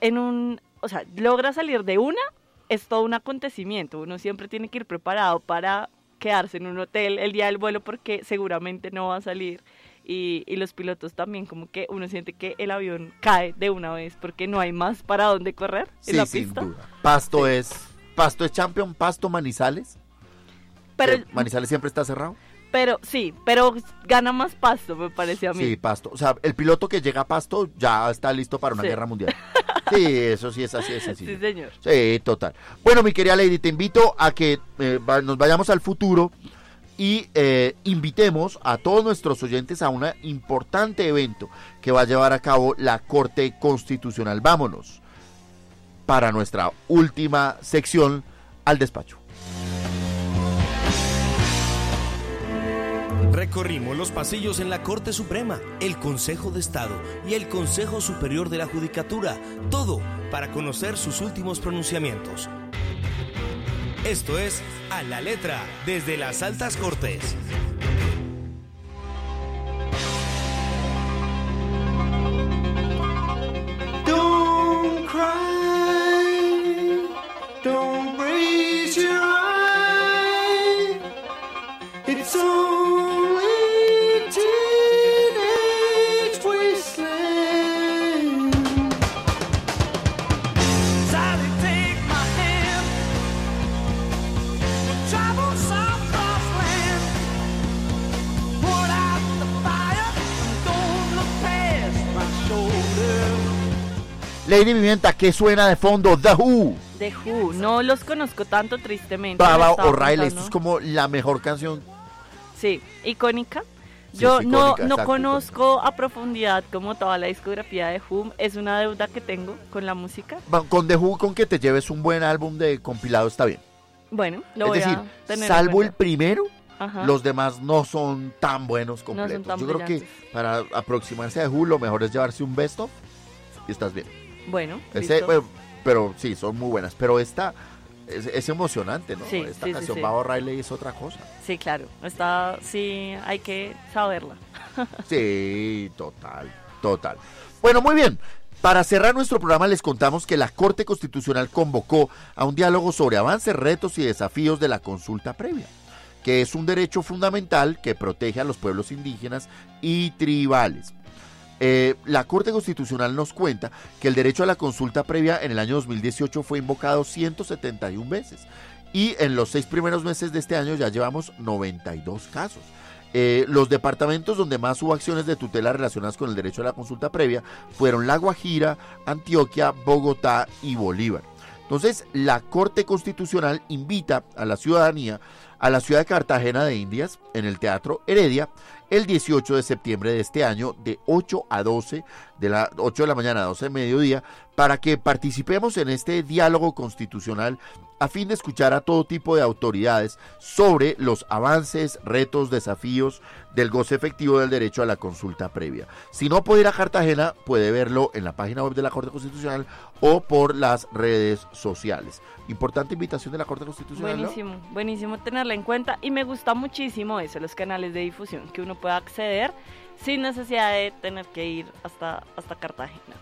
en un, o sea, logra salir de una, es todo un acontecimiento. Uno siempre tiene que ir preparado para quedarse en un hotel el día del vuelo porque seguramente no va a salir. Y, y los pilotos también, como que uno siente que el avión cae de una vez porque no hay más para dónde correr en Sí, la sin pista. duda. Pasto es Pasto es champion, Pasto Manizales. Pero, Manizales siempre está cerrado. pero sí, pero gana más pasto, me parece a mí. Sí, Pasto. O sea, el piloto que llega a Pasto ya está listo para una Sí. guerra mundial. Sí, eso sí es así, es así. Sí, señor. Sí, total. Bueno, mi querida Lady, te invito a que eh, va- nos vayamos al futuro y eh, invitemos a todos nuestros oyentes a un importante evento que va a llevar a cabo la Corte Constitucional. Vámonos para nuestra última sección al despacho. Recorrimos los pasillos en la Corte Suprema, el Consejo de Estado y el Consejo Superior de la Judicatura, todo para conocer sus últimos pronunciamientos. Esto es A la Letra, desde las Altas Cortes. Lady Vivienta, ¿qué suena de fondo? The Who. The Who, no los conozco tanto tristemente. Baba O'Reilly, esto es como la mejor canción Sí, icónica. Sí, Yo no, icónica, no exacto, conozco a profundidad como toda la discografía de Whom. Es una deuda que tengo con la música. Con The Who, con que te lleves un buen álbum de compilado está bien. Bueno, lo es voy decir, a tener en salvo el primero, Ajá. los demás no son tan buenos completos. tan Yo creo que brillantes. para aproximarse a Who, lo mejor es llevarse un best of y estás bien. Bueno, Ese, bueno, pero sí, son muy buenas. Pero esta es, es emocionante, ¿no? Sí, esta sí, canción sí. Baba Riley es otra cosa. Sí, claro. Está, sí, hay que saberla. Sí, total, total. Bueno, muy bien. Para cerrar nuestro programa les contamos que la Corte Constitucional convocó a un diálogo sobre avances, retos y desafíos de la consulta previa, que es un derecho fundamental que protege a los pueblos indígenas y tribales. Eh, la Corte Constitucional nos cuenta que el derecho a la consulta previa en el año 2018 fue invocado 171 veces y en los seis primeros meses de este año ya llevamos 92 casos. Eh, los departamentos donde más hubo acciones de tutela relacionadas con el derecho a la consulta previa fueron La Guajira, Antioquia, Bogotá y Bolívar. Entonces, la Corte Constitucional invita a la ciudadanía a la ciudad de Cartagena de Indias, en el Teatro Heredia, el 18 de septiembre de este año, de 8 a 12, de la 8 de la mañana a 12 de mediodía, para que participemos en este diálogo constitucional a fin de escuchar a todo tipo de autoridades sobre los avances, retos, desafíos del goce efectivo del derecho a la consulta previa. Si no puede ir a Cartagena, puede verlo en la página web de la Corte Constitucional o por las redes sociales. Importante invitación de la Corte Constitucional. ¿no? Buenísimo, buenísimo tenerla en cuenta y me gusta muchísimo eso, los canales de difusión, que uno pueda acceder sin necesidad de tener que ir hasta, hasta Cartagena.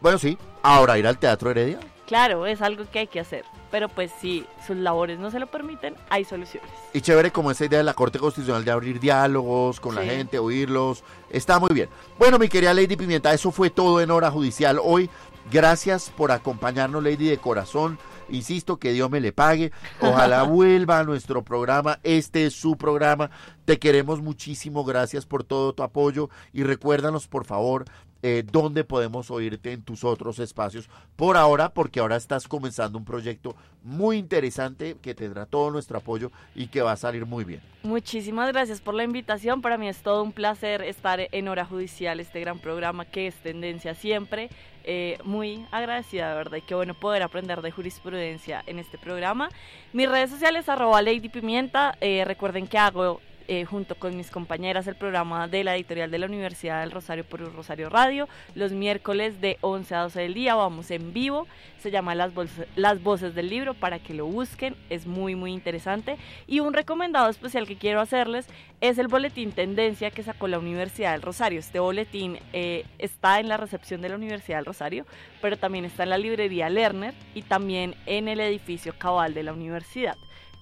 Bueno, sí. Ahora ir al Teatro Heredia. Claro, es algo que hay que hacer, pero pues si sus labores no se lo permiten, hay soluciones. Y chévere como esa idea de la Corte Constitucional de abrir diálogos con la gente, oírlos. Está muy bien. Bueno, mi querida Lady Pimienta, eso fue todo en hora judicial hoy. Gracias por acompañarnos, Lady de corazón. Insisto, que Dios me le pague. Ojalá vuelva a nuestro programa. Este es su programa. Te queremos muchísimo. Gracias por todo tu apoyo. Y recuérdanos, por favor, eh, dónde podemos oírte en tus otros espacios. Por ahora, porque ahora estás comenzando un proyecto muy interesante que tendrá todo nuestro apoyo y que va a salir muy bien. Muchísimas gracias por la invitación. Para mí es todo un placer estar en Hora Judicial, este gran programa que es tendencia siempre. Eh, muy agradecida, de verdad, y qué bueno poder aprender de jurisprudencia en este programa. Mis redes sociales, arroba Lady Pimienta. Eh, recuerden que hago eh, junto con mis compañeras el programa de la editorial de la Universidad del Rosario por Rosario Radio. Los miércoles de 11 a 12 del día vamos en vivo. Se llama Las, Las Voces del Libro para que lo busquen. Es muy, muy interesante. Y un recomendado especial que quiero hacerles es el boletín Tendencia que sacó la Universidad del Rosario. Este boletín eh, está en la recepción de la Universidad del Rosario, pero también está en la librería Lerner y también en el edificio Cabal de la universidad.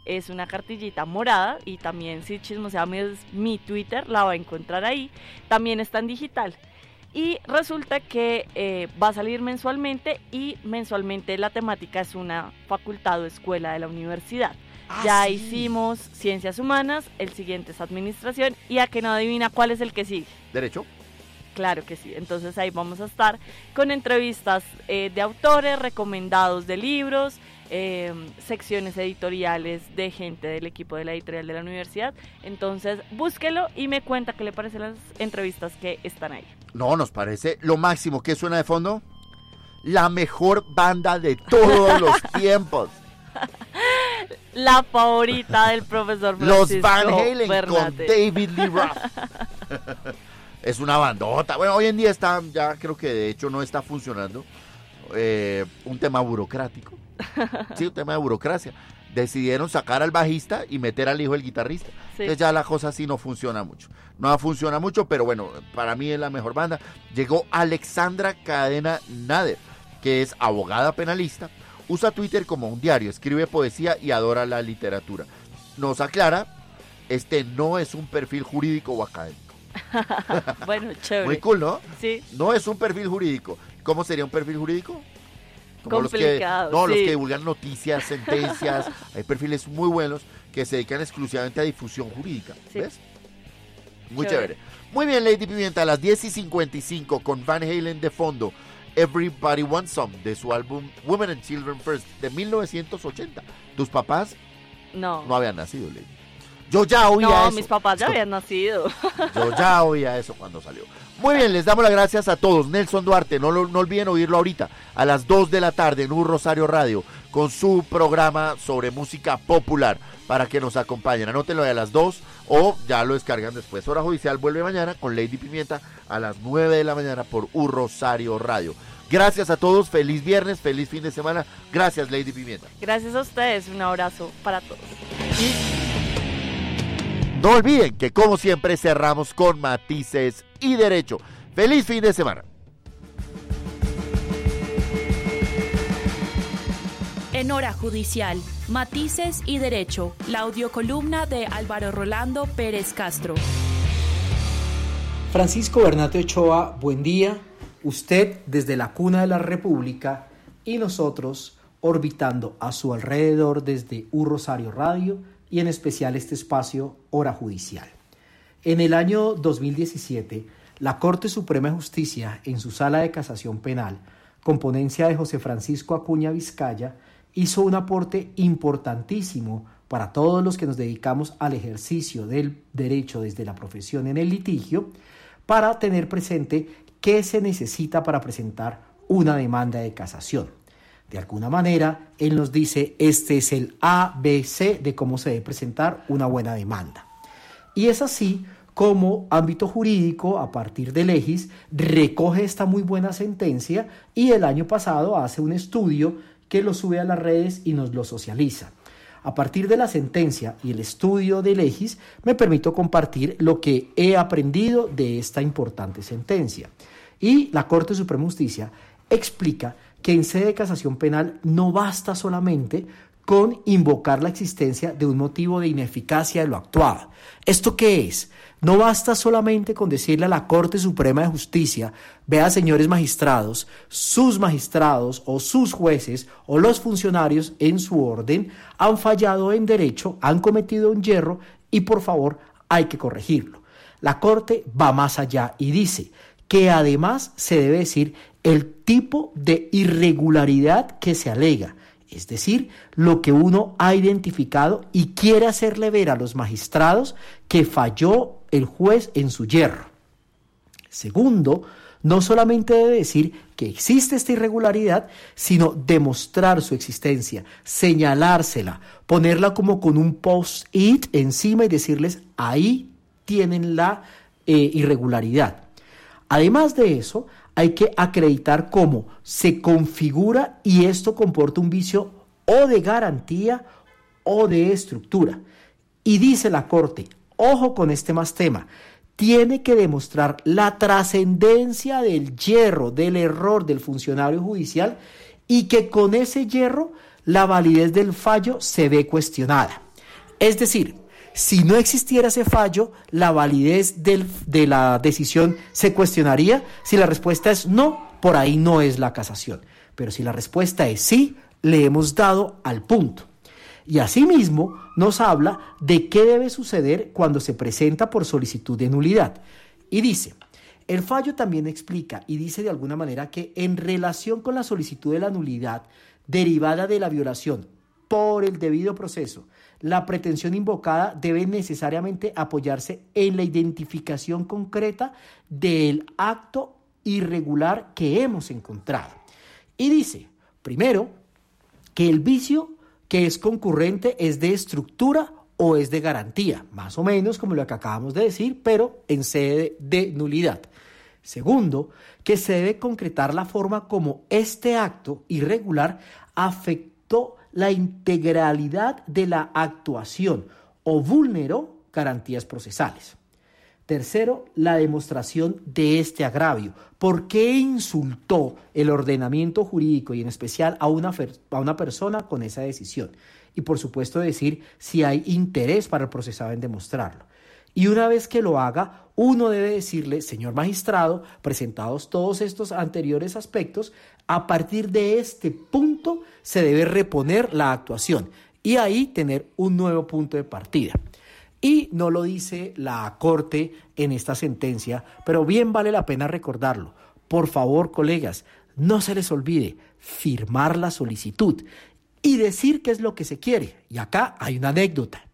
Es una cartillita morada y también si chismosea mi, mi Twitter la va a encontrar ahí. También está en digital. Y resulta que eh, va a salir mensualmente y mensualmente la temática es una facultad o escuela de la universidad. ya hicimos ciencias humanas, el siguiente es administración y a que no adivina cuál es el que sigue. ¿Derecho? Claro que sí. Entonces ahí vamos a estar con entrevistas eh, de autores, recomendados de libros, eh, secciones editoriales de gente del equipo de la editorial de la universidad. Entonces búsquelo y me cuenta qué le parecen las entrevistas que están ahí. No, nos parece lo máximo. ¿Qué suena de fondo? La mejor banda de todos los tiempos. La favorita del profesor Los Van Halen con. David Lee Roth. es una bandota. Bueno, hoy en día está, ya creo que de hecho no está funcionando. Eh, un tema burocrático. Sí, un tema de burocracia. Decidieron sacar al bajista y meter al hijo del guitarrista. Sí. Entonces ya la cosa así no funciona mucho. No funciona mucho, pero bueno, para mí es la mejor banda. Llegó Alexandra Cadena Nader, que es abogada penalista. Usa Twitter como un diario, escribe poesía y adora la literatura. Nos aclara, este no es un perfil jurídico o académico. bueno, chévere. Muy cool, ¿no? Sí. No es un perfil jurídico. ¿Cómo sería un perfil jurídico? Los que, no, los sí. que divulgan noticias, sentencias. Hay perfiles muy buenos que se dedican exclusivamente a difusión jurídica. ¿Ves? Muy Chévere. chévere. Muy bien, Lady Pimienta, a las 10 y 55 con Van Halen de fondo. Everybody Wants Some de su álbum Women and Children First de 1980. Tus papás No. no habían nacido, Lady. Yo ya oía No, eso. mis papás ya habían nacido. Yo ya oía eso cuando salió. Muy bien, les damos las gracias a todos. Nelson Duarte, no, lo- no olviden oírlo ahorita, a las 2 de la tarde en Un Rosario Radio, con su programa sobre música popular, para que nos acompañen. Anótenlo a las 2 o ya lo descargan después. Hora Judicial vuelve mañana con Lady Pimienta a las 9 de la mañana por Un Rosario Radio. Gracias a todos, feliz viernes, feliz fin de semana. Gracias, Lady Pimienta. Gracias a ustedes, un abrazo para todos. No olviden que como siempre cerramos con matices y derecho. Feliz fin de semana. En hora judicial, matices y derecho, la audiocolumna de Álvaro Rolando Pérez Castro. Francisco Bernate Ochoa, buen día. Usted desde la cuna de la República y nosotros orbitando a su alrededor desde Un Rosario Radio y en especial este espacio Hora Judicial. En el año 2017, la Corte Suprema de Justicia, en su sala de casación penal, con ponencia de José Francisco Acuña Vizcaya, hizo un aporte importantísimo para todos los que nos dedicamos al ejercicio del derecho desde la profesión en el litigio, para tener presente qué se necesita para presentar una demanda de casación. De alguna manera, él nos dice, este es el ABC de cómo se debe presentar una buena demanda. Y es así como ámbito jurídico, a partir de Legis, recoge esta muy buena sentencia y el año pasado hace un estudio que lo sube a las redes y nos lo socializa. A partir de la sentencia y el estudio de Legis, me permito compartir lo que he aprendido de esta importante sentencia. Y la Corte Suprema de Justicia explica que en sede de casación penal no basta solamente con invocar la existencia de un motivo de ineficacia de lo actuado. ¿Esto qué es? No basta solamente con decirle a la Corte Suprema de Justicia, vea señores magistrados, sus magistrados o sus jueces o los funcionarios en su orden han fallado en derecho, han cometido un hierro y por favor hay que corregirlo. La Corte va más allá y dice que además se debe decir el tipo de irregularidad que se alega, es decir, lo que uno ha identificado y quiere hacerle ver a los magistrados que falló el juez en su hierro. Segundo, no solamente debe decir que existe esta irregularidad, sino demostrar su existencia, señalársela, ponerla como con un post-it encima y decirles, ahí tienen la eh, irregularidad. Además de eso, hay que acreditar cómo se configura y esto comporta un vicio o de garantía o de estructura. Y dice la Corte, ojo con este más tema, tiene que demostrar la trascendencia del hierro, del error del funcionario judicial y que con ese hierro la validez del fallo se ve cuestionada. Es decir, si no existiera ese fallo, la validez de la decisión se cuestionaría. Si la respuesta es no, por ahí no es la casación. Pero si la respuesta es sí, le hemos dado al punto. Y asimismo nos habla de qué debe suceder cuando se presenta por solicitud de nulidad. Y dice, el fallo también explica y dice de alguna manera que en relación con la solicitud de la nulidad derivada de la violación por el debido proceso, la pretensión invocada debe necesariamente apoyarse en la identificación concreta del acto irregular que hemos encontrado. Y dice, primero, que el vicio que es concurrente es de estructura o es de garantía, más o menos como lo que acabamos de decir, pero en sede de nulidad. Segundo, que se debe concretar la forma como este acto irregular afectó la integralidad de la actuación o vulneró garantías procesales. Tercero, la demostración de este agravio. ¿Por qué insultó el ordenamiento jurídico y en especial a una, a una persona con esa decisión? Y por supuesto decir si hay interés para el procesado en demostrarlo. Y una vez que lo haga, uno debe decirle, señor magistrado, presentados todos estos anteriores aspectos, a partir de este punto se debe reponer la actuación y ahí tener un nuevo punto de partida. Y no lo dice la Corte en esta sentencia, pero bien vale la pena recordarlo. Por favor, colegas, no se les olvide firmar la solicitud y decir qué es lo que se quiere. Y acá hay una anécdota.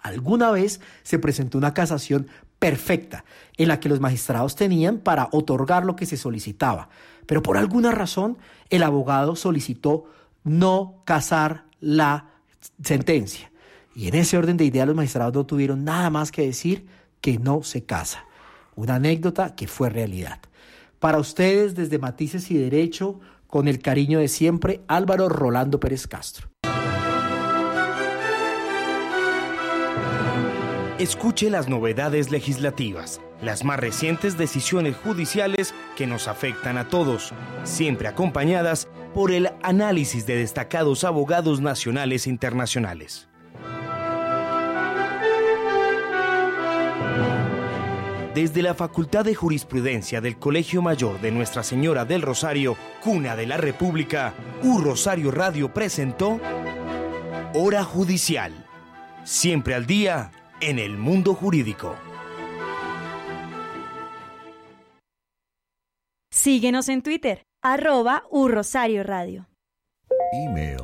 Alguna vez se presentó una casación perfecta en la que los magistrados tenían para otorgar lo que se solicitaba, pero por alguna razón el abogado solicitó no casar la sentencia. Y en ese orden de ideas los magistrados no tuvieron nada más que decir que no se casa. Una anécdota que fue realidad. Para ustedes, desde Matices y Derecho, con el cariño de siempre, Álvaro Rolando Pérez Castro. Escuche las novedades legislativas, las más recientes decisiones judiciales que nos afectan a todos, siempre acompañadas por el análisis de destacados abogados nacionales e internacionales. Desde la Facultad de Jurisprudencia del Colegio Mayor de Nuestra Señora del Rosario, Cuna de la República, U Rosario Radio presentó Hora Judicial. Siempre al día en el mundo jurídico. Síguenos en Twitter, arroba U Rosario Radio. Email